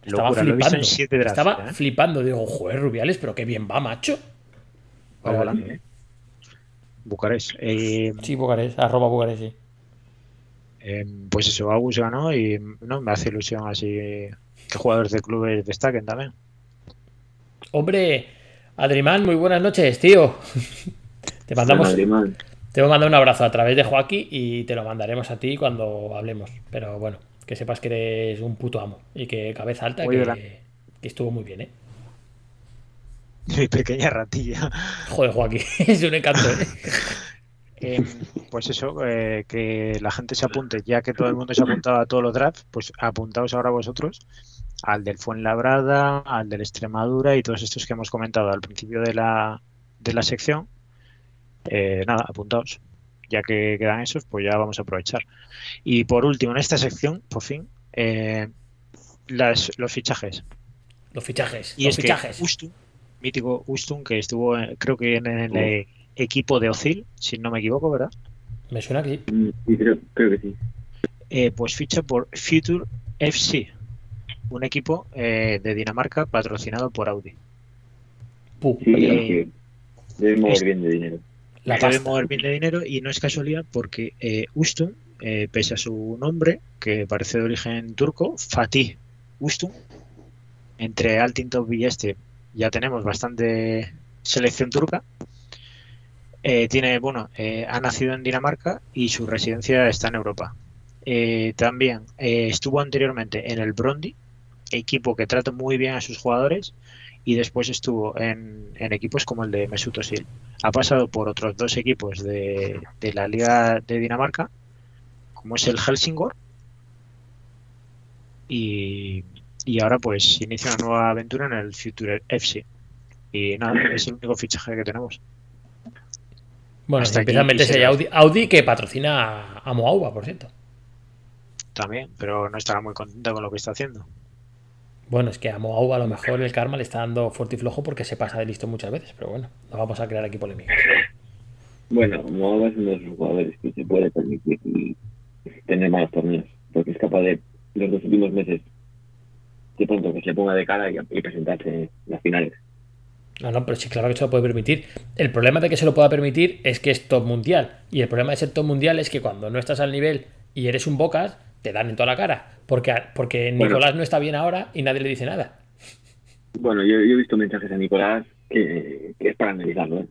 Estaba Locura, flipando. siete drafts. Estaba ¿eh? flipando. Digo, joder, Rubiales, pero qué bien va, macho. Va Vale, volando, vale. ¿eh? Bucarest. Eh, Sí, Bucarest, arroba Bucarest, sí. Eh, pues eso, Agus ganó y no me hace ilusión así que jugadores de clubes destaquen también. Hombre, Adrimán, muy buenas noches, tío. Te mandamos. Te voy a mandar un abrazo a través de Joaquín y te lo mandaremos a ti cuando hablemos. Pero bueno, que sepas que eres un puto amo y que cabeza alta, que, estuvo muy bien, ¿eh? Mi pequeña ratilla. Joder, Joaquín, es un encanto, ¿eh? Eh, pues eso, eh, que la gente se apunte, ya que todo el mundo se ha apuntado a todos los drafts, pues apuntaos ahora vosotros al del Fuenlabrada, al del Extremadura y todos estos que hemos comentado al principio de la, de la sección. Eh, nada, apuntaos. Ya que quedan esos, pues ya vamos a aprovechar. Y por último, en esta sección, por fin, eh, las, los fichajes. Los fichajes, Y los es fichajes. que Ustun, mítico Ustun, que estuvo, eh, creo que en el equipo de Ozil, si no me equivoco, ¿verdad? Me suena que sí. Mm, Sí, creo, creo que sí. Eh, pues ficha por Future FC, un equipo eh, de Dinamarca patrocinado por Audi. Puh, Sí, Eh, que debe mover es- bien de dinero. La Debe mover bien de dinero y no es casualidad porque eh, Ustun, eh, pese a su nombre, que parece de origen turco, Fatih Ustun, entre Altintop y este ya tenemos bastante selección turca. Eh, tiene, bueno, ha nacido en Dinamarca y su residencia está en Europa. También estuvo anteriormente en el Brondi, equipo que trata muy bien a sus jugadores, y después estuvo en, en equipos como el de Mesut Özil. Ha pasado por otros dos equipos de, de la Liga de Dinamarca, como es el Helsingor, y, y ahora pues inicia una nueva aventura en el Future FC. Y nada, es el único fichaje que tenemos. Bueno, Hasta empieza a meterse Audi, Audi que patrocina a- Moauba, por cierto. También, pero no estará muy contento con lo que está haciendo. Bueno, es que a Moauba a lo mejor el karma le está dando fuerte y flojo porque se pasa de listo muchas veces, pero bueno, no vamos a crear aquí polémica. Bueno, Moaba es uno de los jugadores que se puede permitir tener malos torneos, porque es capaz de los dos últimos meses de pronto que se ponga de cara y, y presentarse en las finales. No, no, pero sí, claro que se lo puede permitir. El problema de que se lo pueda permitir es que es top mundial. Y el problema de ser top mundial es que cuando no estás al nivel y eres un bocas, te dan en toda la cara. Porque, porque Bueno. Nicolás no está bien ahora y nadie le dice nada. Bueno, yo, yo he visto mensajes a Nicolás que, que es para analizarlo. ¿eh?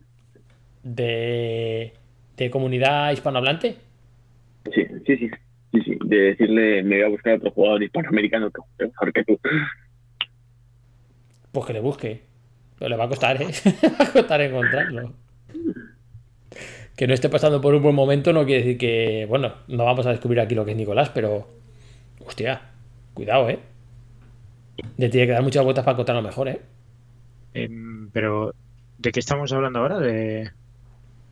De, de comunidad hispanohablante. Sí, sí, sí, sí, sí. De decirle, me voy a buscar otro jugador hispanoamericano que mejor que tú. Pues que le busque. Pero le va a costar, ¿eh? Le va a costar encontrarlo. Que no esté pasando por un buen momento no quiere decir que, bueno, no vamos a descubrir aquí lo que es Nicolás, pero, hostia, cuidado, ¿eh? Le tiene que dar muchas vueltas para encontrarlo mejor, ¿eh? Em, pero, ¿de qué estamos hablando ahora? De...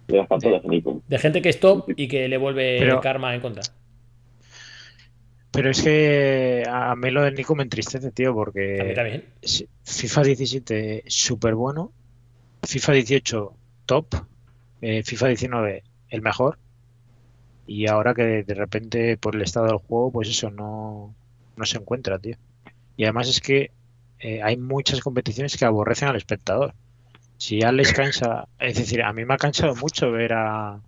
De las patadas, Nico. De gente que es top y que le vuelve Pero- el karma en contra. Pero es que a mí lo del Nico me entristece, tío, A mí porque también. FIFA 17 súper bueno, FIFA 18 top, eh, FIFA 19 el mejor, y ahora que de repente por el estado del juego, pues eso no, no se encuentra, tío. Y además es que eh, hay muchas competiciones que aborrecen al espectador. Si ya les cansa, es decir, a mí me ha cansado mucho ver a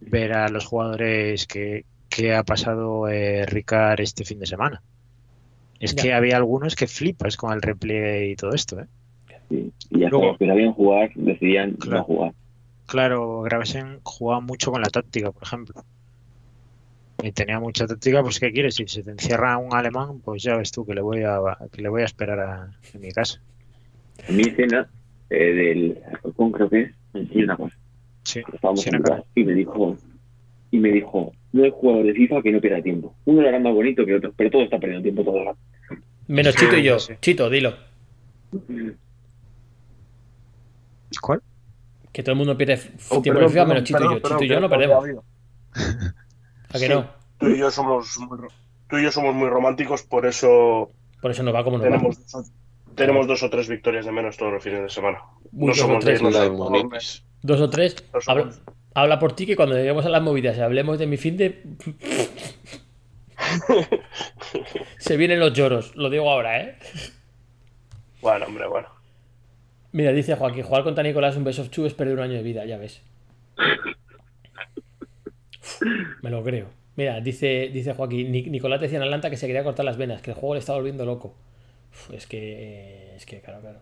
ver a los jugadores que, que ha pasado eh, Ricard este fin de semana. Es Ya. que había algunos que flipas con el replay y todo esto, ¿eh? Sí. Y hasta Luego- los que sabían jugar decidían Claro. no jugar. Claro, Gravesen jugaba mucho con la táctica, por ejemplo. Y tenía mucha táctica, pues ¿qué quieres? Si se te encierra un alemán, pues ya ves tú que le voy a, que le voy a esperar a, en mi casa. A mí escena eh, del Alcorcón, creo que es, me enseñó una cosa. Sí, en y me dijo, y me dijo, no hay jugador de FIFA que no pierda tiempo. Uno lo hará más bonito que otro, pero todo está perdiendo tiempo todo el rato. Menos Chito y yo. Sí. Chito, dilo. ¿Cuál? Que todo el mundo pierde Oh, tiempo perdón, FIFA, menos Chito perdón, y yo. perdón, Chito y yo que no no perdemos. ¿A que Sí. no? Tú y yo somos muy, tú y yo somos muy románticos, por eso Por eso no va como nos va. tenemos, dos o- tenemos dos o tres victorias de menos todos los fines de semana. Uy, no dos o somos de tres. Moniquis. Dos o tres. O Habla, tres. habla por ti que cuando lleguemos a las movidas y hablemos de mi fin de. Se vienen los lloros, lo digo ahora, ¿eh? Bueno, hombre, bueno. Mira, dice Joaquín, jugar contra Nicolás un best of two es perder un año de vida, ya ves. Me lo creo. Mira, dice, dice Joaquín, Ni- Nicolás decía en Atlanta que se quería cortar las venas, que el juego le estaba volviendo loco. Es que, es que, claro, claro.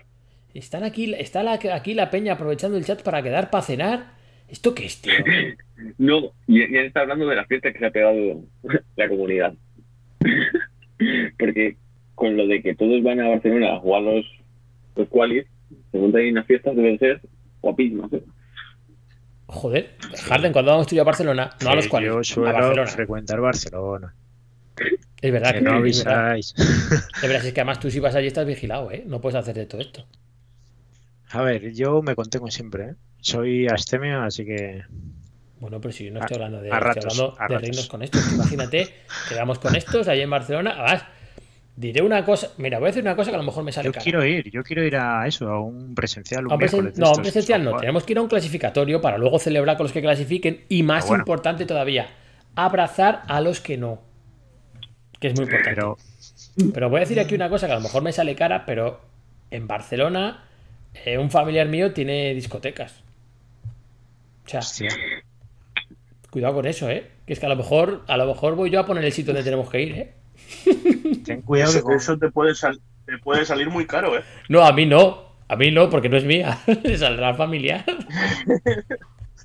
Están aquí, está la, aquí la peña aprovechando el chat para quedar para cenar. ¿Esto qué es, tío? No, y, él está hablando de la fiesta que se ha pegado la comunidad. Porque con lo de que todos van a Barcelona a jugar los, los qualis, se montan ahí unas fiestas, deben ser guapísimas. ¿eh? Joder, Harden, cuando vamos tú y a Barcelona, no a los cuales, Yo a suelo Barcelona. frecuentar Barcelona. Es verdad Que que no es verdad. avisáis. Es verdad, es que además tú si vas allí estás vigilado, ¿eh? No puedes hacer de todo esto. A ver, yo me contengo siempre, ¿eh? Soy astemio, así que Bueno, pero si yo no estoy hablando de, a estoy ratos, hablando de reírnos con estos. Imagínate, quedamos con estos allí en Barcelona. Además, diré una cosa. Mira, voy a decir una cosa que a lo mejor me sale yo cara. quiero ir, yo quiero ir a eso, a un presencial, un A presen- no, a un estos, presencial no. Tenemos que ir a un clasificatorio para luego celebrar con los que clasifiquen. Y más Ah, bueno. importante todavía, abrazar a los que no. Que es muy importante. Pero Pero voy a decir aquí una cosa que a lo mejor me sale cara, pero en Barcelona eh, un familiar mío tiene discotecas. O sea, hostia, cuidado con eso, ¿eh? Que es que a lo mejor, a lo mejor voy yo a poner el sitio donde tenemos que ir, ¿eh? ten cuidado que Eso, con- eso te, puede sal- te puede salir muy caro, ¿eh? No, a mí no. A mí no, porque no es mía. Le saldrá al familiar.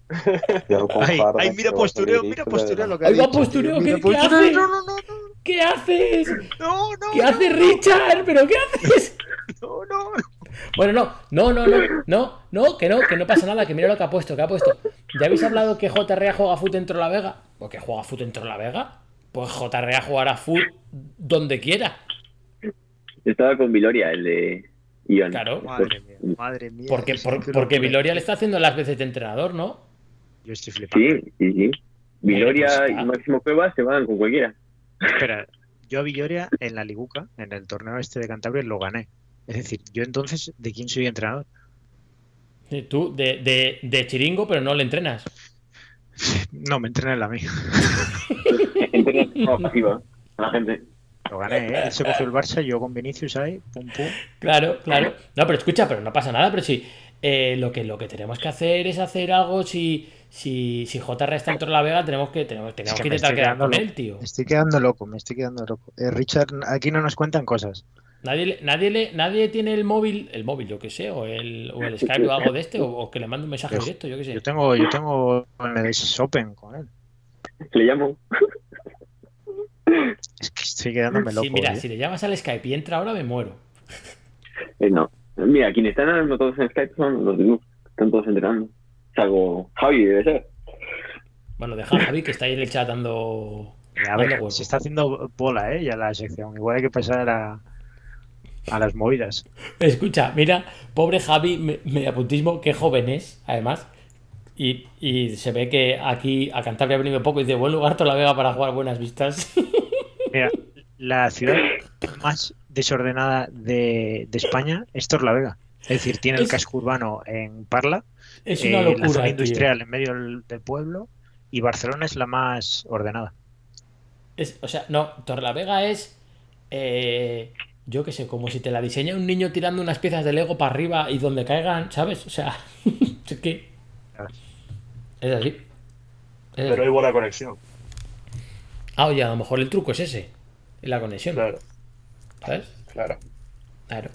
Ay, ay, que mira postureo, mira postureo lo que ha Ahí va dicho, postureo, ¿qué- mira qué postureo. hace? No, no, no, no, ¿Qué haces? no, no, ¿Qué hace Richard? ¿Pero qué haces? no, no, no. Bueno, no, no, no, no, no, no, que no, que no pasa nada, que mira lo que ha puesto, que ha puesto. ¿Ya habéis hablado que JRA juega fut en la Vega? ¿Por qué juega fut en la Vega? Pues JRA jugará fut donde quiera. Estaba con Viloria, el de Ion. Claro. Madre mía, madre mía. Porque, por- porque. Viloria le está haciendo las veces de entrenador, ¿no? Yo estoy flipando. Sí, sí, sí. Viloria pues y está. Máximo Cuevas se van con cualquiera. Espera, yo a Villoria en la Liguca, en el torneo este de Cantabria, lo gané. Es decir, yo entonces, ¿de quién soy entrenador? Tú, de, de, de chiringo, pero no le entrenas. No, me entrena él a mí. Entrenas como pasiva a la gente. Lo gané, ¿eh? Él se cogió el Barça, yo con Vinicius ahí, pum pum. Claro, claro. No, pero escucha, pero no pasa nada, pero sí. eh, lo, que, lo que tenemos que hacer es hacer algo si, si, si JR está en la Vega, tenemos que, tenemos, tenemos Es que que intentar quedar con loco. él, tío. Me estoy quedando loco, me estoy quedando loco. Eh, Richard, aquí no nos cuentan cosas. Nadie, le- nadie, le, nadie tiene el móvil, el móvil, yo que sé, o el, o el Skype o algo de este, o, o que le mande un mensaje Yo- directo, yo que sé. Yo tengo, yo tengo el Open con él. Le llamo. Es que estoy quedándome loco. Sí, mira, ¿eh? si le llamas al Skype y entra ahora, me muero. Eh, no. Mira, quienes están ahora todos en Skype son los de Luz. Están todos entrenando. Salvo Javi, debe ser. Bueno, deja a Javi que está ahí en el chat dando. A dando ver, huevo. se está haciendo bola, ¿eh? Ya la sección. Igual hay que pasar a, a las movidas. Escucha, mira, pobre Javi, me- mediapuntismo, qué joven es, además. Y, y se ve que aquí a Cantabria ha venido poco y dice, buen lugar la Vega para jugar buenas vistas. Mira, la ciudad más desordenada de, de España es Torlavega. Es decir, tiene el casco urbano en Parla, es eh, una la locura. zona tío. industrial en medio del, del pueblo y Barcelona es la más ordenada. Es- o sea, no, Torlavega es. eh, yo qué sé, como si te la diseña un niño tirando unas piezas de Lego para arriba y donde caigan, ¿sabes? O sea, es que. Es así. Es Pero así. hay buena conexión. Ah, oye, a lo mejor el truco es ese. Es la conexión. Claro, ¿Sabes? claro. Claro.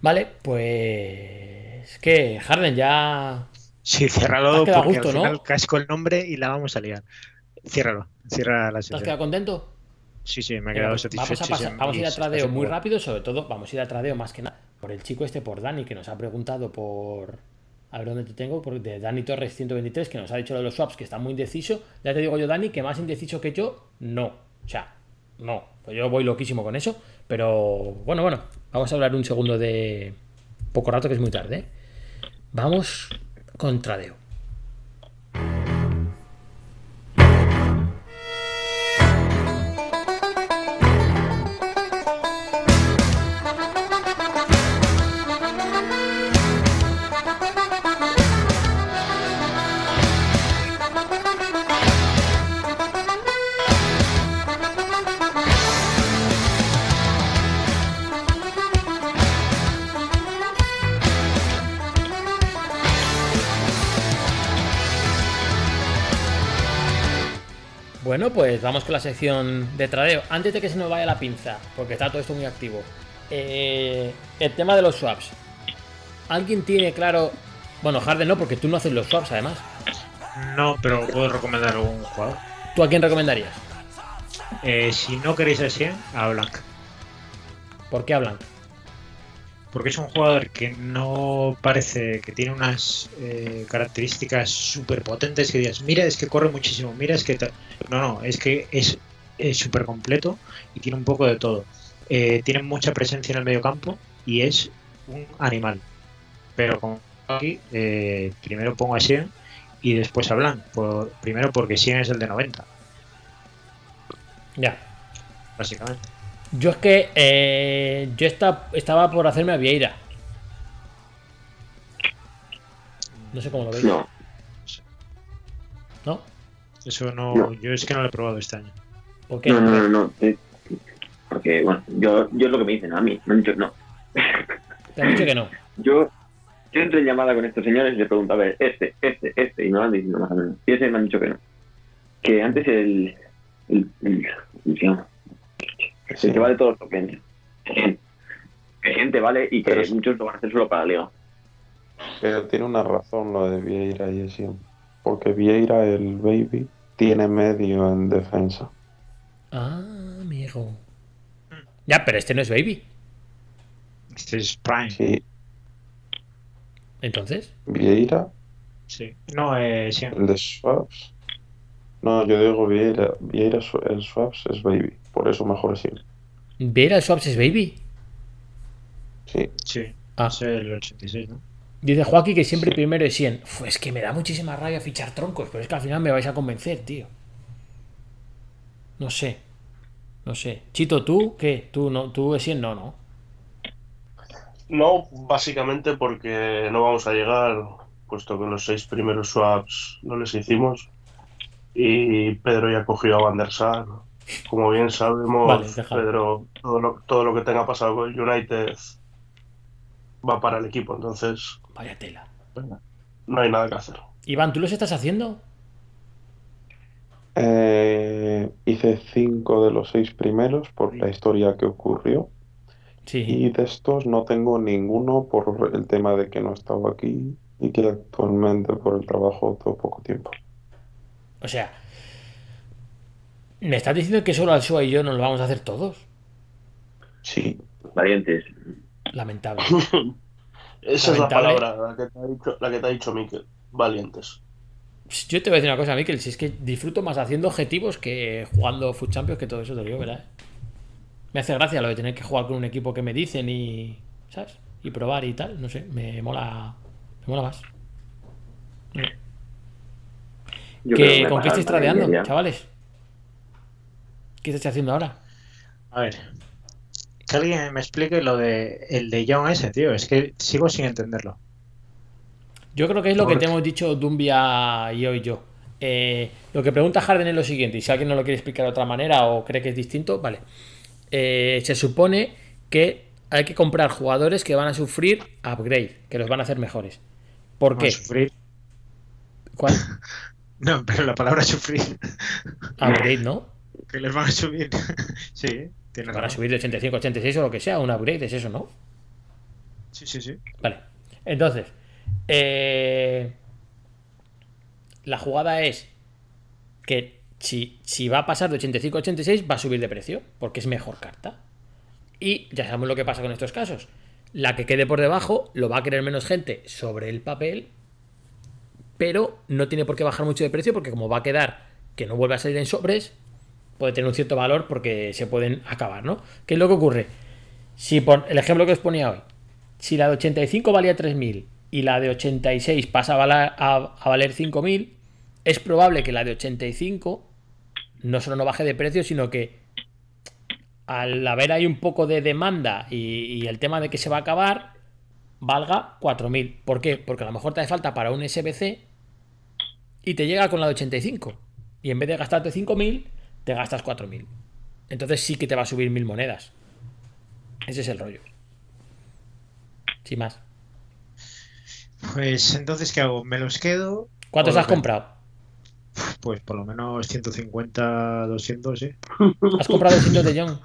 Vale, pues. ¿Qué? Harden ya. Sí, ciérralo porque gusto, al ¿no? final casco el nombre y la vamos a liar. Ciérralo, cierra la ¿Te has sección. quedado contento? Sí, sí, me he quedado pues vamos a satisfecho. pasar, vamos a ir a tradeo muy rápido, sobre todo, vamos a ir a tradeo más que nada. por el chico este, por Dani, que nos ha preguntado por. A ver dónde te tengo, por, de Dani Torres 123, que nos ha dicho lo de los swaps, que está muy indeciso. Ya te digo yo, Dani, que más indeciso que yo, no. O sea, no. Pues yo voy loquísimo con eso. Pero bueno, bueno, vamos a hablar un segundo de. Poco rato, que es muy tarde. ¿eh? Vamos con Tradeo. Bueno, pues vamos con la sección de tradeo. Antes de que se nos vaya la pinza, porque está todo esto muy activo. eh, el tema de los swaps. ¿Alguien tiene claro? Bueno, Harden no, porque tú no haces los swaps además. No, pero puedo recomendar un jugador. ¿Tú a quién recomendarías? Eh, si no queréis así, a Blanc. ¿Por qué hablan? Porque es un jugador que no parece que tiene unas eh, características súper potentes que digas, mira, es que corre muchísimo, mira, es que... tal". No, no, es que es súper completo y tiene un poco de todo. Eh, tiene mucha presencia en el medio campo y es un animal. Pero como aquí, eh, primero pongo a Sien y después a Blanc. Por, primero porque Sien es el de 90, Ya. básicamente. Yo es que eh, yo esta- estaba por hacerme a Vieira. No sé cómo lo veis. No, ¿No? Eso no, No. yo es que no lo he probado este año. ¿Por qué? no, no, no, no. eh, Porque, bueno, yo, yo es lo que me dicen a mí. Me han dicho, no. Te han dicho que no. Yo, yo entro en llamada con estos señores y les pregunto, a ver, este, este, este, y me van diciendo más o menos. Y ese me han dicho que no. Que antes el. el, el ¿cómo se llama? El que vale todos los tokens. Que gente vale y que Pero es- muchos lo van a hacer solo para la liga. Pero tiene una razón lo de Vieira y así. Porque Vieira, el baby, tiene medio en defensa. Ah, amigo. Ya, pero este no es Baby. Este es Prime. Sí, Entonces. Vieira, Sí. No, eh, sí. el de Swaps. No, yo digo Vieira, Vieira el Swaps es baby. Por eso mejor así. Vera Swaps es Baby. Sí. Sí. Ah. Es el 86, ¿no? Dice Joaquín que siempre primero es 100. Uf, es que me da muchísima rabia fichar troncos, pero es que al final me vais a convencer, tío. No sé. No sé. Chito, ¿tú qué? ¿Tú, no, tú es 100? No, no. No, básicamente porque no vamos a llegar, puesto que los seis primeros swaps no les hicimos. Y Pedro ya cogió a Van der Sar. Como bien sabemos, Vale. Pedro, todo lo, todo lo que tenga pasado con el United va para el equipo. Entonces, Vaya tela. no hay nada que hacer. Iván, ¿tú los estás haciendo? Eh, hice cinco de los seis primeros por la historia que ocurrió. Sí. Y de estos no tengo ninguno por el tema de que no estaba aquí y que actualmente por el trabajo todo poco tiempo. O sea, ¿me estás diciendo que solo al Shua y yo nos lo vamos a hacer todos? Sí, Valientes. Lamentable. Esa es la palabra, la que te ha dicho, la que te ha dicho Miquel. Valientes. Yo te voy a decir una cosa, Miquel, si es que disfruto más haciendo objetivos que jugando Food Champions, que todo eso te lo digo, ¿verdad? Me hace gracia lo de tener que jugar con un equipo que me dicen y. ¿Sabes? Y probar y tal, no sé, me mola. Me mola más. Yo ¿Qué- creo que ¿Con qué estáis tradeando, ya. chavales? ¿Qué estáis haciendo ahora? A ver. Que alguien me explique lo de el de Young ese, tío. Es que sigo sin entenderlo. Yo creo que es lo que te hemos dicho Dumbia y yo y yo. Eh, lo que pregunta Harden es lo siguiente, y si alguien no lo quiere explicar de otra manera o cree que es distinto, vale. Eh, se supone que hay que comprar jugadores que van a sufrir upgrade, que los van a hacer mejores. ¿Por qué? sufrir. ¿Cuál? No, pero la palabra sufrir. Upgrade, ¿no? Que les van a subir. sí, Van a subir de 85 a 86 o lo que sea, un upgrade es eso, ¿no? Sí, sí, sí. Vale. Entonces, eh, la jugada es que si, si va a pasar de 85 a 86, va a subir de precio, porque es mejor carta. Y ya sabemos lo que pasa con estos casos. La que quede por debajo lo va a querer menos gente sobre el papel, pero no tiene por qué bajar mucho de precio porque como va a quedar que no vuelve a salir en sobres, puede tener un cierto valor porque se pueden acabar, ¿no? ¿Qué es lo que ocurre? Si por el ejemplo que os ponía hoy, si la de 85 valía 3.000 y la de 86 pasa a valer, a, a valer 5.000, es probable que la de 85 no solo no baje de precio, sino que al haber ahí un poco de demanda y, y el tema de que se va a acabar, valga 4.000. ¿Por qué? Porque a lo mejor te hace falta para un SBC y te llega con la de 85. Y en vez de gastarte 5.000, te gastas 4.000. Entonces sí que te va a subir 1.000 monedas. Ese es el rollo. Sin más. Pues entonces, ¿qué hago? ¿Me los quedo? ¿Cuántos has vendo? comprado? Pues por lo menos 150, 200, sí. ¿Has comprado 200 de John?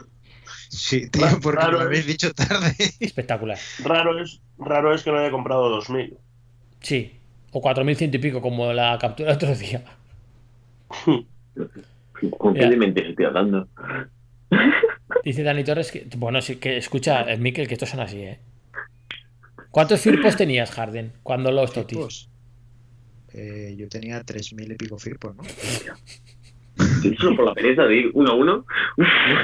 Sí, tío, Claro, porque me habéis es- dicho tarde. Espectacular. Raro es, raro es que no haya comprado 2000. Sí. O 4.100 y pico, como la captura otro día. ¿Con qué Ya. dementes estoy hablando? Dice Dani Torres que. Bueno, sí, que escucha, eh, Mikel, que estos son así, ¿eh? ¿Cuántos firpos tenías, Harden, cuando los totis? Eh, yo tenía 3.000 y pico firpos, ¿no? Solo por la pereza de ir uno a uno.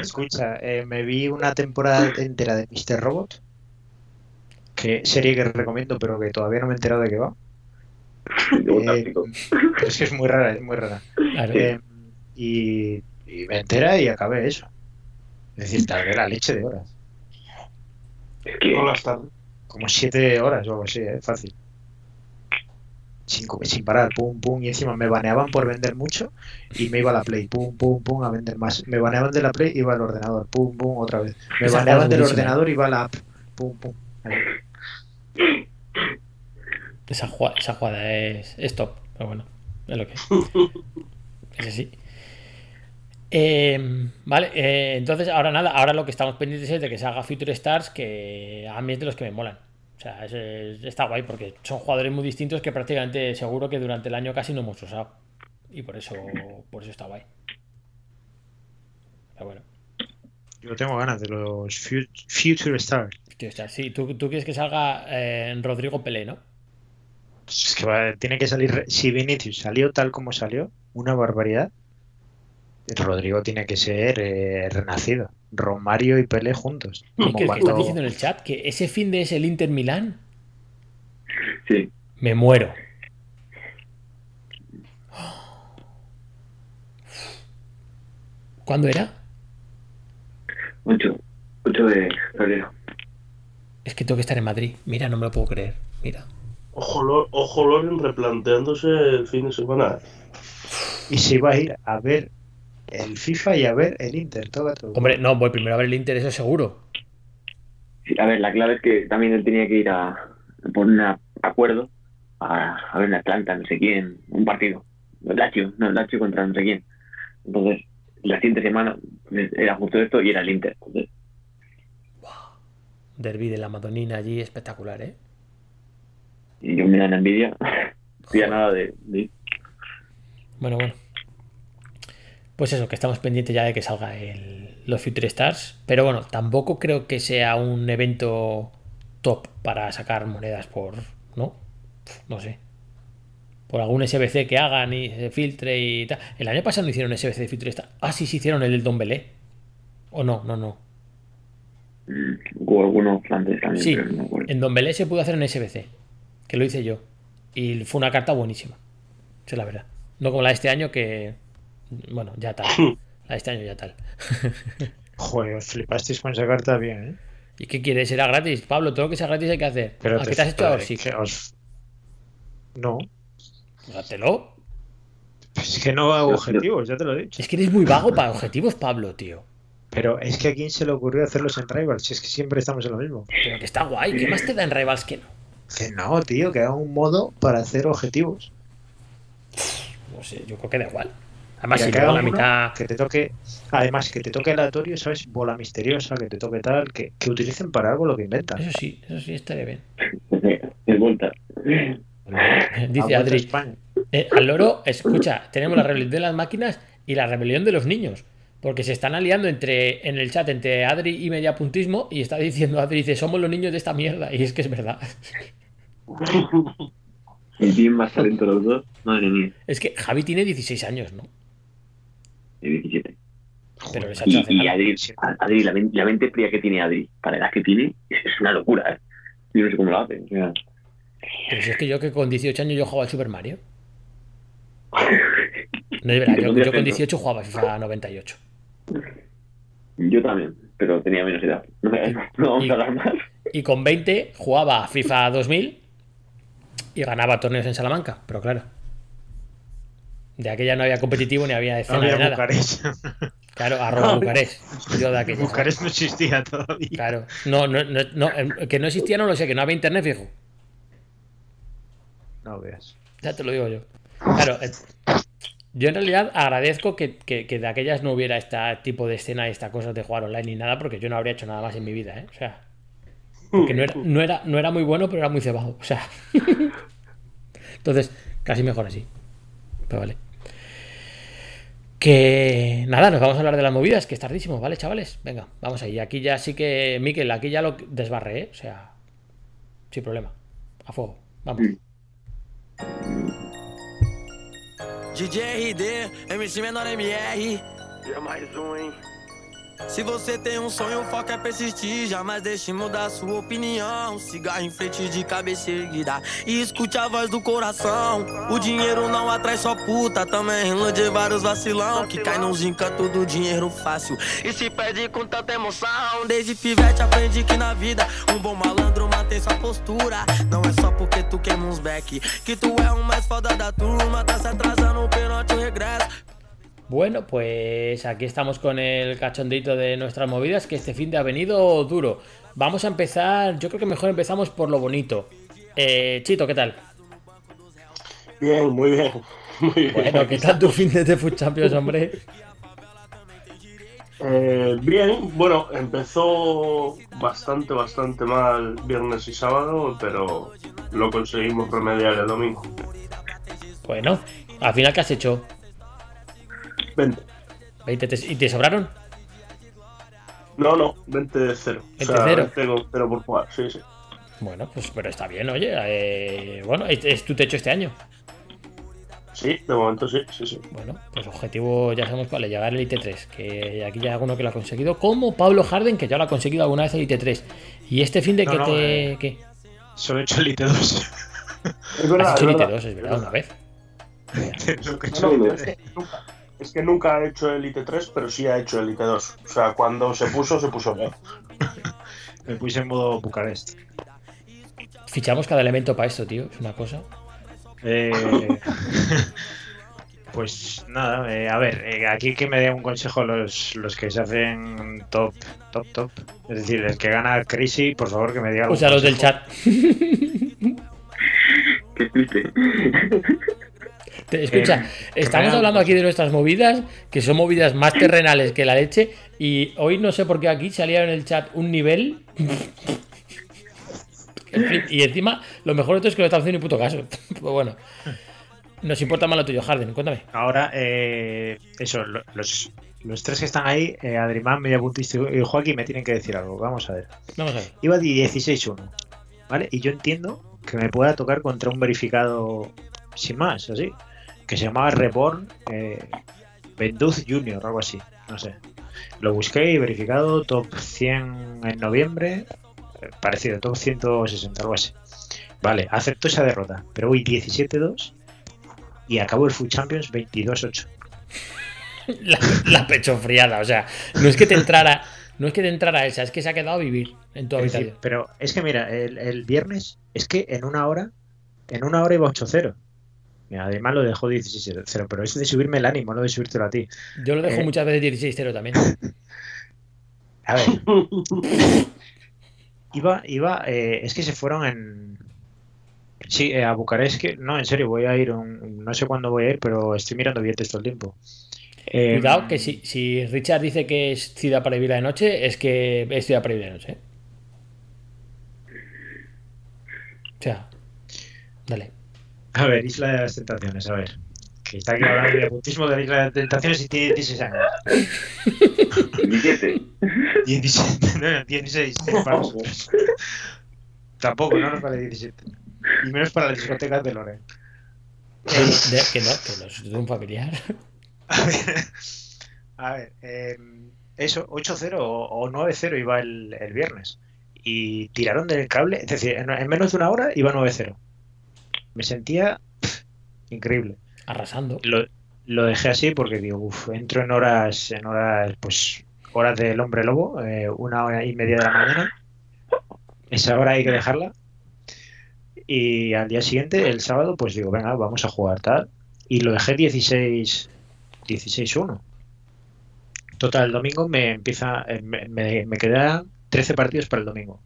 Escucha, eh, me vi una temporada entera de Mr. Robot. Que serie que recomiendo, pero que todavía no me he enterado de qué va. Eh, pero es que es muy rara, es muy rara. Claro. Y, y me entera y acabé eso. Es decir, tardé la leche de horas. Es que No las tarde. Como siete horas o algo así, ¿eh? fácil. Sin, parar, pum, pum, y encima me baneaban por vender mucho y me iba a la Play, pum, pum, pum, a vender más. Me baneaban de la Play, iba al ordenador, pum, pum, otra vez. Me Esa baneaban es del buenísima. ordenador, iba a la app, pum, pum. Ahí. Esa, jugada, esa jugada es, es top, pero bueno, es lo que es. Es así. Eh, vale, eh, entonces ahora nada, ahora lo que estamos pendientes es de que se haga Future Stars, que a mí es de los que me molan. O sea, es- es- está guay porque son jugadores muy distintos que prácticamente seguro que durante el año casi no hemos usado. Y por eso, por eso está guay. Pero bueno, Yo tengo ganas de los Fu- Future Stars. Future Stars. Sí, tú, tú quieres que salga eh, Rodrigo Pelé, ¿no? Es que va- tiene que salir. Si Vinicius salió tal como salió, una barbaridad. Rodrigo tiene que ser eh, renacido. Romario y Pelé juntos. Como que cuando- estás diciendo en el chat que ese fin de es el Inter Milán. sí. Me muero. ¿Cuándo era? 8, 8 de febrero. Es que tengo que estar en Madrid. Mira, no me lo puedo creer. Mira. Ojo, Lo- ojo Loren replanteándose el fin de semana. Y se iba a ir a ver el FIFA y a ver el Inter. Todo, todo. Hombre, no, voy primero a ver el Inter, eso seguro. Sí, a ver, la clave es que también él tenía que ir a por un acuerdo a, a ver en Atlanta, no sé quién, un partido. El Lazio, no, el Lazio contra no sé quién. Entonces, la siguiente semana pues, era justo esto y era el Inter. Entonces, Derby de la Madonina allí, espectacular, ¿eh? y yo me da la envidia. No había nada de. Bueno, bueno. Pues eso, que estamos pendientes ya de que salga el, los Future Stars. Pero bueno, tampoco creo que sea un evento top para sacar monedas por. ¿No? No sé. Por algún SBC que hagan y se filtre y tal. El año pasado no hicieron SBC de Future Stars. Ah, sí, sí hicieron el del Don Belé. O no, no, no. Mm, Hubo algunos plantes también, Sí, pero no en Don Belé se pudo hacer en SBC. Que lo hice yo. Y fue una carta buenísima. Esa es la verdad. No como la de este año que. Bueno, ya tal. De este año ya tal. Joder, os flipasteis con esa carta bien, ¿eh? ¿Y qué quieres? ¿Era gratis? Pablo, todo lo que sea gratis hay que hacer. Pero ¿A qué te has hecho ahora? Sí. os- No, Pues hátelo. es que no hago objetivos, ya te lo he dicho. Es que eres muy vago para objetivos, Pablo, tío. Pero es que a quién se le ocurrió hacerlos en Rivals, si es que siempre estamos en lo mismo. Pero que está guay. ¿Qué más te da en Rivals que no? Que no, tío, que haga un modo para hacer objetivos. No sé, yo creo que da igual. Además, si que luego la mitad. Que te toque. Además, que te toque aleatorio, ¿sabes? Bola misteriosa, que te toque tal. Que, que utilicen para algo lo que inventan. Eso sí, eso sí estaría bien. Es vuelta. Dice Adri. Eh, al loro, escucha, tenemos la rebelión de las máquinas y la rebelión de los niños. Porque se están aliando entre, en el chat entre Adri y Mediapuntismo y está diciendo Adri, dice, somos los niños de esta mierda. Y es que es verdad. Y tienen más talento los dos. Madre mía. Es que Javi tiene 16 años, ¿no? De 17. Pero les ha hecho Y. Adri, Adri la, men- la mente fría que tiene Adri, para la edad que tiene, es, una locura, ¿eh? Yo no sé cómo lo hace. O sea, Pero si es que yo que con 18 años yo jugaba al Super Mario. No es verdad, yo, yo con 18 jugaba a FIFA 98. yo también, pero tenía menos edad. No, me- no vamos Y- a hablar más. Y con 20 jugaba a FIFA 2000 y ganaba torneos en Salamanca. Pero claro. De aquella no había competitivo ni había No escena había de nada. Bucarest. Claro, arroba Bucarest. Yo de aquella. Bucarest no existía todavía. Claro. No, no, no, no, em, que no existía no lo sé, que no había internet fijo. No veas. Ya te lo digo yo. Claro, eh, yo en realidad agradezco que, que- que de aquellas no hubiera este tipo de escena y estas cosas de jugar online ni nada, porque yo no habría hecho nada más en mi vida, ¿eh? O sea, porque no era, no era, no era muy bueno, pero era muy cebado. O sea, entonces, casi mejor así. Pero vale. Que nada, nos vamos a hablar de las movidas, que es tardísimo, ¿vale, chavales? Venga, vamos ahí. Aquí ya sí que, Miquel, aquí ya lo desbarré, ¿eh? O sea, sin problema. A fuego. Vamos. DJ RD, MC Menor MR. E é mais um, hein? Se você tem um sonho, o foco é persistir. Jamais deixe mudar sua opinião. Cigarro em frente de cabeça erguida. E escute a voz do coração. O dinheiro não atrai só puta. Também ilude vários vacilão. Que cai nos encantos do dinheiro fácil. E se perde com tanta emoção. Desde pivete aprendi que na vida um bom malandro mantém sua postura. Não é só porque tu queima uns back. Que tu é o mais foda da turma. Tá se atrasando perante o regresso. Bueno, pues aquí estamos con el cachondito de nuestras movidas, que este fin de ha venido duro. Vamos a empezar, yo creo que mejor empezamos por lo bonito. Eh, Chito, ¿qué tal? Bien, muy bien. Muy bien. Bueno, ¿qué tal tu fin de Food Champions, hombre? Eh, bien, bueno, empezó bastante, bastante mal viernes y sábado, pero lo conseguimos remediar el domingo. Bueno, al final, ¿qué has hecho? 20. 20 te- ¿Y te sobraron? No, no, 20 de cero. 20 o sea, cero. 20 con cero por jugar, sí, sí. Bueno, pues pero está bien, oye. eh, bueno, es, es tu techo este año. Sí, de momento sí, sí, sí. Bueno, pues objetivo ya sabemos cuál es, llegar al Elite 3. Que aquí ya hay alguno que lo ha conseguido, como Pablo Harden, que ya lo ha conseguido alguna vez el Elite 3. Y este fin de No, que no, te. eh, ¿Qué? Solo he hecho Elite 2. Es Has verdad, hecho es Elite verdad. 2, es verdad, una vez. Lo que he hecho no, es, que nunca, ha hecho Elite 3, pero sí ha hecho Elite 2. O sea, cuando se puso, se puso bien. Me puse en modo Bucarest. Fichamos cada elemento para esto, tío. Es una cosa. Eh, pues nada, eh, a ver, eh, aquí que me dé un consejo los, los que se hacen top, top, top. Es decir, el que gana Crazy, por favor que me diga sea, los del chat. Qué triste. Escucha, que estamos hablando aquí de nuestras movidas, que son movidas más terrenales que la leche. Y hoy no sé por qué aquí salía en el chat un nivel. Y encima, lo mejor de todo es que no está haciendo ni puto caso. Pues bueno, nos importa más lo tuyo, Harden. Cuéntame. Ahora, eh, eso, lo- los, los tres que están ahí, eh, Adrimán, Mediapuntista y Joaquín, me tienen que decir algo. Vamos a ver. Vamos a ver. Iba de 16-1, ¿vale? Y yo entiendo que me pueda tocar contra un verificado sin más, así, que se llamaba Reborn eh, Benduz Junior o algo así, no sé. Lo busqué y verificado, top 100 en noviembre, eh, parecido, top 160, algo así. Vale, acepto esa derrota, pero voy 17-2 y acabo el Food Champions 22-8. La, la pecho friada, o sea, no es que te entrara. No es que te entrara esa, es que se ha quedado a vivir en tu habitación. pero es que mira, el, el viernes es que en una hora, en una hora iba 8-0. Además lo dejó 16-0, pero es de subirme el ánimo, no de subírtelo a ti. Yo lo dejo eh, muchas veces 16-0 también. A ver. iba, iba, eh, es que se fueron en. Sí, eh, a Bucarest, que no, en serio, voy a ir, un- no sé cuándo voy a ir, pero estoy mirando billetes todo el tiempo. Eh, Cuidado, que si, si Richard dice que es ciudad para vivir de noche, es que es ciudad para vivir de noche. ¿eh? O sea, dale. A ver, Isla de las Tentaciones, a ver. que está aquí hablando de nepotismo de la Isla de Tentaciones y tiene 16 años. 17. 17, no, 16, es para nosotros. Tampoco, no nos vale 17. Y menos para las discotecas de Loren. Que, de- que no, que no es de un familiar. A ver, a ver eh, eso, 8-0 o, o 9-0 iba el, el viernes. Y tiraron del cable, es decir, en, en menos de una hora iba 9-0. Me sentía pff, increíble. Arrasando. Lo, lo dejé así porque digo, uff, entro en horas, en horas, pues, horas del hombre lobo, eh, una hora y media de la mañana. Esa hora hay que dejarla. Y al día siguiente, el sábado, pues digo, venga, vamos a jugar tal. Y lo dejé 16 16-1. Total, el domingo me empieza, eh, me, me, me quedan 13 partidos para el domingo.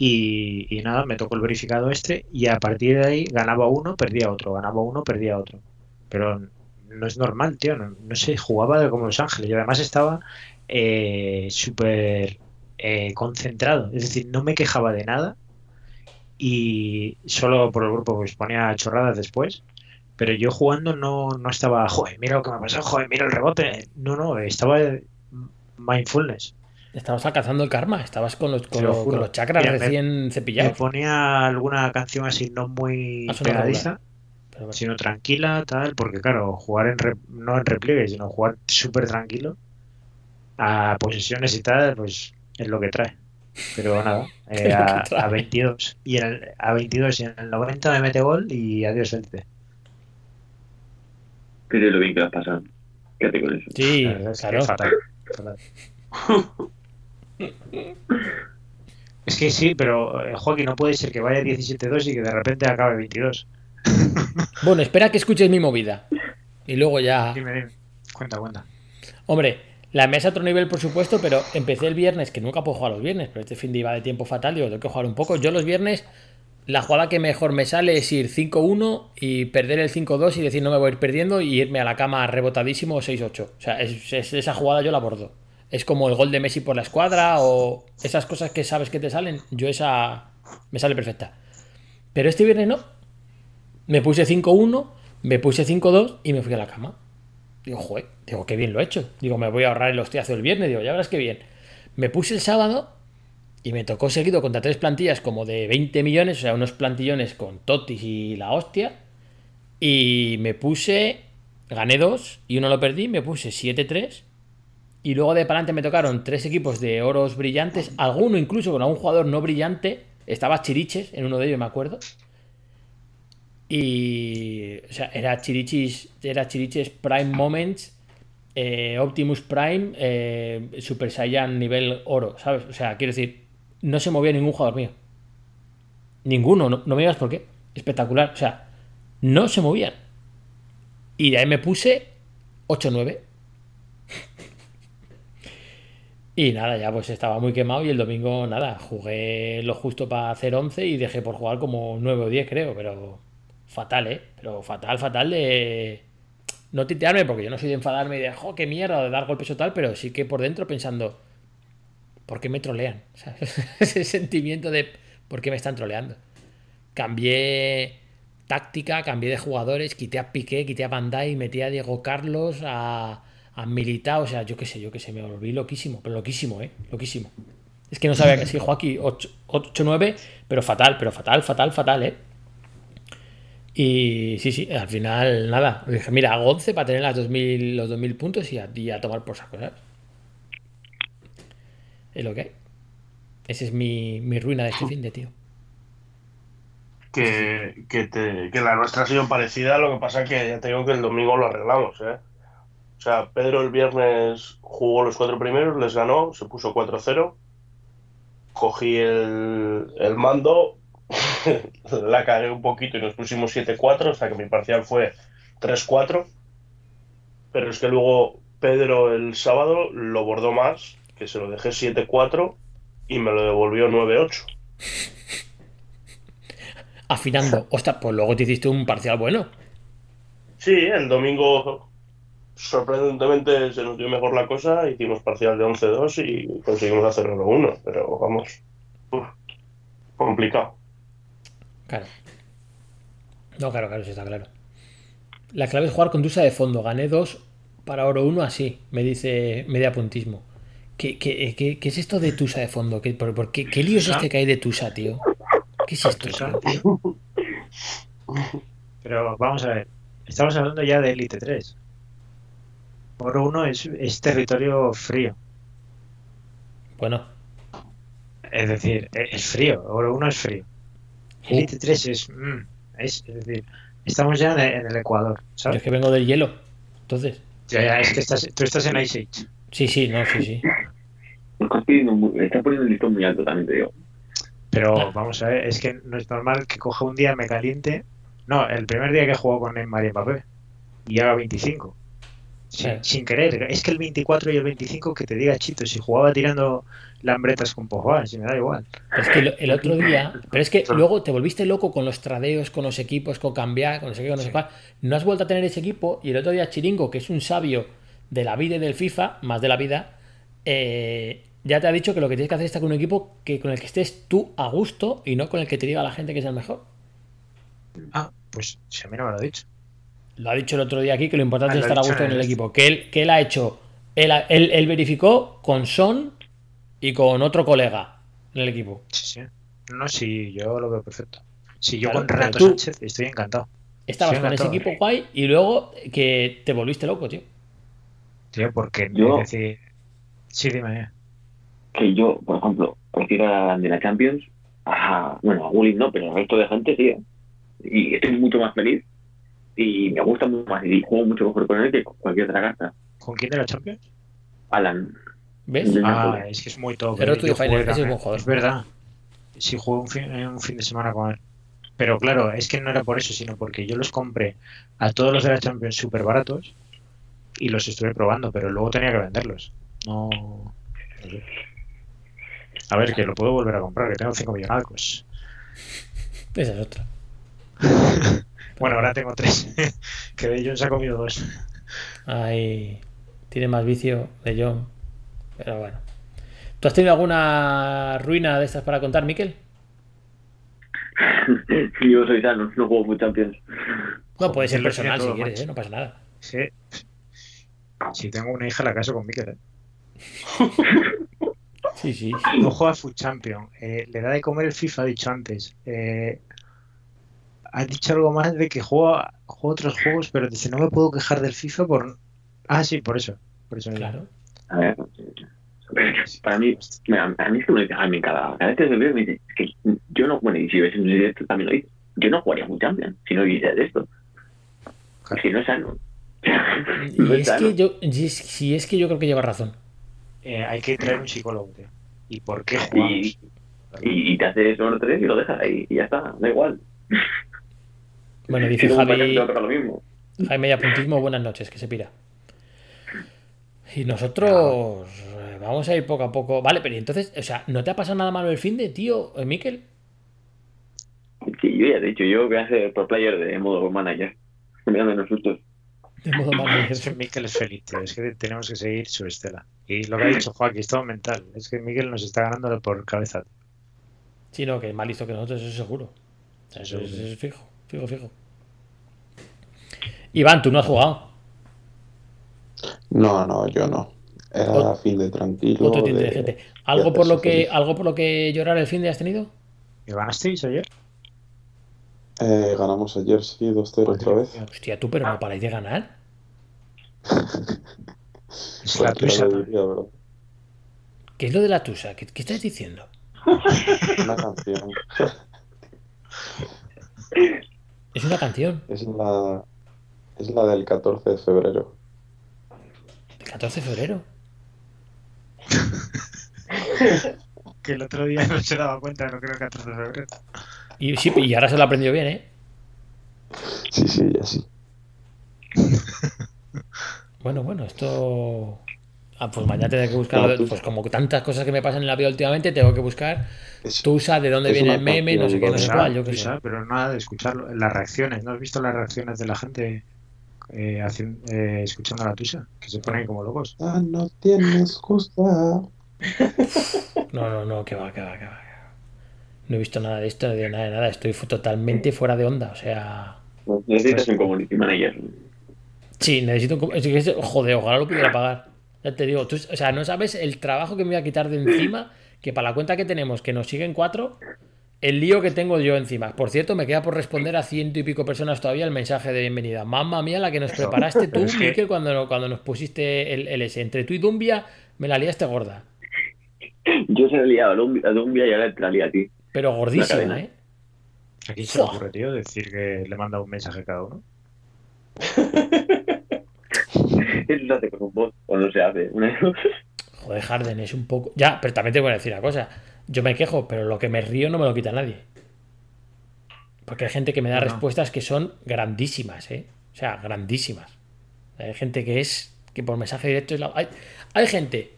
Y, nada, me tocó el verificado este y a partir de ahí ganaba uno, perdía otro, ganaba uno, perdía otro. Pero no es normal, tío, no, no sé, jugaba como Los Ángeles y además estaba eh, súper eh, concentrado, es decir, no me quejaba de nada y solo por el grupo pues ponía chorradas después, pero yo jugando no, no estaba, joder, mira lo que me pasado, joder, mira el rebote, no, no, estaba mindfulness. Estabas alcanzando el karma, estabas con los, con lo los, juro. con los chakras Mira, me- recién Me cepillados. ponía alguna canción así no muy pegadiza, Pero sino tranquila, tal, porque claro, jugar en re- no en repliegue, sino jugar súper tranquilo a posesiones y tal, pues es lo que trae. Pero nada, eh, a, a 22 y en el, a 22 y en el 90 me mete gol y adiós Celtic. Fíjate lo bien que lo has pasado. Quédate con eso. Sí, es que claro. fatal, fatal. Es que sí, pero eh, Joaquín, no puede ser que vaya 17-2 y que de repente acabe 22. Bueno, espera que escuches mi movida. Y luego ya. Dime, dime. Cuenta, cuenta. Hombre, la mesa a otro nivel, por supuesto, pero empecé el viernes, que nunca puedo jugar los viernes, pero este fin de iba de tiempo fatal, digo, tengo que jugar un poco. Yo los viernes, la jugada que mejor me sale es ir 5-1 y perder el 5-2 y decir no me voy a ir perdiendo y irme a la cama rebotadísimo 6-8. O sea, es- es- esa jugada yo la abordo. Es como el gol de Messi por la escuadra o esas cosas que sabes que te salen. Yo esa me sale perfecta. Pero este viernes no. Me puse 5-1, me puse 5-2 y me fui a la cama. Digo, joder, digo, qué bien lo he hecho. Digo, me voy a ahorrar el hostiazo el viernes. Digo, ya verás qué bien. Me puse el sábado y me tocó seguido contra tres plantillas como de 20 millones, o sea, unos plantillones con Totis y la hostia. Y me puse, gané dos y uno lo perdí, me puse 7-3. Y luego de para adelante me tocaron tres equipos de oros brillantes, alguno incluso con algún jugador no brillante. Estaba Chiriches en uno de ellos, me acuerdo. Y. O sea, era Chirichis, era Chiriches Prime Moments, eh, Optimus Prime, eh, Super Saiyan nivel oro, ¿sabes? O sea, quiero decir, no se movía ningún jugador mío. Ninguno, no, no me digas por qué. Espectacular. O sea, no se movían. Y de ahí me puse 8-9. Y nada, ya pues estaba muy quemado y el domingo nada, jugué lo justo para hacer 11 y dejé por jugar como 9 o 10 creo, pero fatal, ¿eh? Pero fatal, fatal de no titearme porque yo no soy de enfadarme y de, jo, qué mierda, de dar golpes o tal, pero sí que por dentro pensando, ¿por qué me trolean? Ese sentimiento de, ¿por qué me están troleando? Cambié táctica, cambié de jugadores, quité a Piqué, quité a Bandai, metí a Diego Carlos, a, a Militao, o sea, yo qué sé, yo qué sé, me volví loquísimo, pero loquísimo, ¿eh? Loquísimo. Es que no sabía que sí, Joaquín 8-9, pero fatal, pero fatal, fatal, fatal, ¿eh? Y sí, sí, al final, nada. Dije, mira, hago 11 para tener las 2000, los 2000 puntos y a, y a tomar por saco, ¿sabes? Es lo que hay. Esa es mi, mi ruina de este fin de tío. Que, que, te- que la nuestra ha sido parecida, lo que pasa que ya te digo que el domingo lo arreglamos, ¿eh? O sea, Pedro el viernes jugó los cuatro primeros, les ganó, se puso 4-0. Cogí el, el mando, la cagué un poquito y nos pusimos 7-4, hasta que mi parcial fue 3-4. Pero es que luego Pedro el sábado lo bordó más, que se lo dejé 7-4 y me lo devolvió 9-8. Afinando. Ostras, pues luego te hiciste un parcial bueno. Sí, el domingo sorprendentemente se nos dio mejor la cosa, hicimos parcial de 11-2 y conseguimos hacer 1 pero vamos, uf, complicado. Claro. No, claro, claro, sí está claro. La clave es jugar con Tusa de fondo. Gané dos para oro uno así, me dice media puntismo. ¿Qué, qué, qué- qué es esto de Tusa de fondo? ¿Qué, por, por qué, ¿Qué lío es este que hay de Tusa, tío? ¿Qué es esto, Tusa. tío? Pero vamos a ver, estamos hablando ya de Elite 3. Oro 1 es, es territorio frío. Bueno, Es decir, e- es frío. Oro 1 es frío. Elite 3 es, mm, es. Es decir, estamos ya en el, en el Ecuador, yo ¿sabes? es que vengo del hielo. Entonces, Ya, ya, es que estás, tú estás en Ice Age. sí, sí, no, sí, sí. Estás poniendo el listón muy alto también, te digo. Pero vamos a ver, es que no es normal que coja un día, me caliente. No, el primer día que jugó con Neymar y Mbappé y haga 25. Sin, querer. Es que el 24 y el 25 que te diga Chito, si jugaba tirando lambretas con Pogba, si me da igual. Es que el otro día, pero es que luego te volviste loco con los tradeos, con los equipos, con cambiar, con no sé qué, con no sé Sí. cuál. No has vuelto a tener ese equipo y el otro día Chiringo, que es un sabio de la vida y del FIFA, más de la vida, eh, ya te ha dicho que lo que tienes que hacer es estar con un equipo que con el que estés tú a gusto y no con el que te diga la gente que es el mejor. Ah, pues si a mí no me lo ha dicho. Lo ha dicho el otro día aquí que lo importante Ah, es estar a gusto en el equipo. Que él, que él ha hecho, él, ha- él- él verificó con Son y con otro colega en el equipo. Sí, sí. No, sí, yo lo veo perfecto. Si yo Claro, con Renato Sánchez estoy encantado. Estabas Sí, con ese equipo guay y luego que te volviste loco, tío. Tío, porque Yo- decir. Sí, dime. eh. Que yo, por ejemplo, prefiero a de la Champions a, bueno, a Gullit no, pero al resto de gente sí. ¿eh? Y estoy mucho más feliz y me gusta mucho más y juego mucho mejor con él que con cualquier otra carta. ¿Con quién de la Champions? Alan, ¿Ves? Ah, es que es muy top. Pero eh. tú es también. buen jugador. Es verdad. Sí, jugué un fin, un fin de semana con él. Pero claro, es que no era por eso, sino porque yo los compré a todos los de la Champions súper baratos y los estuve probando, pero luego tenía que venderlos. No. no sé. A ver, que lo puedo volver a comprar, que tengo 5 millonacos. Esa es otra. Bueno, ahora tengo 3. que de ellos se ha comido dos. Ahí tiene más vicio de John. Pero bueno. ¿Tú has tenido alguna ruina de estas para contar, Miquel? yo soy sano, no juego muy Champions. No, puede ser Miquel personal si quieres. ¿eh? no pasa nada. Sí. Si tengo una hija, la caso con Mikel. ¿eh? Sí, sí. No juega Food Champion. eh, le da de comer el FIFA, dicho antes. Eh, ha dicho algo más de que juega, juega otros juegos, pero dice, no me puedo quejar del FIFA por... Ah, sí, por eso. Por eso Claro. A ver, para mí, mira, a mí es que me lo dice, a mí cada, cada vez que se ve me dice, es que yo no, bueno, y si ves un directo también lo dice, yo no jugaría muy Champions si no de esto. Si no es sano. No Y es es sano. que yo, y es- si es que yo creo que lleva razón. Eh, hay que traer un psicólogo, tío. ¿Y por qué jugamos? Y, y te haces uno tres y lo dejas ahí y ya está, da igual. Bueno, Si dice Javi, lo mismo. Jaime y apuntismo, buenas noches, que se pira. Y nosotros eh, vamos a ir poco a poco. Vale, pero entonces, o sea, ¿no te ha pasado nada malo el fin de, tío, eh, Miquel? Sí, yo ya he dicho, yo voy a ser pro player de modo manager. Me da menos sustos. De modo manager. Es que Mikel es feliz, tío. Es que tenemos que seguir su estela. Y lo que ha dicho Joaquín, es todo mental. Es que Mikel nos está ganando por cabeza. Sí, no, que es más listo que nosotros, eso seguro. Eso Eso es, sí. es fijo, fijo, fijo. Iván, tú no has jugado. No, no, yo no. Era Ot- fin de tranquilo. Otro de- inteligente. ¿Algo de por lo que, feliz. algo por lo que llorar el fin de has tenido? ¿Y ganasteis ayer? Eh, ganamos ayer, sí, 2-0 otra vez. Hostia, tú, pero no paráis de ganar. Es la ¿verdad? ¿Qué es lo de la tusa? ¿Qué, qué estás diciendo? Una canción. Es una canción. Es la, es la del 14 de febrero. El 14 de febrero. Que el otro día no se daba cuenta, no creo que 14 de febrero. Y, sí, y ahora se lo ha aprendido bien, ¿eh? Sí, sí, ya sí. Bueno, bueno, esto. Ah, pues mañana tendré que buscar. Pues como tantas cosas que me pasan en la vida últimamente, tengo que buscar Es- Tusa, de dónde viene el meme, no sé qué, no sé cuál, yo qué sé. Pero nada de escucharlo. Las reacciones, ¿no has visto las reacciones de la gente eh, hacien- eh, escuchando la tuya? Que se ponen como locos. Ah, no tienes justa. No, no, no, que va, que va, que va. que va. No he visto nada de esto, de nada de nada. Estoy totalmente fuera de onda. O sea, Necesitas un community manager. Sí, necesito un... Joder, ojalá lo pudiera pagar. Ya te digo, tú, o sea, no sabes el trabajo que me voy a quitar de encima, que para la cuenta que tenemos, que nos siguen cuatro, el lío que tengo yo encima. Por cierto, me queda por responder a ciento y pico personas todavía el mensaje de bienvenida. Mamma mía, la que nos preparaste tú, es que- Miquel, cuando, cuando nos pusiste el, el S. Entre tú y Dumbia, me la liaste gorda. Yo se le he liado a Dumbia, y ahora te la lía a ti. Pero gordísima. ¿eh? ¿A quién se le ocurre, tío, decir que le manda un mensaje a cada uno? Hace con un bot, o no se hace. Una. Joder, Harden es un poco. Ya, pero también te voy a decir una cosa. Yo me quejo, pero lo que me río no me lo quita nadie. Porque hay gente que me da No, respuestas que son grandísimas, ¿eh? O sea, grandísimas. Hay gente que es. que por mensaje directo es la. Hay, hay gente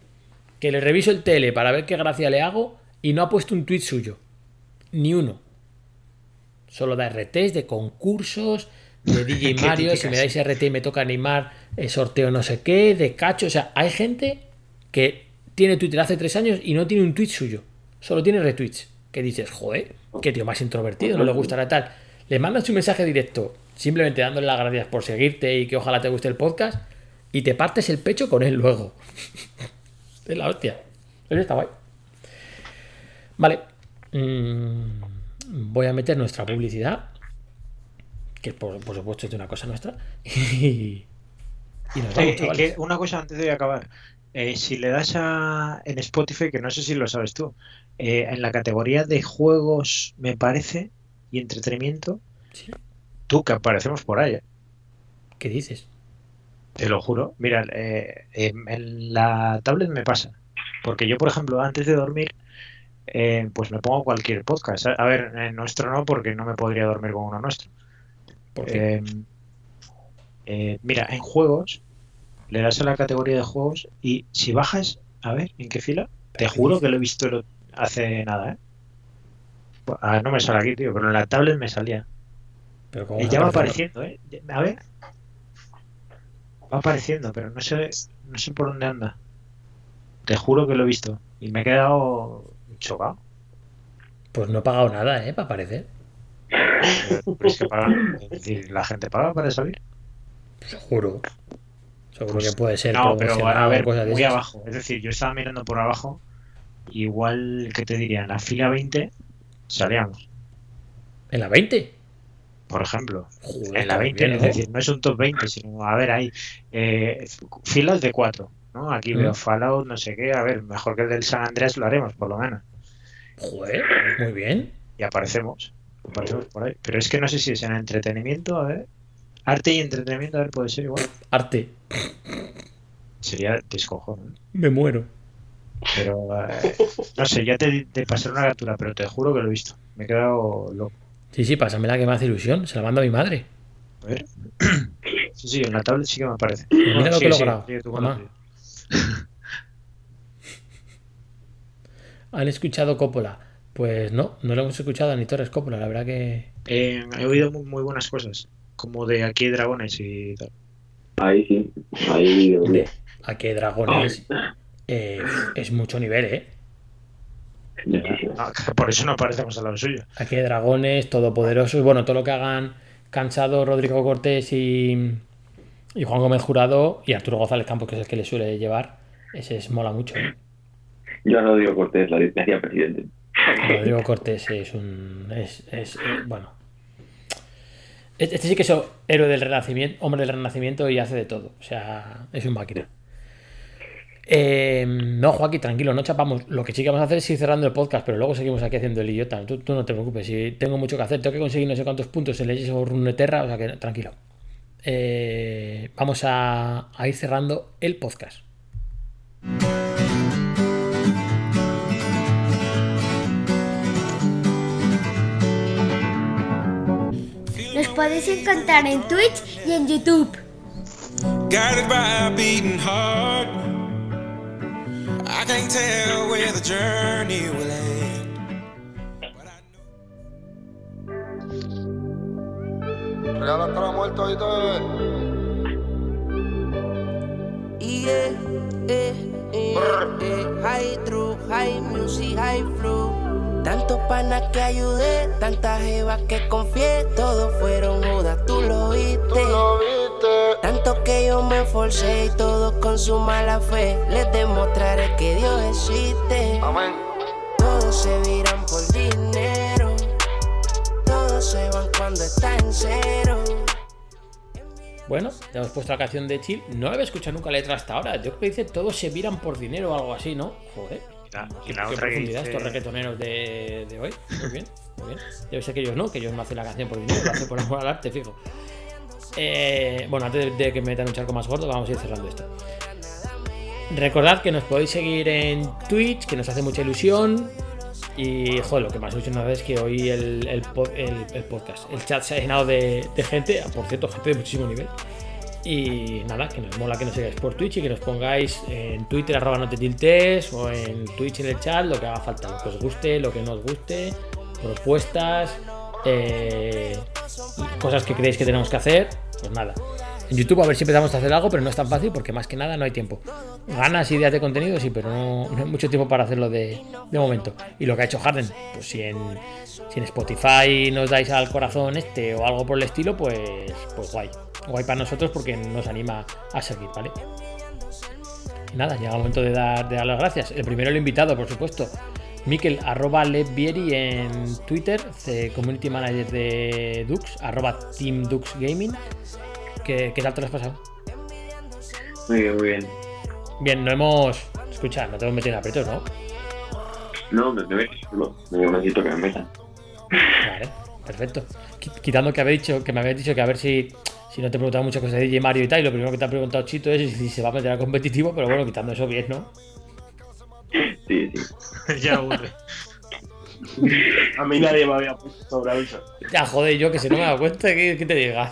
que le reviso el tele para ver qué gracia le hago y no ha puesto un tuit suyo. Ni uno. Solo da RTs de concursos, de DJ Mario, si me dais RT y me toca animar, eh, sorteo no sé qué, de cacho. O sea, hay gente que tiene Twitter hace tres años y no tiene un tweet suyo. Solo tiene retweets. Que dices, joder, qué tío más introvertido, no le gustará tal. Le mandas un mensaje directo, simplemente dándole las gracias por seguirte y que ojalá te guste el podcast, y te partes el pecho con él luego. es la hostia. Eso está guay. Vale. Mm, voy a meter nuestra publicidad. Que por, por supuesto es de una cosa nuestra. y nos vamos, eh, chavales. que una cosa antes de acabar. Eh, si le das a en Spotify, que no sé si lo sabes tú, eh, en la categoría de juegos, me parece, y entretenimiento, Sí. tú que aparecemos por ahí, eh, ¿Qué dices? te lo juro. Mira, en, la tablet me pasa. Porque yo, por ejemplo, antes de dormir, eh, pues me pongo cualquier podcast. A, ver, nuestro no, porque no me podría dormir con uno nuestro. ¿Por qué? Eh, eh, mira, en juegos, le das a la categoría de juegos y si bajas, a ver, ¿en qué fila? Te juro que lo he visto hace nada, ¿eh? Ah, no me sale aquí, tío, pero en la tablet me salía. Pero ¿cómo Y ya va apareciendo, ¿eh? A ver. Va apareciendo, pero no sé, no sé por dónde anda. Te juro que lo he visto. Y me he quedado chocado. Pues no he pagado nada, ¿eh? Para aparecer. Pero es que pagan, es decir, la gente paga para salir. Seguro. Seguro Pues, que puede ser No, pero a ver, cosas muy esas. abajo. Es decir, yo estaba mirando por abajo. Igual que te diría, en la fila 20 salíamos, ¿En la 20? por ejemplo. Joder, En la está 20, bien, es decir, no es un top 20, sino, a ver, hay eh, filas de 4. ¿no? Aquí Mm. veo Fallout, no sé qué. A ver, mejor que el del San Andreas lo haremos, por lo menos. Joder, muy bien. Y aparecemos. Aparecemos por ahí. Pero es que no sé si es en entretenimiento, a ver. Arte y entretenimiento, a ver, puede ser igual. Arte. Sería descojón. Me muero. Pero eh, no sé, ya te, te pasaré una captura, pero te juro que lo he visto. Me he quedado loco. Sí, sí, pásamela que me hace ilusión. Se la mando a mi madre. A ver. Sí, sí, en la tablet sí que me aparece. Mira Bueno, lo que sigue, he logrado. Mamá. ¿Han escuchado Coppola? Pues no, no lo hemos escuchado a ni Torres Coppola. La verdad que. Eh, he oído muy, muy buenas cosas, como de aquí hay dragones y tal. Ahí sí. Ahí Hombre, aquí hay dragones. eh, es mucho nivel, ¿eh? Muchísimo. Ah, por eso no aparecemos al lado suyo. Aquí hay dragones, todopoderosos. Bueno, todo lo que hagan Cansado, Rodrigo Cortés y, y Juan Gómez Jurado y Arturo González Campos, que es el que le suele llevar. Ese es mola mucho. ¿eh? Yo a Rodrigo Cortés la le hacía presidente. Rodrigo Cortés es un. Es, es, eh, bueno. Este sí que es héroe del renacimiento, hombre del renacimiento y hace de todo. O sea, es un máquina. Eh, no, Joaquín, tranquilo, no chapamos. Lo que sí que vamos a hacer es ir cerrando el podcast, pero luego seguimos aquí haciendo el idiota. Tú, no te preocupes, si tengo mucho que hacer, tengo que conseguir no sé cuántos puntos en Legends of Runeterra, o sea que tranquilo. Eh, vamos a ir cerrando el podcast. Podéis encontrar en Twitch y en YouTube. Guided by a beating heart. I can't tell where the journey will end. Real hasta la muerte, oíste. Yeah, eh, eh, eh, high true, high music, high flow. Tanto tantos panas que ayudé, tantas jevas que confié, todos fueron judas, tú lo viste. Tanto que yo me forcé y todos con su mala fe, les demostraré que Dios existe. Todos se viran por dinero, todos se van cuando está en cero. Bueno, ya hemos puesto la canción de Chill. No la había escuchado nunca letra hasta ahora. Yo creo que dice todos se viran por dinero o algo así, ¿no? Joder. La- Qué, y la qué otra que profundidad dice- estos reggaetoneros de, de hoy. Muy bien, muy bien. Debe ser que ellos no, que ellos no hacen la canción por dinero, lo hacen por amor al arte, fijo. Eh, bueno, antes de, de que me metan un charco más gordo, vamos a ir cerrando esto. Recordad que nos podéis seguir en Twitch, que nos hace mucha ilusión. Y joder, lo que más ilusión nos hace es que hoy el, el el- el podcast, el chat se ha llenado de, de gente, por cierto, gente de muchísimo nivel. Y nada, que nos mola que nos sigáis por Twitch y que nos pongáis en Twitter arroba no te tiltes o en Twitch en el chat lo que haga falta, lo que os guste, lo que no os guste, propuestas, eh, cosas que creéis que tenemos que hacer, pues nada. En YouTube a ver si empezamos a hacer algo, pero no es tan fácil porque más que nada no hay tiempo. Ganas, ideas de contenido, sí, pero no, hay mucho tiempo para hacerlo de, momento. Y lo que ha hecho Harden, pues si en, si en Spotify nos dais al corazón este o algo por el estilo, pues, pues guay. Guay para nosotros porque nos anima a seguir, ¿vale? Nada, llega el momento de dar, de dar las gracias. El primero el invitado, por supuesto. Mikel, arroba Levbieri en Twitter, Community Manager de Dux, arroba Team Dux Gaming. ¿Qué, qué tal te lo has pasado? Muy bien, muy bien. Bien, no hemos. Escucha, no te hemos metido en aprietos, ¿no? No, me, me ves solo. No necesito que me metan. Vale, perfecto. Qui- Quitando que, había dicho, que me habías dicho que a ver si, si no te he preguntado muchas cosas de DJ Mario y tal, y lo primero que te ha preguntado Chito es si se va a meter al competitivo, pero bueno, quitando eso bien, ¿no? Sí, sí. ya aburre. A mí nadie me había puesto sobre aviso. Ya, joder, yo que si no me he dado cuenta, que, que te diga.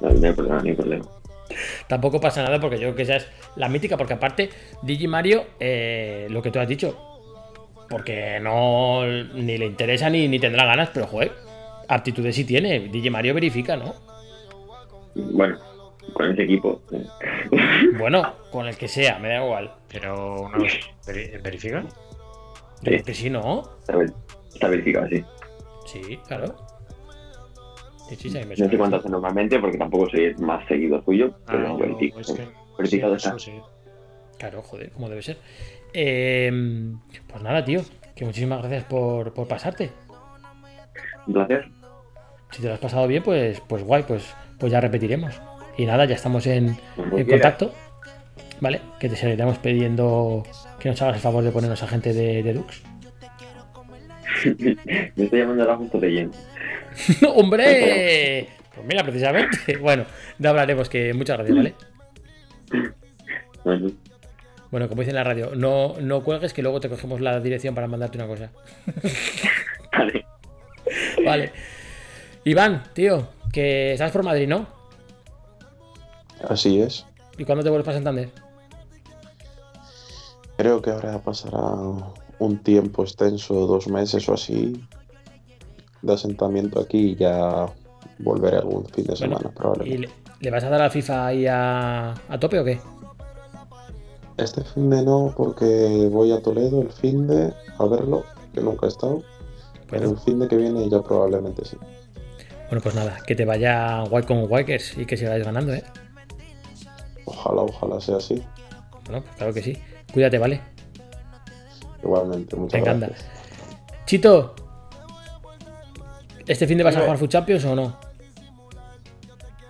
No, no hay problema, no hay problema. Tampoco pasa nada porque yo creo que esa es la mítica, porque aparte, Digi Mario, eh, lo que tú has dicho, porque no ni le interesa ni, ni tendrá ganas, pero joder, aptitudes sí tiene. Digi Mario verifica, ¿no? Bueno, con ese equipo. eh, Bueno, con el que sea, me da igual. Pero una vez veri- verifica. Yo creo que sí, ¿no? Está verificado, sí. Sí, claro. No sé cuánto hace normalmente porque tampoco soy el más seguido suyo, pero Ah, yo- es que- Verificado sí, está. sí. Claro, joder, como debe ser. Eh, pues nada, tío, que muchísimas gracias por, por pasarte. Un placer. Si te lo has pasado bien, pues, pues guay, pues, pues ya repetiremos. Y nada, ya estamos en, en contacto. ¿Vale? Que te seguiremos pidiendo que nos hagas el favor de ponernos a gente de, de Dux. me estoy llamando ahora justo leyendo. ¡Hombre! Pues mira, precisamente. Bueno, ya hablaremos, que muchas gracias, ¿vale? Bueno, Bueno, como dice en la radio, no, no cuelgues que luego te cogemos la dirección para mandarte una cosa. vale. Vale. Iván, tío, que estás por Madrid, ¿no? Así es. ¿Y cuándo te vuelves para Santander? Creo que ahora pasará un tiempo extenso, dos meses o así, de asentamiento aquí y ya volveré algún fin de semana, ¿Y probablemente. le, le vas a dar al FIFA ahí a, a tope o qué? Este fin de no, porque voy a Toledo el fin de a verlo, que nunca he estado. Pero Bueno. el fin de que viene ya probablemente sí. Bueno, pues nada, que te vaya guay con Wikers y que sigáis ganando, ¿eh? Ojalá, ojalá sea así. Bueno, pues claro que sí. Cuídate, ¿vale? Igualmente, muchas Venga, anda. gracias. Chito, ¿este fin de vas a jugar Food Champions o no?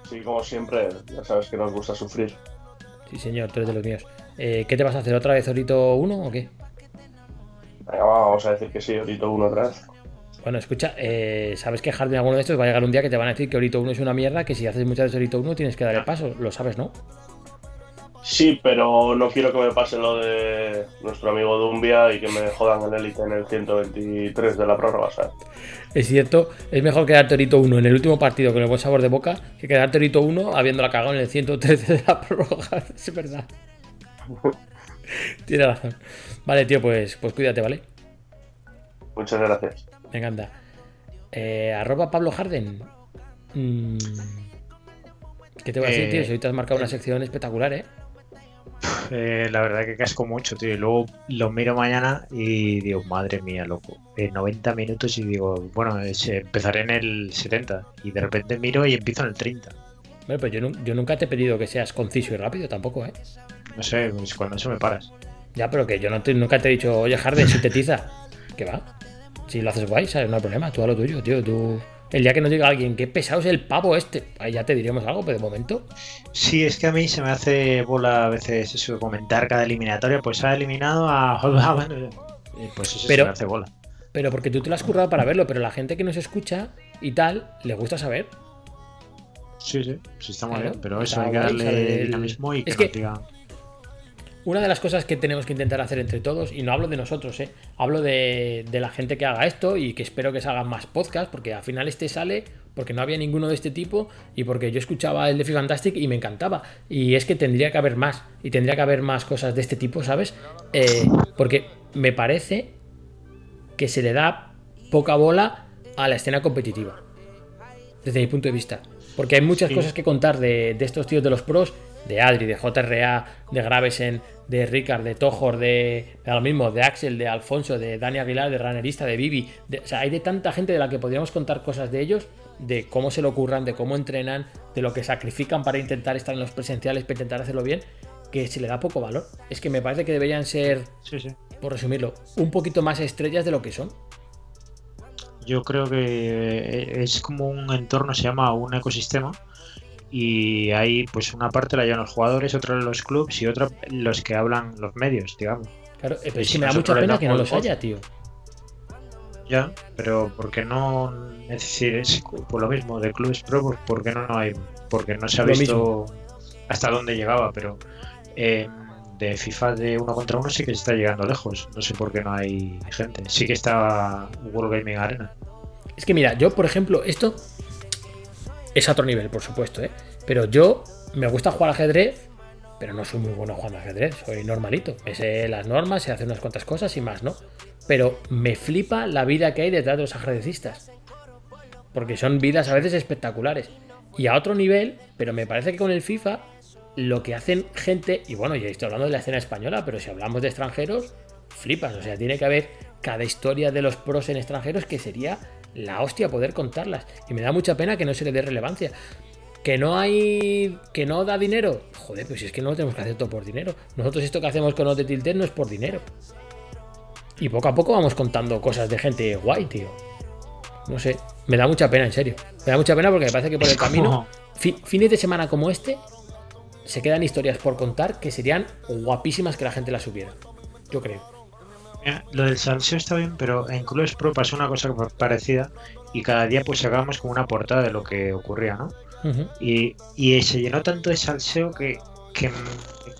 Sí, como siempre, ya sabes que nos gusta sufrir. Sí, señor, tú eres de los míos. Eh, ¿Qué te vas a hacer? ¿Otra vez Orito 1 o qué? Venga, va, vamos a decir que sí, ahorita uno atrás. Bueno, escucha, eh, sabes que Harden alguno de estos va a llegar un día que te van a decir que Orito 1 es una mierda, que si haces muchas veces Orito 1 tienes que dar el paso, lo sabes, ¿no? Sí, pero no quiero que me pase lo de nuestro amigo Dumbia y que me jodan en élite en el 123 de la prórroga, ¿sabes? Es cierto, es mejor quedarte Orito 1 en el último partido con el buen sabor de boca que quedarte Orito 1 habiéndola cagado en el 113 de la prórroga. Es verdad. Tienes razón. Vale, tío, pues, pues cuídate, ¿vale? Muchas gracias. Venga, anda. Eh, arroba Pablo Harden. Mm, ¿Qué te voy a decir, Eh, tío? Si hoy te has marcado una sección espectacular, ¿eh? Eh, la verdad que casco mucho, tío. Y luego lo miro mañana y digo, madre mía, loco. En 90 minutos y digo, bueno, es- empezaré en el 70. Y de repente miro y empiezo en el 30. Bueno, pues yo, nu- yo nunca te he pedido que seas conciso y rápido tampoco, ¿eh? No sé, pues cuando eso me paras. Ya, pero que yo no te- nunca te he dicho, oye, Harden, sintetiza. ¿Qué va? Si lo haces guay, ¿sabes? No hay problema, tú a lo tuyo, tío. Tú... El día que nos diga alguien, qué pesado es el pavo este, ahí ya te diríamos algo, pero de momento. Sí, es que a mí se me hace bola a veces eso comentar cada eliminatoria, pues ha eliminado a... Eh, Pues eso Pero- se me hace bola. Pero porque tú te lo has currado para verlo, pero la gente que nos escucha y tal, le gusta saber. Sí, sí, sí está muy Claro, bien, pero está eso hay que darle el- dinamismo y que Es que- digan... Una de las cosas que tenemos que intentar hacer entre todos, y no hablo de nosotros, ¿eh? hablo de, de la gente que haga esto y que espero que se hagan más podcasts, porque al final este sale porque no había ninguno de este tipo y porque yo escuchaba el de Fantastic y me encantaba. Y es que tendría que haber más, y tendría que haber más cosas de este tipo, ¿sabes? Eh, porque me parece que se le da poca bola a la escena competitiva, desde mi punto de vista. Porque hay muchas Sí. cosas que contar de, de estos tíos de los pros, de Adri, de JRA, de Gravesen, de Ricard, de Tojor, de, de lo mismo, de Axel, de Alfonso, de Dani Aguilar, de Runnerista, de Vivi. de- o sea, hay de tanta gente de la que podríamos contar cosas de ellos, de cómo se lo ocurran, de cómo entrenan, de lo que sacrifican para intentar estar en los presenciales, para intentar hacerlo bien, que se le da poco valor. Es que me parece que deberían ser, Sí, sí. por resumirlo, un poquito más estrellas de lo que son. Yo creo que eh, es como un entorno, se llama un ecosistema. Y hay pues una parte la llevan los jugadores, otra los clubs y otra los que hablan los medios, digamos. Claro, eh, pero si que me da mucha pena que no los haya, tío. Ya, pero porque no, es decir, es por lo mismo de clubes pro, pues porque no hay, porque no se ha visto hasta dónde llegaba, pero eh, de FIFA de uno contra uno sí que se está llegando lejos. No sé por qué no hay gente. Sí que está World Gaming Arena. Es que mira, yo, por ejemplo, esto es a otro nivel, por supuesto, ¿eh? Pero yo me gusta jugar ajedrez, pero no soy muy bueno jugando ajedrez, soy normalito. Me sé las normas, sé hacer unas cuantas cosas y más, ¿no? Pero me flipa la vida que hay detrás de los ajedrecistas. Porque son vidas a veces espectaculares. Y a otro nivel, pero me parece que con el FIFA, lo que hacen gente, y bueno, ya estoy hablando de la escena española, pero si hablamos de extranjeros, flipas. O sea, tiene que haber cada historia de los pros en extranjeros que sería la hostia poder contarlas. Y me da mucha pena que no se le dé relevancia. Que no hay. que no da dinero. Joder, pues si es que no lo tenemos que hacer todo por dinero. Nosotros esto que hacemos con los de Tilted no es por dinero. Y poco a poco vamos contando cosas de gente guay, tío. No sé, me da mucha pena, en serio. Me da mucha pena porque me parece que por el camino, fi- fines de semana como este, se quedan historias por contar que serían guapísimas que la gente las supiera. Yo creo. Mira, Lo del salseo está bien, pero en Clubes Pro pasó una cosa parecida y cada día pues sacábamos como una portada de lo que ocurría, ¿no? Y, y se llenó tanto de salseo que, que,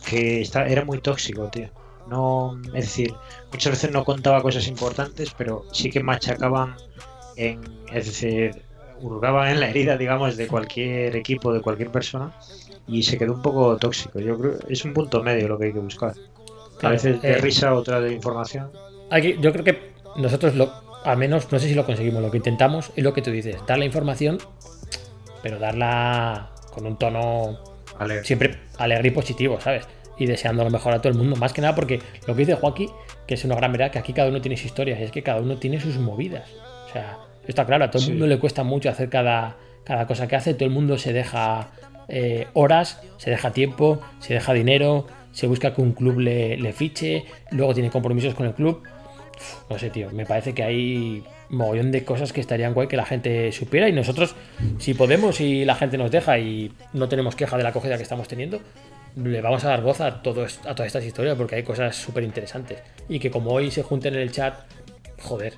que está, era muy tóxico, tío. No, es decir, muchas veces no contaba cosas importantes, pero sí que machacaban en, es decir, hurgaban en la herida, digamos, de cualquier equipo, de cualquier persona, y se quedó un poco tóxico. Yo creo es un punto medio lo que hay que buscar. A veces de eh, risa, otra de información. Aquí, yo creo que nosotros, lo, al menos, no sé si lo conseguimos, lo que intentamos es lo que tú dices, dar la información, pero darla con un tono Alegre. siempre alegre y positivo, ¿sabes? Y deseando lo mejor a todo el mundo, más que nada porque lo que dice Joaquín, que es una gran verdad, que aquí cada uno tiene sus historias, y es que cada uno tiene sus movidas. O sea, está claro, a todo el mundo le cuesta mucho hacer cada, cada cosa que hace, todo el mundo se deja eh, horas, se deja tiempo, se deja dinero, se busca que un club le, le fiche, luego tiene compromisos con el club. No sé, tío, me parece que hay mogollón de cosas que estarían guay que la gente supiera y nosotros, si podemos y la gente nos deja y no tenemos queja de la acogida que estamos teniendo, le vamos a dar voz a, todo, a todas estas historias porque hay cosas súper interesantes. Y que como hoy se junten en el chat, joder,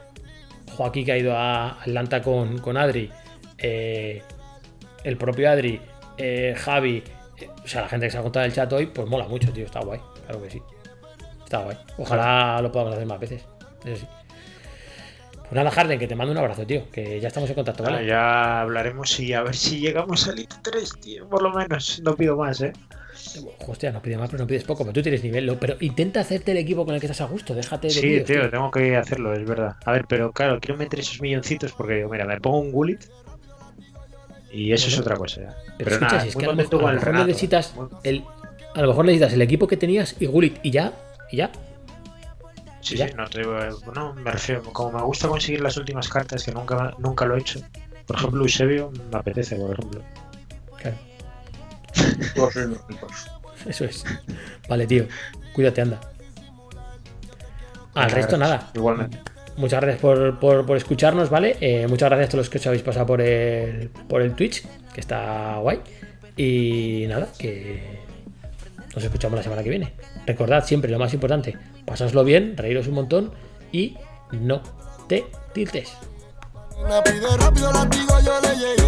Joaquín que ha ido a Atlanta con, con Adri, eh, el propio Adri, eh, Javi, sea, la gente que se ha juntado en el chat hoy, pues mola mucho, tío, está guay, claro que sí. Está guay. Ojalá lo podamos hacer más veces. Eso sí. Pues nada, Harden, que te mando un abrazo, tío. Que ya estamos en contacto, ¿vale? Bueno, ya hablaremos y a ver si llegamos al IT 3, tío. Por lo menos, no pido más, ¿eh? Hostia, no pides más, pero no pides poco. Pero tú tienes nivel. Pero intenta hacerte el equipo con el que estás a gusto. Déjate de Sí, tío, tengo que hacerlo, es verdad. A ver, pero claro, quiero meter esos milloncitos porque digo, mira, me pongo un Gullit y eso es otra cosa. Pero, Pero, escucha, nada, si es muy que a lo mejor, a con lo el mejor Renato. necesitas el, a lo mejor necesitas el equipo que tenías y Gullit y ya, y ya. Sí, Ya. sí, no te digo, eh, no, me refiero, como me gusta conseguir las últimas cartas, que nunca, nunca lo he hecho. Por ejemplo, Eusebio me apetece, por ejemplo. Claro, eso es. Vale, tío. Cuídate, anda. Al resto, nada. Igualmente. Muchas gracias por, por- escucharnos, ¿vale? Eh, muchas gracias a todos los que os habéis pasado por el, por el Twitch, que está guay. Y nada, que nos escuchamos la semana que viene. Recordad siempre lo más importante, pasáslo bien, reíros un montón y no te tiltes. Me pide rápido yo le llegué.